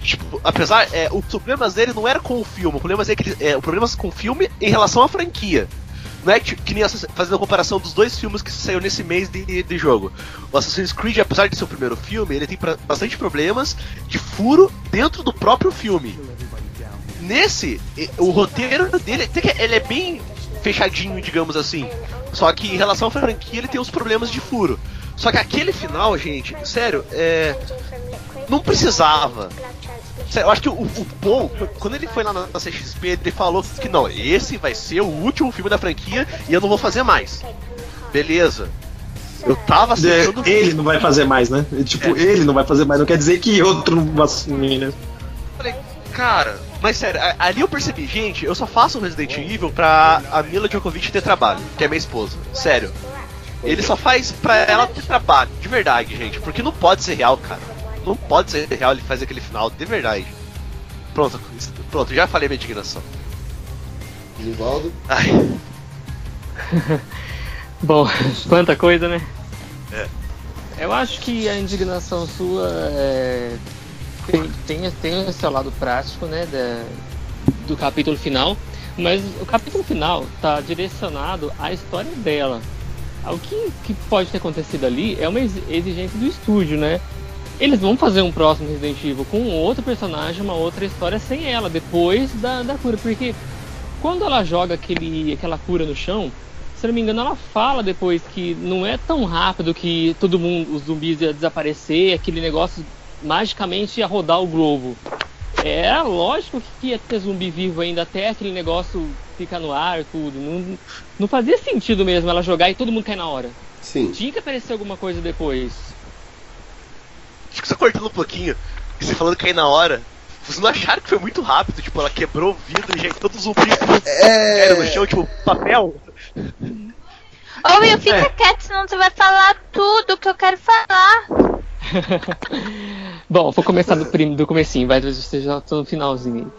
Tipo, apesar, é, os problemas dele não era com o filme, o problema é que ele, é, o problema com o filme em relação à franquia. Não é que, que nem fazendo a comparação dos dois filmes que saiu nesse mês de, de jogo. O Assassin's Creed, apesar de ser o primeiro filme, ele tem pra- bastante problemas de furo dentro do próprio filme. Nesse, o roteiro dele até que ele é bem fechadinho, digamos assim. Só que em relação à franquia ele tem os problemas de furo. Só que aquele final, gente, sério, é. Não precisava. Sério, eu acho que o, o Paul, quando ele foi lá na, na CXP, ele falou que não, esse vai ser o último filme da franquia e eu não vou fazer mais. Beleza. Eu tava aceitando É, ele não vai fazer mais, né? Tipo, É. ele não vai fazer mais, não quer dizer que outro não vai assumir, né? Falei, cara, mas sério, ali eu percebi, gente, eu só faço o Resident Evil pra a Mila Djokovic ter trabalho, que é minha esposa. Sério. Ele só faz pra ela ter trabalho, de verdade, gente, porque não pode ser real, cara. Não pode ser real ele fazer aquele final, de verdade. Pronto, pronto, já falei minha indignação. Nivaldo? Ai, <laughs> Bom, quanta coisa, né? É. Eu acho que a indignação sua é, tem, tem, tem o seu lado prático, né? da- do capítulo final. Mas o capítulo final tá direcionado à história dela. O que, que pode ter acontecido ali é uma ex- exigência do estúdio, né? Eles vão fazer um próximo Resident Evil com outro personagem, uma outra história sem ela, depois da, da cura. Porque quando ela joga aquele, aquela cura no chão, se não me engano, ela fala depois que não é tão rápido que todo mundo, os zumbis ia desaparecer, aquele negócio magicamente ia rodar o globo. Era lógico que ia ter zumbi vivo ainda até aquele negócio ficar no ar, tudo. Não, não fazia sentido mesmo ela jogar e todo mundo cair na hora. Sim. Tinha que aparecer alguma coisa depois. Acho que só cortando um pouquinho, e você falando que aí na hora, vocês não acharam que foi muito rápido? Tipo, ela quebrou o vidro e já todos os zumbis É. caíram no chão, tipo, papel? Ô Will, fica quieto, senão você vai falar tudo que eu quero falar. <laughs> Bom, vou começar do, prim, do comecinho, vai, você já tá no finalzinho.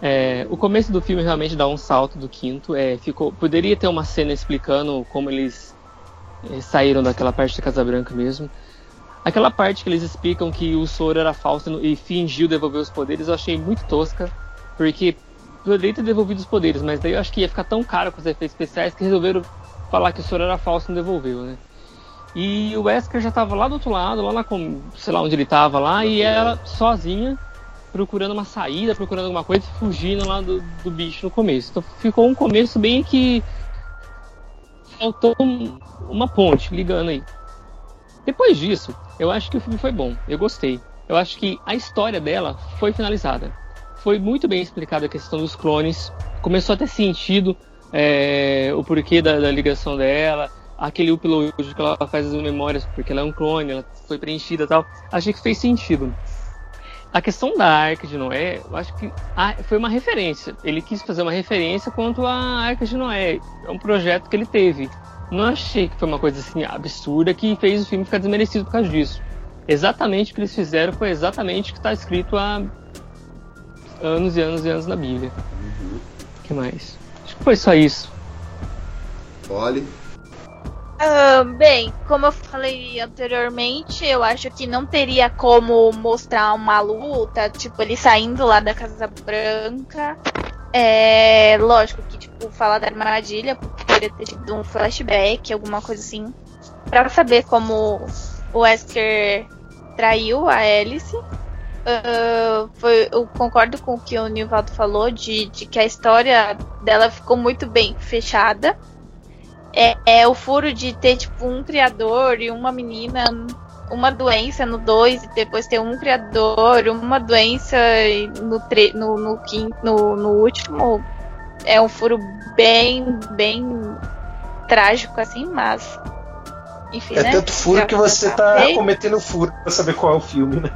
É, o começo do filme realmente dá um salto do quinto. É, ficou, poderia ter uma cena explicando como eles é, saíram daquela parte da Casa Branca mesmo. Aquela parte que eles explicam que o soro era falso e fingiu devolver os poderes, eu achei muito tosca, porque poderia ter devolvido os poderes, mas daí eu acho que ia ficar tão caro com os efeitos especiais que resolveram falar que o soro era falso e não devolveu, né? E o Wesker já tava lá do outro lado, lá na, sei lá onde ele tava lá, e ela sozinha procurando uma saída, procurando alguma coisa, fugindo lá do, do bicho no começo. Então ficou um começo bem que faltou um- uma ponte ligando aí. Depois disso, eu acho que o filme foi bom, eu gostei. Eu acho que a história dela foi finalizada. Foi muito bem explicada a questão dos clones, começou a ter sentido é, o porquê da, da ligação dela, aquele upload que ela faz as memórias, porque ela é um clone, ela foi preenchida e tal. Achei que fez sentido. A questão da Arca de Noé, eu acho que ah, foi uma referência. Ele quis fazer uma referência quanto à Arca de Noé. É um projeto que ele teve. Não achei que foi uma coisa assim absurda que fez o filme ficar desmerecido por causa disso. Exatamente o que eles fizeram foi exatamente o que está escrito há anos e anos e anos na Bíblia. O que mais? Acho que foi só isso. Olhe. Ah, bem, como eu falei anteriormente, eu acho que não teria como mostrar uma luta, tipo, ele saindo lá da Casa Branca. É lógico que, tipo, falar da armadilha, poderia ter tido um flashback, alguma coisa assim. Pra saber como o Wesker traiu a Alice. Ah, foi, eu concordo com o que o Nivaldo falou, de, de que a história dela ficou muito bem fechada é, é o furo de ter, tipo, um criador e uma menina, uma doença no 2, e depois ter um criador, uma doença no, tre- no, no, quin- no, no último. É um furo bem, bem trágico, assim, mas. Enfim, É né? tanto furo Já- que você tá cometendo furo pra saber qual é o filme, né?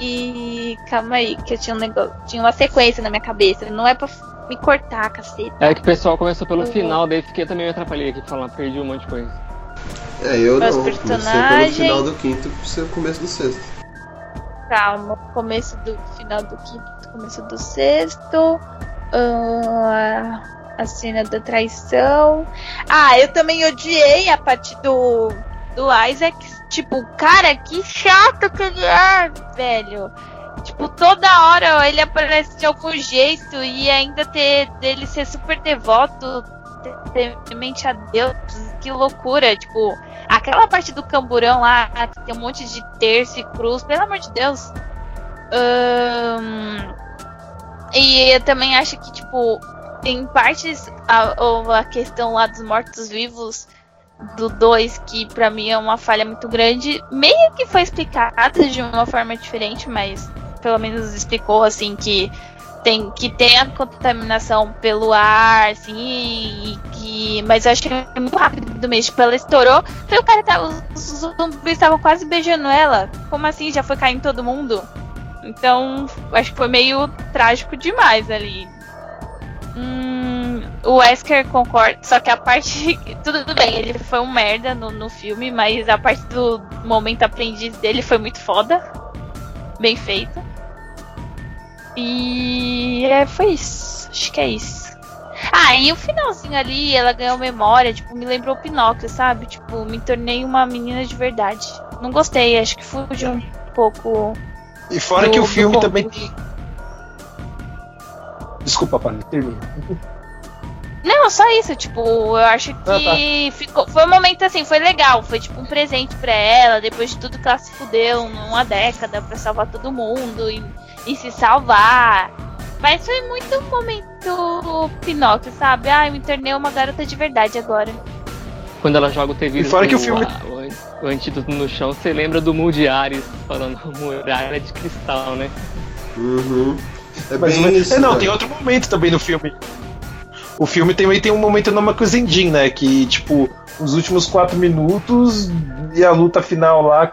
E calma aí, que eu tinha um negócio. Tinha uma sequência na minha cabeça. Não é pra me cortar, caceta. É que o pessoal começou pelo Uhum. final, daí fiquei também me atrapalhei aqui falando, perdi um monte de coisa. É, eu Os não. Comecei pelo personagens. final do quinto e ser o começo do sexto. Calma, começo do final do quinto, começo do sexto. ah, a cena da traição. Ah, eu também odiei a parte do, do Isaac. Tipo, cara, que chato que ele é, velho. Tipo, toda hora ele aparece de algum jeito e ainda ter dele ser super devoto, ter- a Deus, que loucura. Tipo, aquela parte do camburão lá, que tem um monte de terço e cruz, pelo amor de Deus. E eu também acho que, tipo, tem partes, a, a questão lá dos mortos-vivos do 2, que pra mim é uma falha muito grande, meio que foi explicada de uma forma diferente, mas pelo menos explicou, assim, que tem que tem a contaminação pelo ar, assim, que. Mas eu achei muito rápido mesmo. Tipo, ela estourou. Foi o cara tava. Os zumbis estavam quase beijando ela. Como assim? Já foi caindo todo mundo? Então, acho que foi meio trágico demais ali. Hum, o Wesker concorda, só que a parte. <laughs> Tudo bem, ele foi um merda no, no filme, mas a parte do momento aprendiz dele foi muito foda. Bem feita. E é, foi isso. Acho que é isso. Ah, e o finalzinho ali, ela ganhou memória, tipo, me lembrou o Pinóquio, sabe? Tipo, me tornei uma menina de verdade. Não gostei, acho que fugiu um pouco. E fora do- que o filme também tem. Desculpa, Pani, termina. Não, só isso, tipo, eu acho Ah, que ficou, foi um momento assim, foi legal, foi tipo um presente pra ela, depois de tudo que ela se fudeu numa década pra salvar todo mundo e, e se salvar. Mas foi muito um momento Pinóquio, sabe? Ah, eu me tornei uma garota de verdade agora. Quando ela joga o TV E fora que o filme- o, o antídoto no chão, você lembra do Moody Ares falando muralha de cristal, né? Uhum. É Mas, bem mas- isso. é, não, cara. tem outro momento também no filme. O filme também tem um momento no Makuzen Jin, né? Que, tipo, os últimos quatro minutos e a luta final lá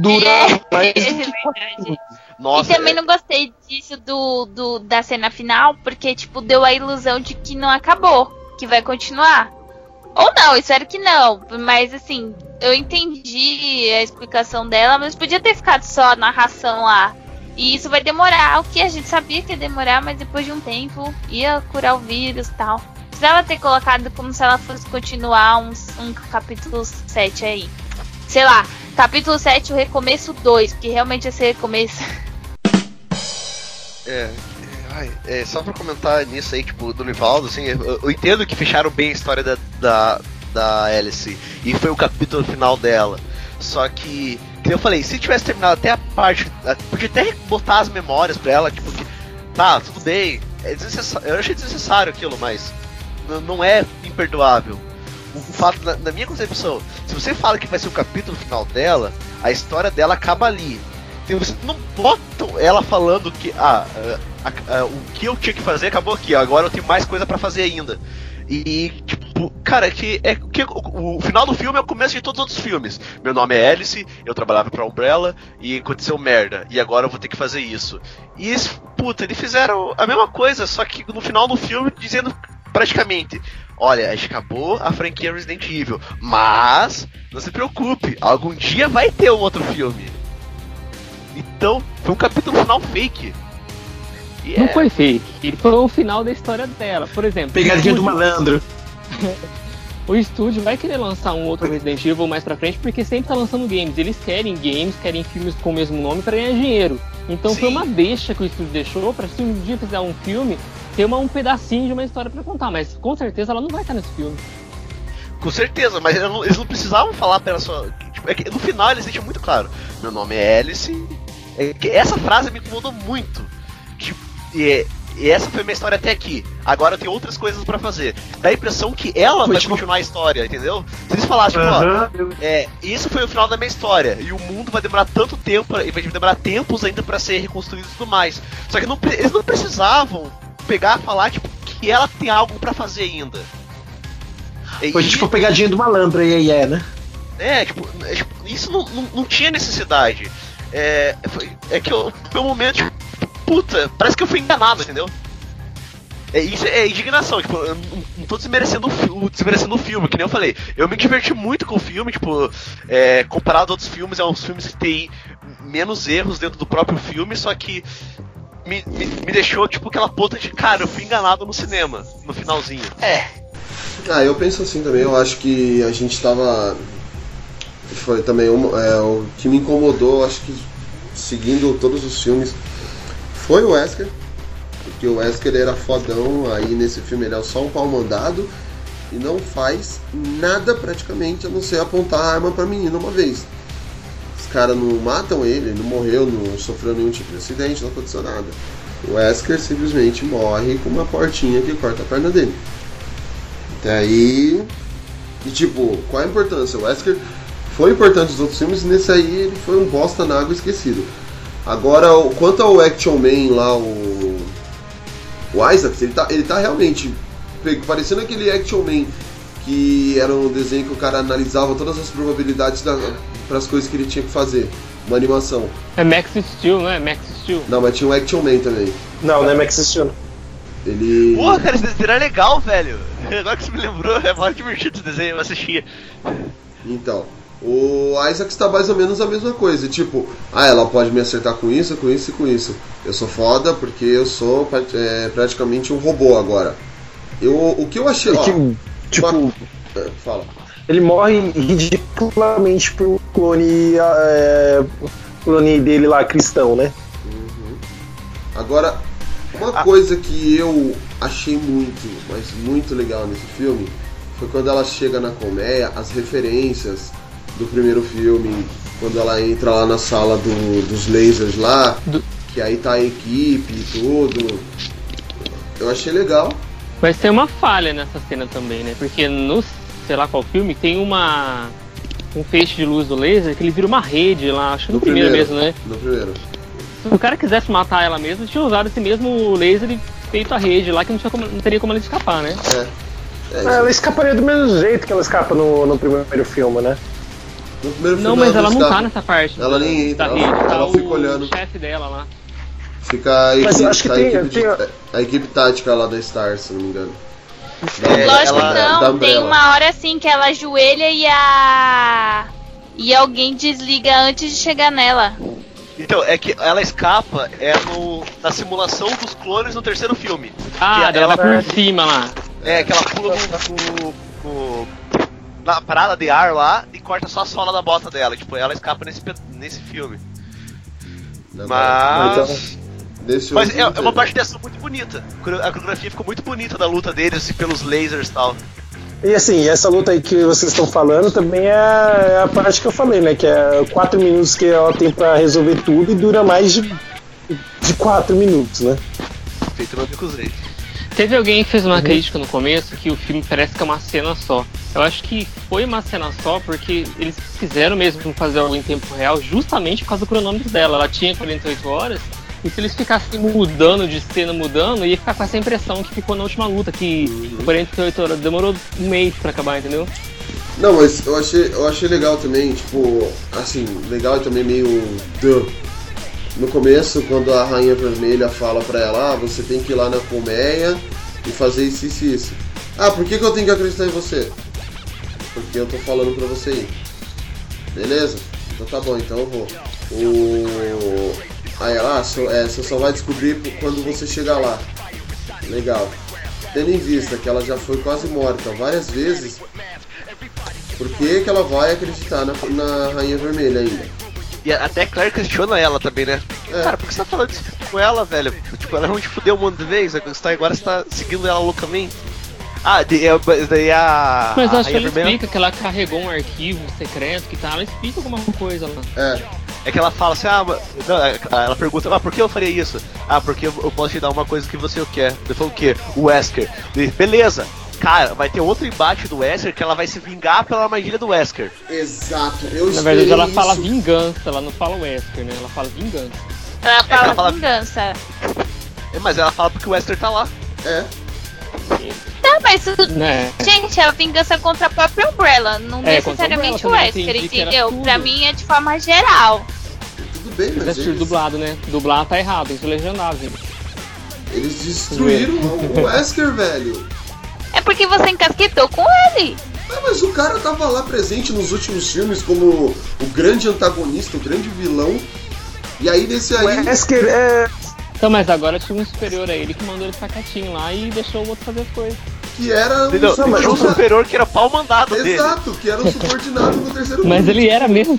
dura mais É que verdade. Nossa, e também é- não gostei disso do, do, da cena final, porque, tipo, deu a ilusão de que não acabou, que vai continuar. Ou não, espero que não. Mas assim, eu entendi a explicação dela, mas podia ter ficado só a narração lá. E isso vai demorar, o que a gente sabia que ia demorar, mas depois de um tempo ia curar o vírus e tal. Precisava ter colocado como se ela fosse continuar uns, um capítulo 7 aí. Sei lá, capítulo 7, o recomeço 2, que realmente esse recomeço. <laughs> É, ai, é, só pra comentar nisso aí, tipo, do Nivaldo, assim, eu, eu entendo que fecharam bem a história da, da, da Alice e foi o capítulo final dela. Só que eu falei, se tivesse terminado até a parte. a- Podia até botar as memórias pra ela, tipo, que. Tá, tudo bem. É eu achei desnecessário aquilo, mas não é imperdoável. O, o fato, na, na minha concepção, se você fala que vai ser o capítulo final dela, a história dela acaba ali. E você não bota ela falando que ah, ah, ah, ah, o que eu tinha que fazer acabou aqui, agora eu tenho mais coisa pra fazer ainda. E, tipo, cara, que é que o, o final do filme é o começo de todos os outros filmes. Meu nome é Alice, eu trabalhava pra Umbrella e aconteceu merda, e agora eu vou ter que fazer isso. E, isso, puta, eles fizeram a mesma coisa, só que no final do filme dizendo praticamente: Olha, a gente acabou a franquia Resident Evil, mas não se preocupe, algum dia vai ter um outro filme. Então, foi um capítulo final fake. E Não é- foi fake, foi o final da história dela. Por exemplo, Pegadinha do malandro. <laughs> O estúdio vai querer lançar um outro Resident Evil mais pra frente porque sempre tá lançando games. Eles querem games, querem filmes com o mesmo nome pra ganhar dinheiro. Então foi Sim. uma deixa que o estúdio deixou pra se um dia fizer um filme, ter uma, um pedacinho de uma história pra contar. Mas com certeza ela não vai estar nesse filme. Com certeza, mas eles não precisavam falar pra ela só. Tipo, é que no final eles deixam muito claro: Meu nome é Alice. É que essa frase me incomodou muito. Tipo, é- e essa foi minha história até aqui. Agora tem outras coisas pra fazer. Dá a impressão que ela Foi vai tipo- continuar a história, entendeu? Se eles falassem, tipo, ó, é, isso foi o final da minha história. E o mundo vai demorar tanto tempo, e vai demorar tempos ainda pra ser reconstruído e tudo mais. Só que não eles não precisavam pegar e falar, tipo, que ela tem algo pra fazer ainda. E- Foi tipo pegadinha do malandro, aí, aí, é, né? é, tipo, é, tipo, isso não, não, não tinha necessidade. É, foi, é que eu, foi um momento, tipo, puta, parece que eu fui enganado, entendeu? É, isso é indignação, tipo, eu não, não tô desmerecendo o, desmerecendo o filme, que nem eu falei. Eu me diverti muito com o filme, tipo, é, comparado a outros filmes, é uns filmes que tem menos erros dentro do próprio filme, só que me, me, me deixou, tipo, aquela ponta de, cara, eu fui enganado no cinema, no finalzinho. É. Ah, eu penso assim também, eu acho que a gente tava. Foi também uma- é, o que me incomodou, acho que seguindo todos os filmes, foi o Wesker. Porque o Wesker era fodão, aí nesse filme ele é só um pau mandado e não faz nada praticamente a não ser apontar a arma pra menina uma vez. Os caras não matam ele, não morreu, não sofreu nenhum tipo de acidente, não aconteceu nada. O Wesker simplesmente morre com uma portinha que corta a perna dele. Até aí. E tipo, qual a importância? O Wesker foi importante nos outros filmes e nesse aí ele foi um bosta na água esquecido. Agora, o- quanto ao Action Man lá, o. O Isaac, ele tá, ele tá realmente parecendo aquele Action Man que era um desenho que o cara analisava todas as probabilidades para as coisas que ele tinha que fazer. uma animação. É Max Steel, não é? Max Steel. Não, mas tinha um Action Man também. Não, não é Max Steel. Ele. Porra, cara, esse desenho era legal, velho. <laughs> Agora que você me lembrou, é mó divertido esse desenho, eu assistia. Então, o Isaac está mais ou menos a mesma coisa. Tipo, ah, ela pode me acertar com isso, com isso e com isso. Eu sou foda porque eu sou é, praticamente um robô agora. Eu, o que eu achei. Ó, que, tipo, uma- é, fala. ele morre ridiculamente pro clone, é, clone dele lá, cristão, né? Agora, uma coisa que eu achei muito, mas muito legal nesse filme foi quando ela chega na colmeia, as referências do primeiro filme, quando ela entra lá na sala do- dos lasers lá, que aí tá a equipe e tudo. Eu achei legal. Mas tem uma falha nessa cena também, né? Porque no sei lá qual filme tem uma. um feixe de luz do laser que ele vira uma rede lá, acho que no, primeiro, mesmo, né? No primeiro. Se o cara quisesse matar ela mesmo, tinha usado esse mesmo laser e feito a rede lá que não, tinha como- não teria como ela escapar, né? É. É, ela escaparia do mesmo jeito que ela escapa no, no primeiro filme, né? No primeiro Não, filme mas ela não escapa. tá nessa parte. Ela do- nem entra, ela- rede, tá ela fica o olhando. chefe dela lá. Fica a equipe, acho que tá a, tem- equipe de- tem- a equipe tática lá da Star, se não me engano. Da- É, Lógico ela- que da não, tem uma hora assim que ela ajoelha e a. E alguém desliga antes de chegar nela. Então, é que ela escapa é no, na simulação dos clones no terceiro filme. Ah, Que dela ela- por cima lá. É, que ela pula no, no- no- na parada de ar lá e corta só a sola da bota dela. Tipo, ela escapa nesse, nesse filme. Da- Mas. Desse Mas é, não é uma parte de ação muito bonita. A coreografia ficou muito bonita da luta deles, assim, pelos lasers e tal. E assim, essa luta aí que vocês estão falando também é é a parte que eu falei, né? Que é quatro minutos que ela tem pra resolver tudo e dura mais de, de quatro minutos, né? Feito no. Teve alguém que fez Uhum. uma crítica no começo que o filme parece que é uma cena só. Eu acho que foi uma cena só porque eles quiseram mesmo fazer algo em tempo real justamente por causa do cronômetro dela. Ela tinha 48 horas e se eles ficassem mudando de cena, mudando, ia ficar com essa impressão que ficou na última luta, que Uhum. 48 horas demorou um mês pra acabar, entendeu? Não, mas eu achei, eu achei legal também, tipo, assim, legal e também meio. No começo, quando a Rainha Vermelha fala pra ela, ah, você tem que ir lá na colmeia e fazer isso, isso e isso. Ah, por que, que eu tenho que acreditar em você? Porque eu tô falando pra você ir. Beleza? Então tá bom, então eu vou. O... Aí ela, ah, só- é, você só vai descobrir quando você chegar lá. Legal. Tendo em vista que ela já foi quase morta várias vezes, por que, que ela vai acreditar na, na Rainha Vermelha ainda? E até Claire questiona ela também, né? É. Cara, por que você tá falando isso com ela, velho? Tipo, ela não te fudeu um monte de você tá, agora você tá seguindo ela loucamente. Ah, de- é, mas daí a. Mas a acho que Rainha ela Vermelha- explica que ela carregou um arquivo secreto que tá, ela explica alguma coisa lá. É, É que ela fala assim, ah, mas- não, é, ela pergunta, ah, por que eu faria isso? Ah, porque eu posso te dar uma coisa que você quer. Ele falou o quê? O Wesker. Ele, Beleza, cara, vai ter outro embate do Wesker que ela vai se vingar pela armadilha do Wesker. exato. Eu Na verdade ela isso. fala vingança, ela não fala Wesker, né? Ela fala vingança. Ela que ela fala fala- vingança. É, mas ela fala porque o Wesker tá lá. É, Tá, mas Né? Gente, é a vingança contra a própria Umbrella, não É, necessariamente o Wesker, entendeu? Pra mim é de forma geral. tudo bem, Mas eles, dublado, né? Dublar tá errado, tem que legendar, gente. eles destruíram o Wesker, velho. É porque você encasquetou com ele. Ah, mas o cara tava lá presente nos últimos filmes como o grande antagonista, o grande vilão. E aí nesse aí. Wesker é. Então, mas agora tinha um superior a ele que mandou ele ficar quietinho lá e deixou o outro fazer as coisas. Que era um? Não, Tinha um superior que era pau mandado dele. Exato, que era um subordinado no terceiro Mas ele era mesmo.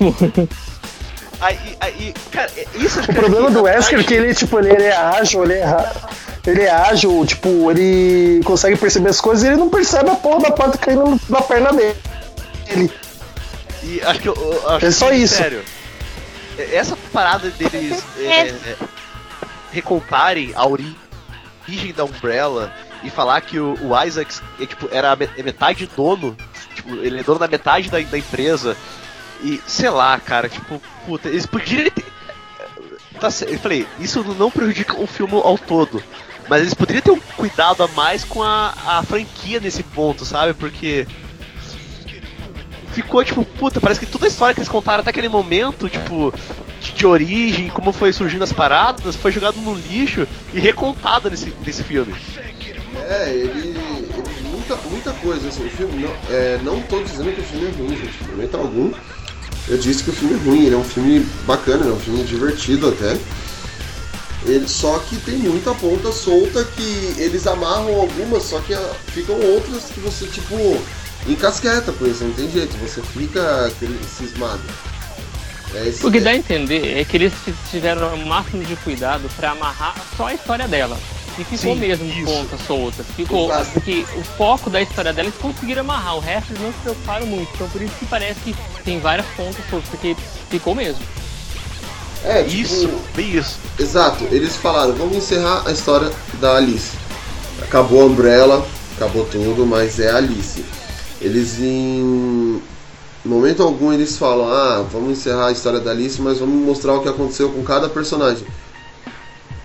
Aí, aí, cara, é- isso O problema do Wesker é que ele, tipo, ele, ele é ágil, ele é, ele é ágil, tipo, ele consegue perceber as coisas e ele não percebe a porra da porta caindo na perna dele. Ele. E acho que eu, acho É só que, isso. Sério. é- Essa parada deles é, é, recontarem a ori- origem da Umbrella e falar que o, o Isaac é, tipo, era é metade dono, tipo, ele é dono da metade da, da empresa. E sei lá, cara, tipo, puta, eles poderiam ter. Tá, eu falei, isso não prejudica o filme ao todo. Mas eles poderiam ter um cuidado a mais com a, a franquia nesse ponto, sabe? Porque ficou tipo, puta, parece que toda a história que eles contaram até aquele momento, tipo, de origem, como foi surgindo as paradas, foi jogado no lixo e recontado nesse, nesse filme. É, ele. ele muita, muita coisa, assim, o filme. Não, é, não tô dizendo que o filme é ruim, gente. Em momento algum. Eu disse que o filme é ruim, ele é um filme bacana, ele é um filme divertido até. Ele, só que tem muita ponta solta que eles amarram algumas, só que ah, ficam outras que você, tipo, encasqueta com isso, não tem jeito, você fica cismado. É O que dá a entender é que eles tiveram o máximo de cuidado pra amarrar só a história dela. E ficou Sim, mesmo isso. pontas soltas. Ficou, Exato. porque o foco da história dela eles conseguiram amarrar, o resto eles não se preocuparam muito. Então por isso que parece que tem várias pontas soltas, porque ficou mesmo. É, tipo, Isso, bem isso. Exato, eles falaram, vamos encerrar a história da Alice. Acabou a Umbrella, acabou tudo, mas é a Alice. Eles em momento algum eles falam, ah, vamos encerrar a história da Alice, mas vamos mostrar o que aconteceu com cada personagem.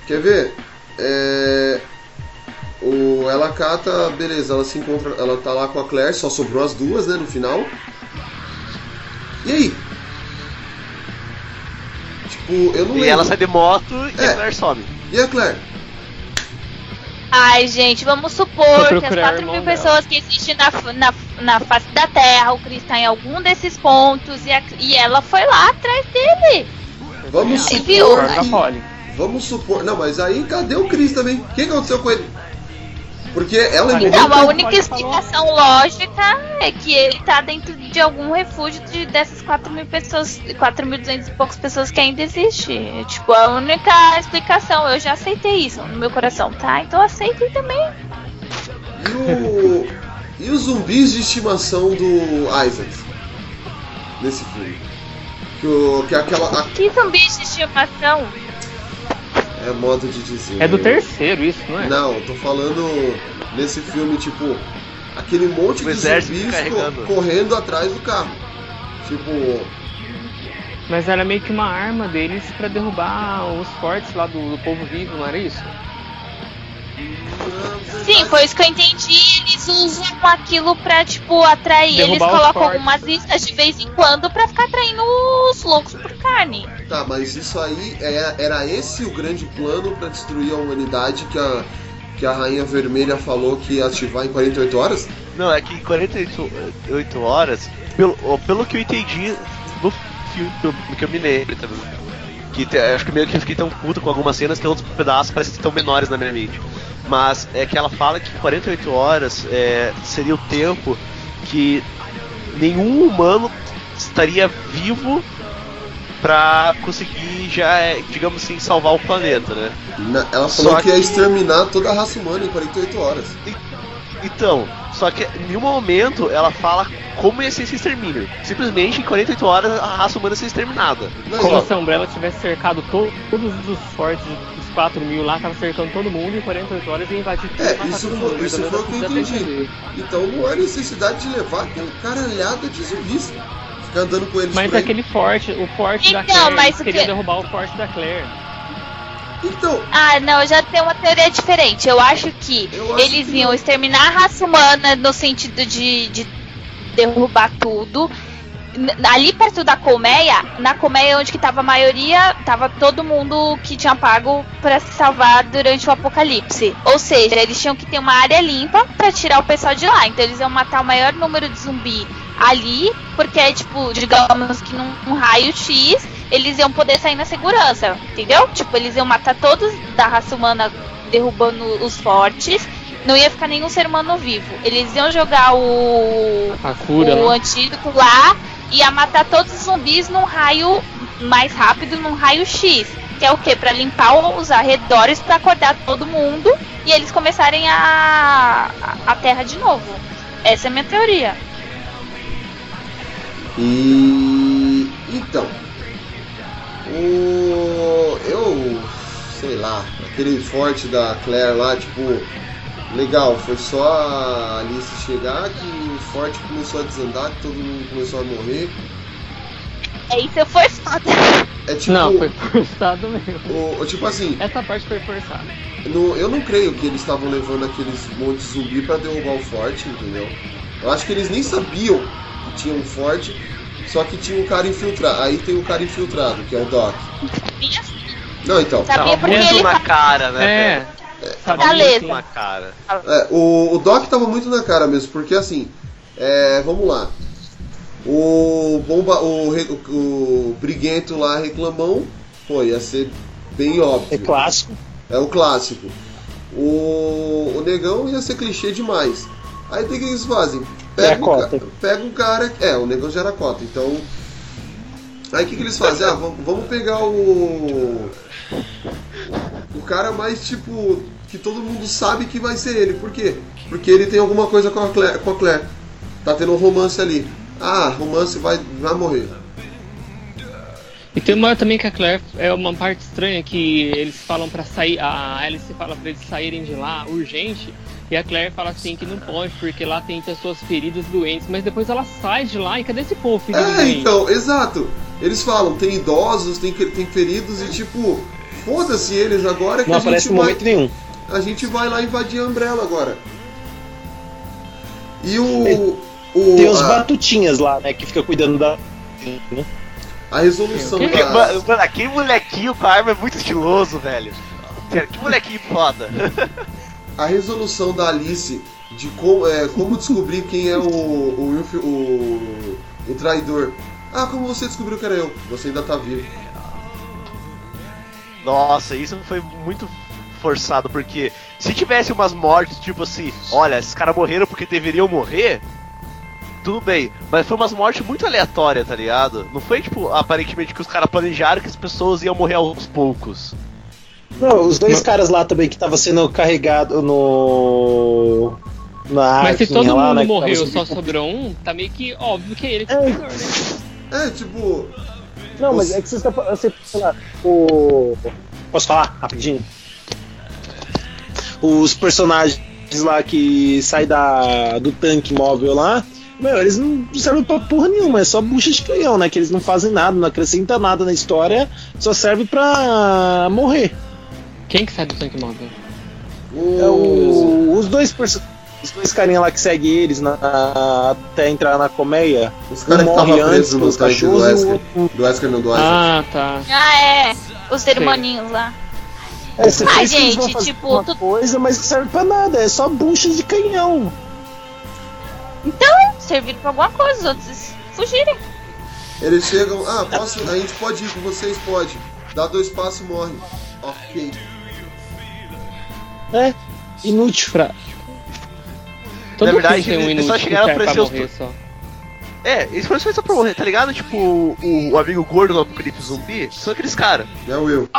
Quer ver? É... O, ela cata, beleza, ela se encontra, ela tá lá com a Claire, só sobrou as duas, né, no final. E aí? Tipo, eu não E lembro. ela sai de moto e É. a Claire some. E a Claire? Ai, gente, vamos supor que as procurar 4 o irmão mil dela. pessoas que existem na, na, na face da Terra, o Chris tá em algum desses pontos e, a- e ela foi lá atrás dele. Vamos supor viu? Que... Vamos supor... Não, mas aí cadê o Chris também? O que aconteceu com ele? Porque ela é Então, a única falar. explicação lógica é que ele tá dentro de algum refúgio de, dessas 4 mil pessoas, 4.200 e poucas pessoas que ainda existem. É, tipo, a única explicação. Eu já aceitei isso no meu coração, tá? Então aceitem também. E o... E os zumbis de estimação do Isaac? Nesse filme. Que, o... que é aquela... a- Que zumbis de estimação? É modo de dizer. É do terceiro isso, não é? Não, tô falando nesse filme, tipo... Aquele monte O de exército zumbis carregando. correndo atrás do carro. Tipo... Mas era meio que uma arma deles pra derrubar os fortes lá do, do povo vivo, não era isso? Sim, foi isso que eu entendi. Eles usam aquilo pra, tipo, atrair. Derrubar eles colocam algumas iscas de vez em quando pra ficar atraindo os loucos por carne. Tá, mas isso aí é- era esse o grande plano pra destruir a humanidade que a, que a Rainha Vermelha falou que ia ativar em 48 horas? Não, é que em 48 horas, pelo, pelo que eu entendi no filme, no que eu me lembro também. Que te- acho que meio que eu fiquei tão puto com algumas cenas que outros pedaços parecem estão menores na minha mente. Mas é que ela fala que 48 horas é, seria o tempo que nenhum humano estaria vivo pra conseguir já, é, digamos assim, salvar o planeta, né? Na- ela falou Só que ia que- exterminar toda a raça humana em 48 horas. Então, só que em nenhum momento ela fala como ia ser esse extermínio. Simplesmente em 48 horas a raça humana ser exterminada. Como se a Umbrella tivesse cercado to- todos os fortes, os 4 mil lá, tava cercando todo mundo em 48 horas e invadir tudo. É, matar isso todo foi, mundo, isso foi o que eu entendi. Então não há necessidade de levar aquela caralhada de zumbis. Ficar andando com eles Mas aquele forte, o forte da Então, Claire, mas queriam que- derrubar o forte da Claire. Então, Ah, não, eu já tenho uma teoria diferente. Eu acho que Eu acho eles que iam não. exterminar a raça humana no sentido de, de derrubar tudo. Ali perto da colmeia, na colmeia onde que tava a maioria, tava todo mundo que tinha pago pra se salvar durante o apocalipse. Ou seja, eles tinham que ter uma área limpa pra tirar o pessoal de lá. Então eles iam matar o maior número de zumbi ali, porque tipo, digamos que num, raio X, eles iam poder sair na segurança, entendeu? Tipo, eles iam matar todos da raça humana derrubando os fortes. Não ia ficar nenhum ser humano vivo. Eles iam jogar o A cura, o né? antídoto lá e ia matar todos os zumbis num raio mais rápido, num raio X. Que é o que? Pra limpar os arredores, pra acordar todo mundo e eles começarem a, a, a Terra de novo. Essa é a minha teoria. E então, o eu sei lá, aquele forte da Claire lá, tipo, legal, foi só a Alice chegar que o forte começou a desandar, que todo mundo começou a morrer. É isso foi foda. É tipo, Não, foi forçado mesmo. o, o- tipo assim, Essa parte foi forçada. no- eu não creio que eles estavam levando aqueles montes de zumbi pra derrubar o forte, entendeu? Eu acho que eles nem sabiam que tinha um forte Só que tinha um cara infiltrado. Aí tem o cara infiltrado, que é o Doc. Não, então. Sabia porque muito ele na cara, né? É. Sabia Tá Muito na cara. É, o, o Doc tava muito na cara mesmo, porque assim, é, vamos lá. O bomba, o, o, o briguento lá reclamão, pô, ia ser bem É óbvio. clássico. É o clássico. O, o negão ia ser clichê demais. Aí o que, que eles fazem? É a um cota. ca- pega um cara. É, o negão já era cota, então. Aí o que, que eles fazem? Ah, vamos, vamos pegar o. O cara mais tipo. Que todo mundo sabe que vai ser ele. Por quê? Porque ele tem alguma coisa com a Claire. Com a Claire. Tá tendo um romance ali. Ah, romance vai, vai morrer. E tem uma hora também que a Claire é uma parte estranha que eles falam pra sair, a Alice fala pra eles saírem de lá urgente, e a Claire fala assim que não pode porque lá tem pessoas feridas doentes, mas depois ela sai de lá e cadê esse povo ferido É, doente? então, exato. Eles falam, tem idosos, tem, que- tem feridos e tipo, foda-se eles agora que Não a gente aparece vai. momento nenhum. A gente vai lá invadir a Umbrella agora. E o. o Tem os a, batutinhas lá, né? Que fica cuidando da. né? a resolução Que- Que- da. Mano, mano, aquele molequinho com a arma é muito estiloso, velho. Sério, Que molequinho foda. <laughs> A resolução da Alice de como, é, como descobrir quem é o, o, o, o traidor. Ah, como você descobriu que era eu? Você ainda tá vivo. Nossa, isso foi muito forçado, porque se tivesse umas mortes, tipo assim, olha, esses caras morreram porque deveriam morrer, tudo bem. Mas foi umas mortes muito aleatórias, tá ligado? Não foi, tipo, aparentemente que os caras planejaram que as pessoas iam morrer aos poucos. Não, os dois caras lá também que tava sendo carregado no. Na Mas se todo lá, mundo né, morreu só <laughs> sobrou um, tá meio que óbvio que é ele que é né? É, tipo. Não, mas é que você está você, sei lá, o. Posso falar rapidinho? Os personagens lá que saem da, do tanque móvel lá, meu, eles não servem pra porra nenhuma, é só bucha de canhão, né? Que eles não fazem nada, não acrescentam nada na história, só serve pra morrer. Quem que sai do tanque móvel? É o- os dois os dois carinha lá que seguem eles na- até entrar na colmeia, Os caras um que estavam antes presos no dos tanque do o Wesker. Do Wesker não, do Wesker. Ah, tá. Ah, é. Os irmãozinhos lá. É, você Ah, pensa que eles vão gente, fazer tipo, uma tu- coisa, mas não serve pra nada, é só bucha de canhão. Então, serviram pra alguma coisa, os outros fugirem. Eles chegam, ah, posso, a gente pode ir com vocês? Pode. Dá dois passos e morre. Ok. É, inútil. Pra... Todo Na verdade, tem um eles só inútil que chegaram pra aparecer os- morrer só. É, eles foram só pra morrer, tá ligado? Tipo, o, o amigo gordo do Apocalipse Zumbi são aqueles caras. É o eu. <laughs>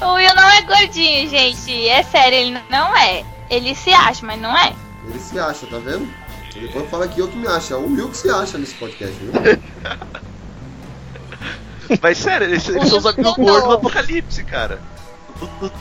O Will não é gordinho, gente. É sério, ele não é. Ele se acha, mas não é. Ele se acha, tá vendo? Ele Depois fala que eu que me acho. É o Will que se acha nesse podcast, viu? <laughs> Mas sério, eles, eles são os amigos gordos do Apocalipse, cara.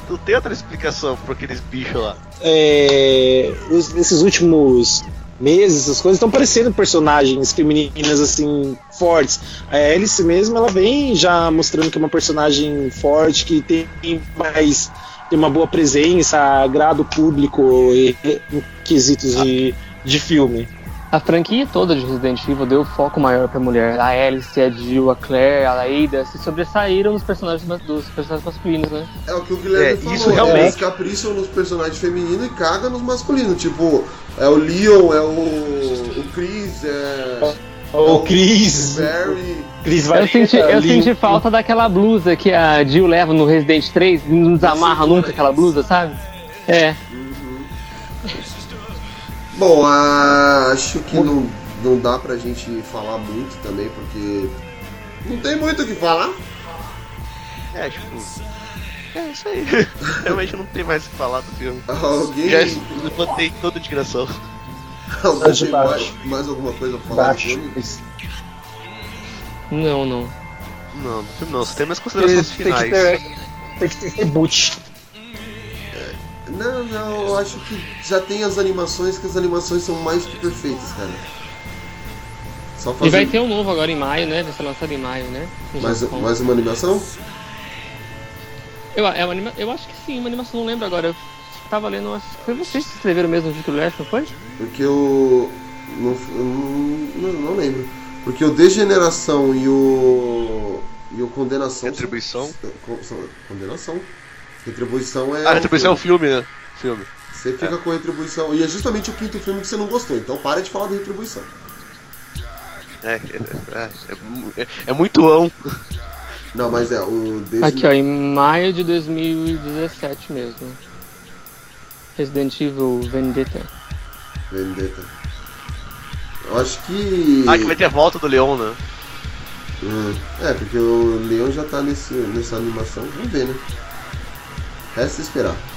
Não, tem outra explicação pra aqueles bichos lá. É, os- nesses últimos meses, essas coisas estão parecendo personagens femininas assim fortes. A Alice mesmo, ela vem já mostrando que é uma personagem forte, que tem mais tem uma boa presença, agrada o público e- em quesitos de, de filme. A franquia toda de Resident Evil deu foco maior pra mulher. A Alice, a Jill, a Claire, a Ada se sobressaíram nos personagens dos personagens masculinos, né? É o que o Guilherme É, falou. isso realmente. Eles capricham nos personagens femininos e cagam nos masculinos. Tipo, é o Leon, é o, o Chris, é O o Chris, Barry. Chris Eu senti, eu senti falta daquela blusa que a Jill leva no Resident 3, não desamarra nunca aquela blusa, sabe? É. Bom, acho que não, não dá pra gente falar muito também, porque não tem muito o que falar. É, tipo. É isso aí. <laughs> Realmente não tem mais o que falar do filme. Alguém, Já levantei toda a digressão. alguém tem mais, mais alguma coisa pra falar do baixo. filme? Não, não. Não, do filme não, só tem mais Tem, considerações tem que finais. ter, tem que ter reboot. Não, não, eu acho que já tem as animações, que as animações são mais que perfeitas, cara. Só E vai fazer ter um novo agora em maio, né? Vai ser lançado em maio, né? Mais, mais uma animação? Eu, é uma anima... eu acho que sim, uma animação, não lembro agora. tava lendo. umas- Foi vocês que escreveram mesmo o título Leste, não foi? Porque o. Não, eu não, não, não lembro. Porque o Degeneração e o. E o Condenação. Retribuição? São, con- são- condenação. Retribuição é. A um retribuição é o filme. né? Filme. Você fica com Retribuição. E é justamente o quinto filme que você não gostou. Então para de falar de Retribuição. É, é, é, é é- é muito ão. Não, mas é o. Desen... Aqui, ó, em maio de 2017 mesmo. Resident Evil Vendetta. Vendetta. Eu acho que. Ah, que vai ter a volta do Leon, né? Hum, é, porque o Leon já tá nesse, nessa animação. Vamos ver, né? Resta esperar.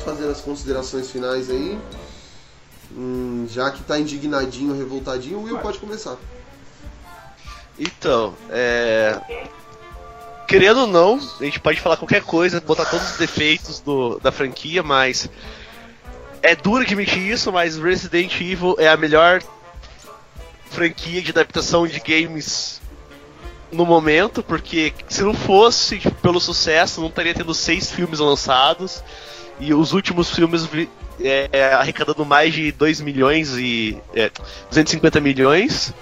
Vamos fazer as considerações finais aí. Hum, já que tá indignadinho, revoltadinho, o Will pode começar. Então, é. Querendo ou não, a gente pode falar qualquer coisa, botar todos os defeitos do, da franquia, mas. É duro admitir isso, mas Resident Evil é a melhor franquia de adaptação de games no momento, porque se não fosse tipo, pelo sucesso, não estaria tendo seis filmes lançados e os últimos filmes é, é, arrecadando mais de 2 milhões e é, 250 milhões.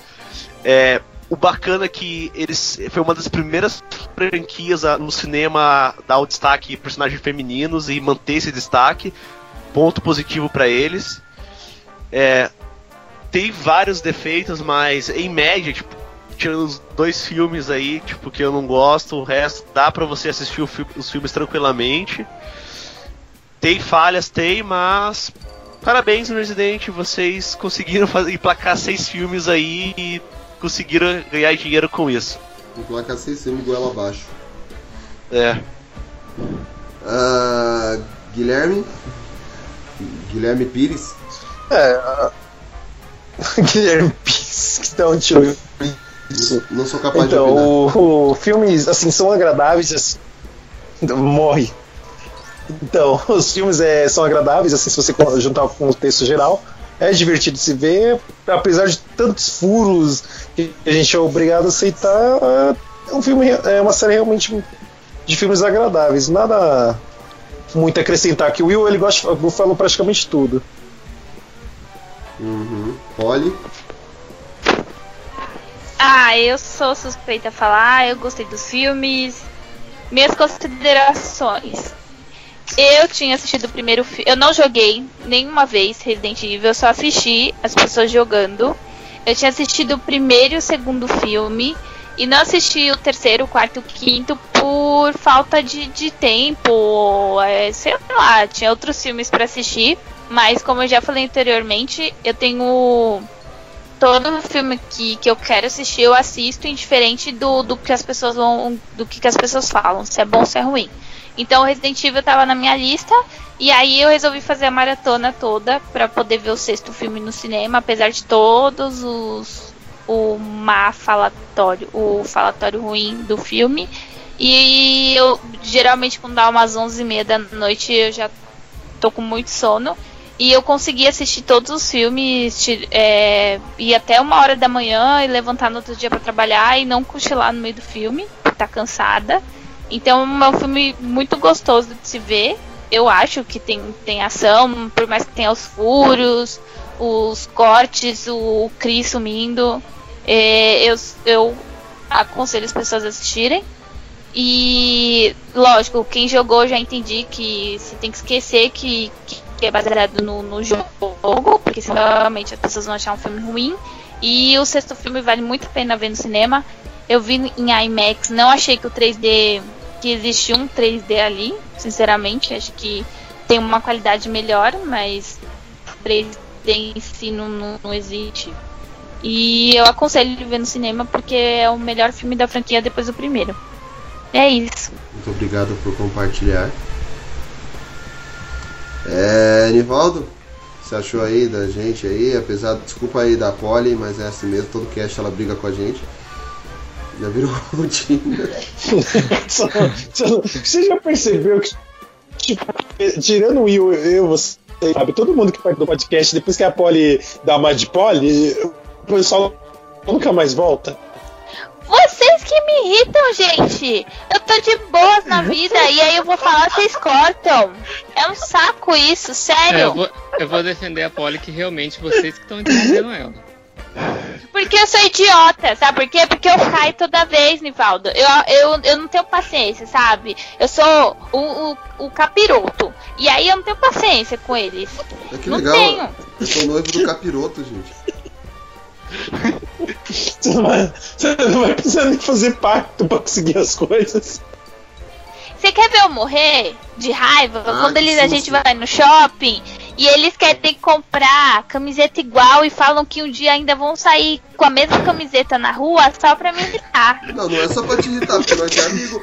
É, o bacana é que eles foi uma das primeiras franquias a- no cinema a dar o destaque personagens femininos e manter esse destaque. Ponto positivo para eles. É, tem vários defeitos, mas em média, tipo, tirando os dois filmes aí, tipo, que eu não gosto, o resto dá pra você assistir fi- os filmes tranquilamente. Tem falhas, tem, mas parabéns no Resident, vocês conseguiram <laughs> fazer, emplacar seis filmes aí e conseguiram ganhar dinheiro com isso. Placa 6 sendo goela abaixo. É. Ah, Guilherme? Guilherme Pires? É. a- <laughs> Guilherme Pires, que tá onde eu Não, não sou capaz de Então, opinar. o, o filmes, assim, são agradáveis, assim, <laughs> morre. Então, <laughs> os filmes é, são agradáveis, assim, se você juntar com o contexto geral. É divertido de se ver, apesar de tantos furos que a gente é obrigado a aceitar. É um filme, é uma série realmente de filmes agradáveis. Nada muito a acrescentar. Que o Will ele gosta, falou praticamente tudo. Uhum. Polly? Ah, eu sou suspeita a falar, eu gostei dos filmes. Minhas considerações. Eu tinha assistido o primeiro filme. Eu não joguei nenhuma vez Resident Evil, eu só assisti as pessoas jogando. Eu tinha assistido o primeiro e o segundo filme. E não assisti o terceiro, o quarto e o quinto por falta de, de tempo. é, sei lá, tinha outros filmes pra assistir. Mas como eu já falei anteriormente, eu tenho todo filme que, que eu quero assistir, eu assisto, indiferente do, do que as pessoas vão. do que, que as pessoas falam, se é bom ou se é ruim. Então Resident Evil tava na minha lista. E aí eu resolvi fazer a maratona toda pra poder ver o sexto filme no cinema, apesar de todos os. o má falatório, o falatório ruim do filme. E eu geralmente quando dá umas 11h30 da noite eu já tô com muito sono. E eu consegui assistir todos os filmes, é, ir até uma hora da manhã e levantar no outro dia pra trabalhar e não cochilar no meio do filme, tá cansada. Então é um filme muito gostoso de se ver. Eu acho que tem, tem ação, por mais que tenha os furos, os cortes, o Chris sumindo. É, eu, eu aconselho as pessoas a assistirem. E, lógico, quem jogou já entendi que você tem que esquecer que, que é baseado no, no jogo, porque senão realmente as pessoas vão achar um filme ruim. E o sexto filme vale muito a pena ver no cinema. Eu vi em IMAX, não achei que o 3D, que existe um 3D ali, sinceramente. Acho que tem uma qualidade melhor, mas 3D em si não, não, não existe. E eu aconselho ele ver no cinema porque é o melhor filme da franquia depois do primeiro. É isso. Muito obrigado por compartilhar. É, Nivaldo, você achou aí da gente aí? Apesar, desculpa aí da Polly, mas é assim mesmo, todo cast ela briga com a gente. Já virou rotina. <laughs> Só- só- Você já percebeu que, tipo, tirando o Will, eu, você, sabe, todo mundo que participa do podcast, depois que a Polly dá uma de Polly, o pessoal nunca mais volta? Vocês que me irritam, gente. Eu tô de boas na vida e aí eu vou falar, vocês cortam. É um saco isso, É, eu, sério. vou, eu vou defender a Polly que realmente vocês que estão entendendo ela. Porque eu sou idiota, sabe por quê? Porque eu caio toda vez, Nivaldo. Eu, eu, eu não tenho paciência, sabe? Eu sou o, o, o capiroto. E aí eu não tenho paciência com eles. É que não legal. tenho. Eu sou noivo do capiroto, gente. <laughs> Você não vai, você não vai precisar nem fazer pacto pra conseguir as coisas. Você quer ver eu morrer de raiva? Ah, Quando eles, a gente vai no shopping e eles querem comprar camiseta igual e falam que um dia ainda vão sair com a mesma camiseta na rua só pra me irritar. Não, não é só pra te irritar, porque nós é amigo.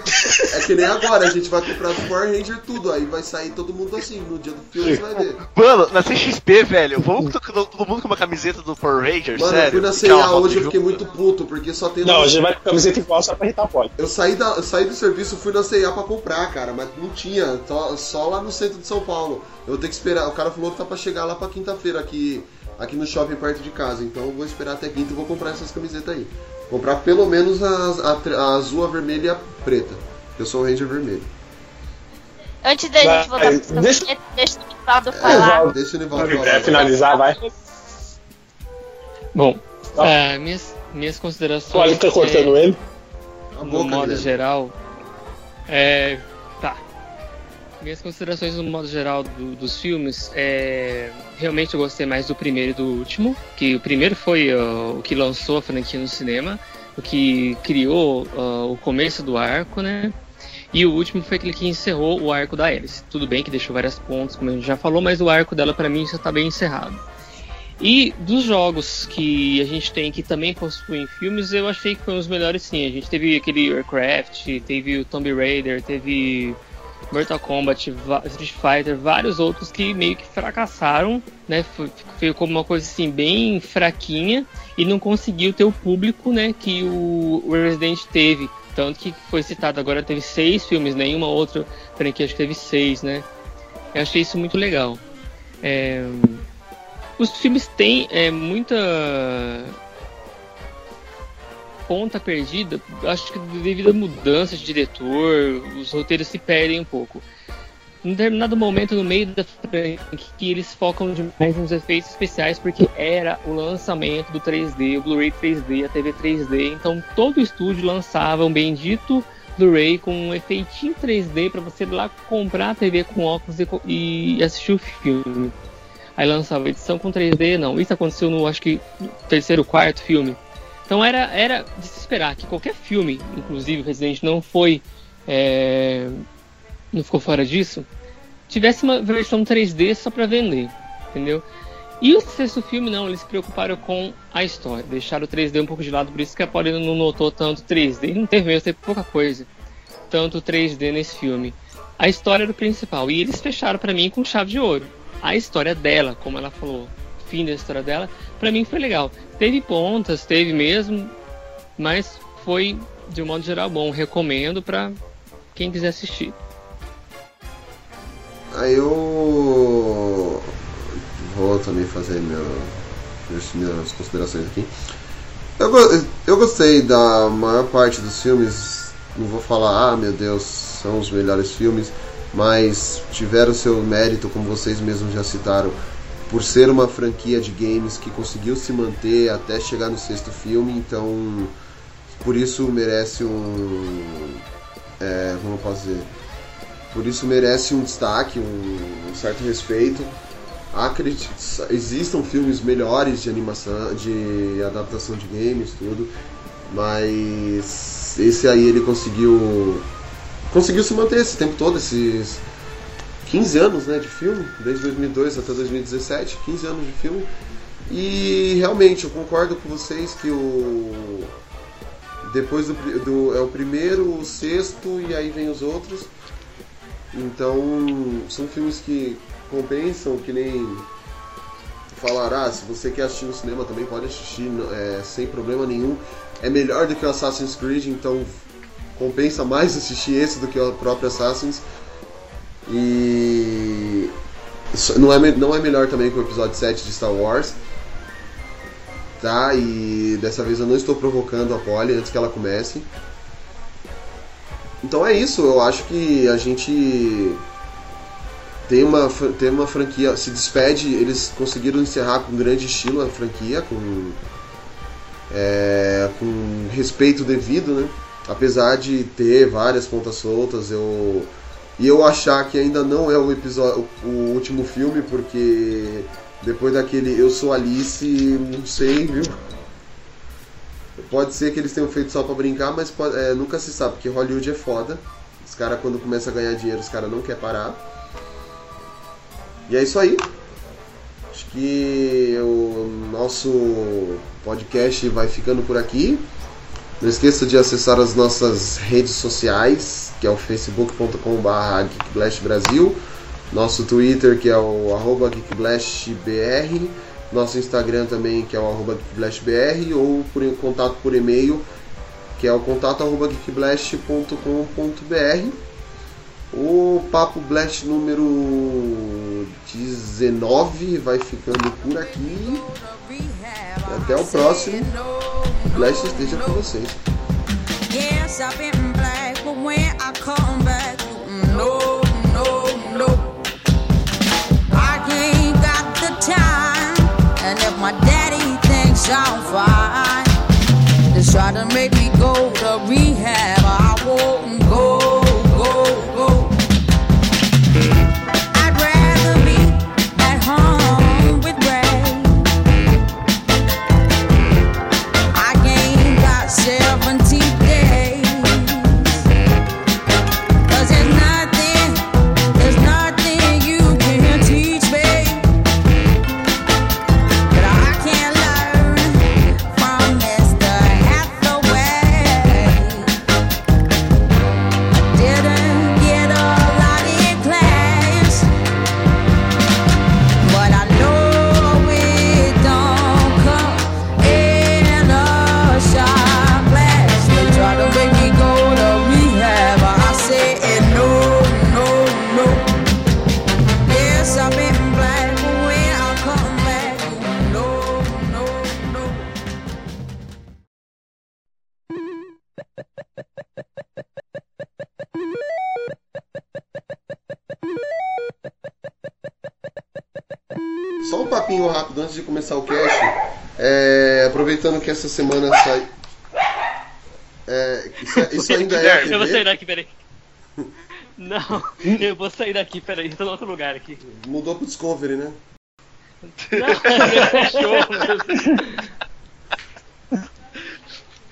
É que nem agora, a gente vai comprar do Power Ranger tudo, aí vai sair todo mundo assim, no dia do filme você vai ver. Mano, na CXP, velho, vamos to- todo mundo com uma camiseta do Power Ranger, Mano, sério? eu fui na C&A hoje, eu fiquei muito puto, porque só tem... Não, a gente vai com camiseta igual só pra irritar a Polly. Eu saí, da, eu saí do serviço, fui na C&A pra comprar, cara, mas não tinha, só, só lá no centro de São Paulo. Eu vou ter que esperar, o cara falou que tá pra chegar lá pra quinta-feira aqui, aqui no shopping perto de casa, então eu vou esperar até quinta e vou comprar essas camisetas aí. Comprar pelo menos as- a, tre- a azul, a vermelha e a preta. Eu sou o Ranger vermelho. Antes da gente voltar Vai, pra deixa- camiseta, deixa o Nivaldo falar. Deixa o Nivaldo É, falar. finalizar, vai. Bom, ah, minhas, minhas considerações. Polly tá é, cortando ele. A no boca, modo Guilherme. geral. É. Minhas considerações no modo geral do- dos filmes é. Realmente eu gostei mais do primeiro e do último. Que o primeiro foi ó, o que lançou a franquia no cinema, o que criou ó, o começo do arco, né? E o último foi aquele que encerrou o arco da Alice. Tudo bem que deixou várias pontas, como a gente já falou, mas o arco dela pra mim já tá bem encerrado. E dos jogos que a gente tem que também possuem filmes, eu achei que foram os melhores sim. A gente teve aquele Warcraft, teve o Tomb Raider, teve Mortal Kombat, Street Fighter, vários outros que meio que fracassaram, né? Foi, como uma coisa assim bem fraquinha e não conseguiu ter o público, né, que o Resident teve. Tanto que foi citado agora teve seis filmes, nenhuma outra franquia acho que teve seis, né? Eu achei isso muito legal. É, os filmes têm é, muita ponta perdida, acho que devido à mudança de diretor, os roteiros se perdem um pouco. Em determinado momento no meio da franquia eles focam demais nos efeitos especiais porque era o lançamento do 3D, o Blu-ray 3D, a TV 3D, então todo o estúdio lançava um bendito Blu-ray com um efeitinho 3D para você ir lá comprar a TV com óculos e e assistir o filme. Aí lançava edição com 3D, não. Isso aconteceu no, acho que, terceiro, quarto filme. Então era, era de se esperar que qualquer filme, inclusive o Resident não foi. é, não ficou fora disso, tivesse uma versão 3D só para vender, entendeu? E o sexto filme não, eles se preocuparam com a história, deixaram o 3D um pouco de lado, por isso que a Polly não notou tanto 3D, não teve mesmo, teve pouca coisa, tanto 3D nesse filme. A história era o principal, e eles fecharam para mim com chave de ouro. A história dela, como ela falou, fim da história dela, para mim foi legal. Teve pontas, teve mesmo, mas foi de um modo geral bom. Recomendo para quem quiser assistir. Aí eu vou também fazer meu, minhas, considerações aqui. Eu, eu gostei da maior parte dos filmes. Não vou falar, ah meu Deus, são os melhores filmes, mas tiveram seu mérito, como vocês mesmos já citaram, por ser uma franquia de games que conseguiu se manter até chegar no sexto filme. Então, por isso merece um. É, como eu posso dizer? por isso merece um destaque, um, um certo respeito. Acredito, existam filmes melhores de animação, de adaptação de games, tudo, mas esse aí ele conseguiu conseguiu se manter esse tempo todo, esses 15 anos, né, de filme, desde 2002 até 2017, 15 anos de filme. E realmente eu concordo com vocês que o depois do, do é o primeiro, o sexto e aí vem os outros. Então, são filmes que compensam, que nem falar, ah, se você quer assistir no cinema também pode assistir é, sem problema nenhum. É melhor do que o Assassin's Creed, então compensa mais assistir esse do que o próprio Assassin's. E não é, não é melhor também que o episódio 7 de Star Wars. Tá? E dessa vez eu não estou provocando a Polly antes que ela comece. Então é isso, eu acho que a gente tem uma, tem uma franquia, se despede, eles conseguiram encerrar com grande estilo a franquia, com, é, com respeito devido, né? Apesar de ter várias pontas soltas, eu e eu achar que ainda não é o episódio, o, último filme, porque depois daquele Eu Sou Alice, não sei, viu? Pode ser que eles tenham feito só pra brincar, mas pode- é, nunca se sabe, porque Hollywood é foda. Os caras, quando começam a ganhar dinheiro, os caras não querem parar. E é isso aí. Acho que o nosso podcast vai ficando por aqui. Não esqueça de acessar as nossas redes sociais, que é o facebook.com.br geekblastbrasil, nosso Twitter, que é o arroba geekblastbr, nosso Instagram também, que é o arroba geekblastbr, ou por contato por e-mail, que é o contato arroba geekblast.com.br. O Papo Blast número 19 vai ficando por aqui. Até o próximo. Blast esteja com vocês. Yes, I've been black, but when I come back, no, no, no. I ain't got the time, and if my daddy thinks I'm fine, just try to make me go to rehab. I won't go, aproveitando que essa semana sai. É, isso, é- isso ainda é. <laughs> Eu vou sair daqui, peraí. Não, eu vou sair daqui, peraí, tô em outro lugar aqui. Mudou pro Discovery, né? Não, <laughs> fechou.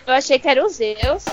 Eu achei que era o Zeus.